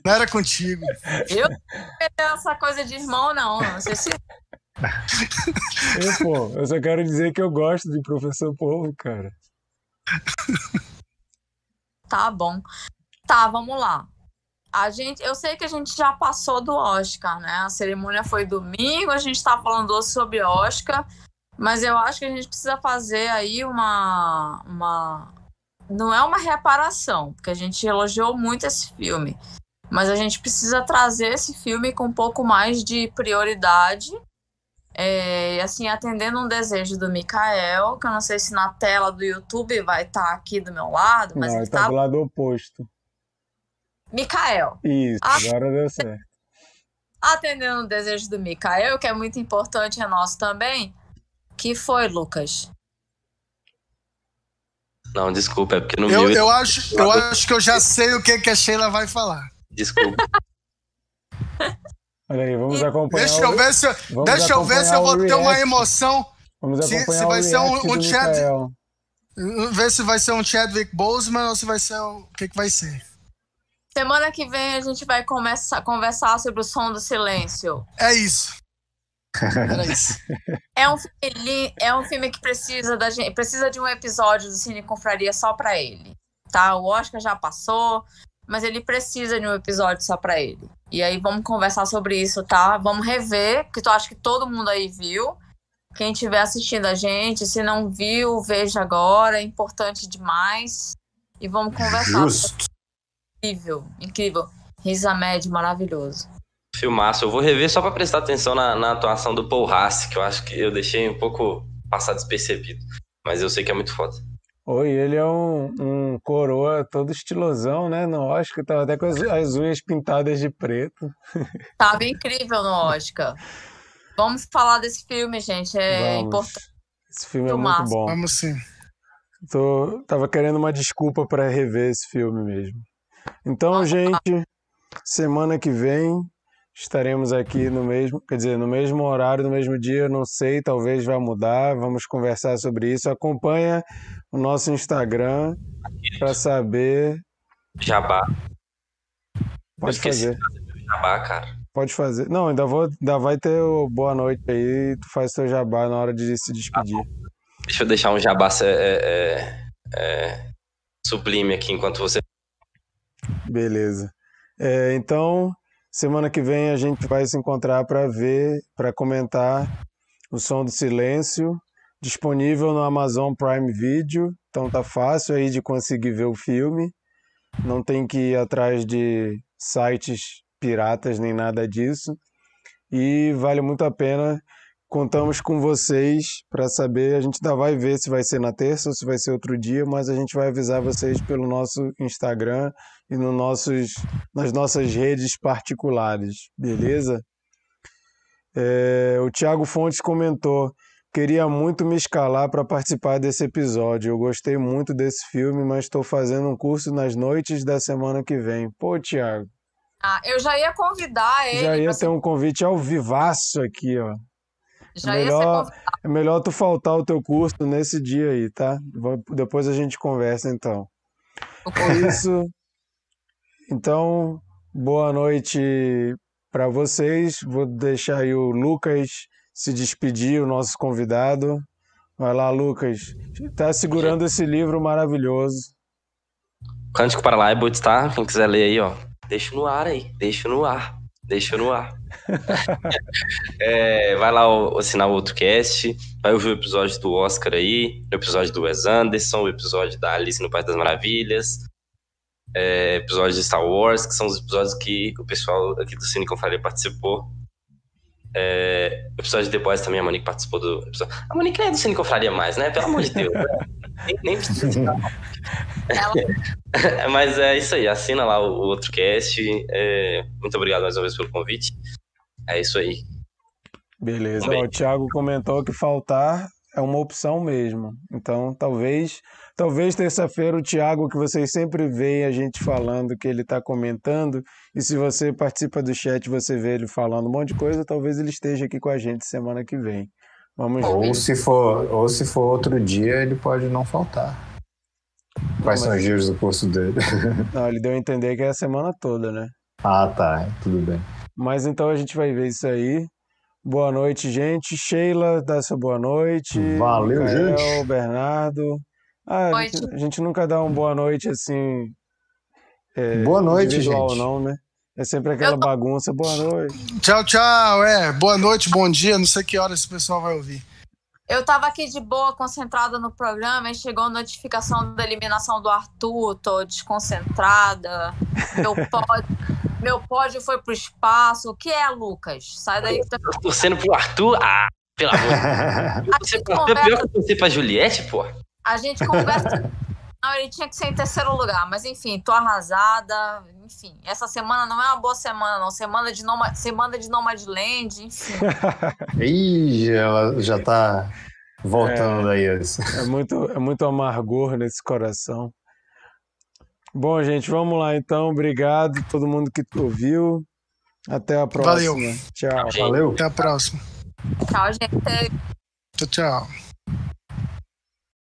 Não era contigo. Eu não essa coisa de irmão, não. Não sei se. Eu, pô, eu só quero dizer que eu gosto de Professor Povo, cara. Tá bom. Tá, vamos lá a gente, eu sei que a gente já passou do Oscar, né? A cerimônia foi domingo, a gente está falando sobre Oscar, mas eu acho que a gente precisa fazer aí uma, uma, não é uma reparação, porque a gente elogiou muito esse filme, mas a gente precisa trazer esse filme com um pouco mais de prioridade, é, assim, atendendo um desejo do Mikael, que eu não sei se na tela do YouTube vai estar tá aqui do meu lado, mas não, ele está tá do lado oposto. Mikael. Isso, agora deu certo. Atendendo o desejo do Mikael, que é muito importante, é nosso também. Que foi, Lucas? Não, desculpa, é porque no eu. Eu acho, eu acho que eu já sei o que, que a Sheila vai falar. Desculpa. Olha aí, vamos acompanhar. Deixa eu ver se, eu, deixa eu, ver se eu vou ter uma emoção. Vamos acompanhar se, se vai ser um, um Chad. Ver se vai ser um Chadwick Boseman ou se vai ser o, o que, que vai ser. Semana que vem a gente vai começar, conversar sobre o som do silêncio. É isso. Era isso. é, um filme, é um filme que precisa da gente, precisa de um episódio do Cine Confraria só para ele. Tá? O Oscar já passou, mas ele precisa de um episódio só para ele. E aí vamos conversar sobre isso, tá? Vamos rever, porque eu acho que todo mundo aí viu. Quem estiver assistindo a gente, se não viu, veja agora, é importante demais. E vamos conversar. Justo incrível, incrível. Riz Ahmed, maravilhoso. Filmaço. Eu vou rever só para prestar atenção na, na, atuação do Paul Haas, que eu acho que eu deixei um pouco passar despercebido. Mas eu sei que é muito foda. Oi, ele é um, um coroa todo estilosão, né? No Oscar, tava até com as, as unhas pintadas de preto. Tava incrível no Oscar. Vamos falar desse filme, gente. É Vamos. importante. Esse filme é muito bom. Vamos sim. Tô, tava querendo uma desculpa para rever esse filme mesmo. Então, gente, semana que vem estaremos aqui no mesmo, quer dizer, no mesmo horário, no mesmo dia, não sei, talvez vá mudar, vamos conversar sobre isso. Acompanha o nosso Instagram para saber. Jabá. Pode fazer. Jabá, cara. Pode fazer. Não, ainda vou, ainda vai ter o boa noite aí, tu faz teu jabá na hora de se despedir. Ah, deixa eu deixar um jabá é, é, é, sublime aqui enquanto você Beleza. É, então, semana que vem a gente vai se encontrar para ver, para comentar o Som do Silêncio, disponível no Amazon Prime Video. Então tá fácil aí de conseguir ver o filme. Não tem que ir atrás de sites piratas nem nada disso. E vale muito a pena Contamos com vocês para saber. A gente ainda vai ver se vai ser na terça ou se vai ser outro dia, mas a gente vai avisar vocês pelo nosso Instagram e no nossos, nas nossas redes particulares, beleza? É, o Thiago Fontes comentou: queria muito me escalar para participar desse episódio. Eu gostei muito desse filme, mas estou fazendo um curso nas noites da semana que vem. Pô, Thiago. Ah, eu já ia convidar ele. Já ia ter um convite ao vivaço aqui, ó. Já é ia ser melhor, é melhor tu faltar o teu curso nesse dia aí, tá? Depois a gente conversa então. É isso. Então, boa noite para vocês. Vou deixar aí o Lucas se despedir, o nosso convidado. Vai lá, Lucas. Tá segurando esse livro maravilhoso. Cântico para Leibowitz, tá? Quem quiser ler aí, ó. Deixa no ar aí. Deixa no ar. Deixa no ar. É, vai lá assinar o outro cast. Vai ouvir o episódio do Oscar aí. O episódio do Wes Anderson. O episódio da Alice no País das Maravilhas. É, episódio de Star Wars, que são os episódios que o pessoal aqui do Cine Confraria participou. É, o episódio de The Boys também, a Monique participou do episódio. A Monique é do Cine Confraria mais, né? Pelo amor de Deus. né? Nem, nem precisa. Ela Mas é isso aí, assina lá o, o outro cast. É, muito obrigado mais uma vez pelo convite. É isso aí. Beleza. O Thiago comentou que faltar é uma opção mesmo. Então, talvez, talvez terça-feira o Thiago que vocês sempre veem a gente falando que ele está comentando, e se você participa do chat, você vê ele falando um monte de coisa, talvez ele esteja aqui com a gente semana que vem. Vamos ver. Ou se for, ou se for outro dia, ele pode não faltar. Quais Não, são mas- os dias do curso dele? Não, ele deu a entender que é a semana toda, né? ah, tá. Tudo bem. Mas então a gente vai ver isso aí. Boa noite, gente. Sheila, dá sua boa noite. Valeu, Micael, gente. Bernardo. Ah, a gente- a gente nunca dá uma boa noite assim. é, Boa noite, gente. não, né? É sempre aquela tô- bagunça. Boa noite. Tchau, tchau. É, boa noite, bom dia. Não sei que horas esse pessoal vai ouvir. Eu tava aqui de boa, concentrada no programa, e chegou a notificação da eliminação do Arthur, tô desconcentrada. Meu pódio, meu pódio foi pro espaço. O que é, Lucas? Sai daí. que tá- Tô torcendo pro Arthur. Ah, pelo amor de Deus. Você é pior conversa, que eu torcer pra Juliette, pô. A gente conversa. Não, ele tinha que ser em terceiro lugar, mas enfim, tô arrasada. Enfim, essa semana não é uma boa semana, não. Semana de, Noma, semana de Nomadland, enfim. Ih, ela já tá voltando daí. assim. É muito, é muito amargor nesse coração. Bom, gente, vamos lá então. Obrigado a todo mundo que ouviu. Até a próxima. Valeu. Tchau. Gente. Valeu. Até a próxima. Tchau, gente. Tchau, tchau.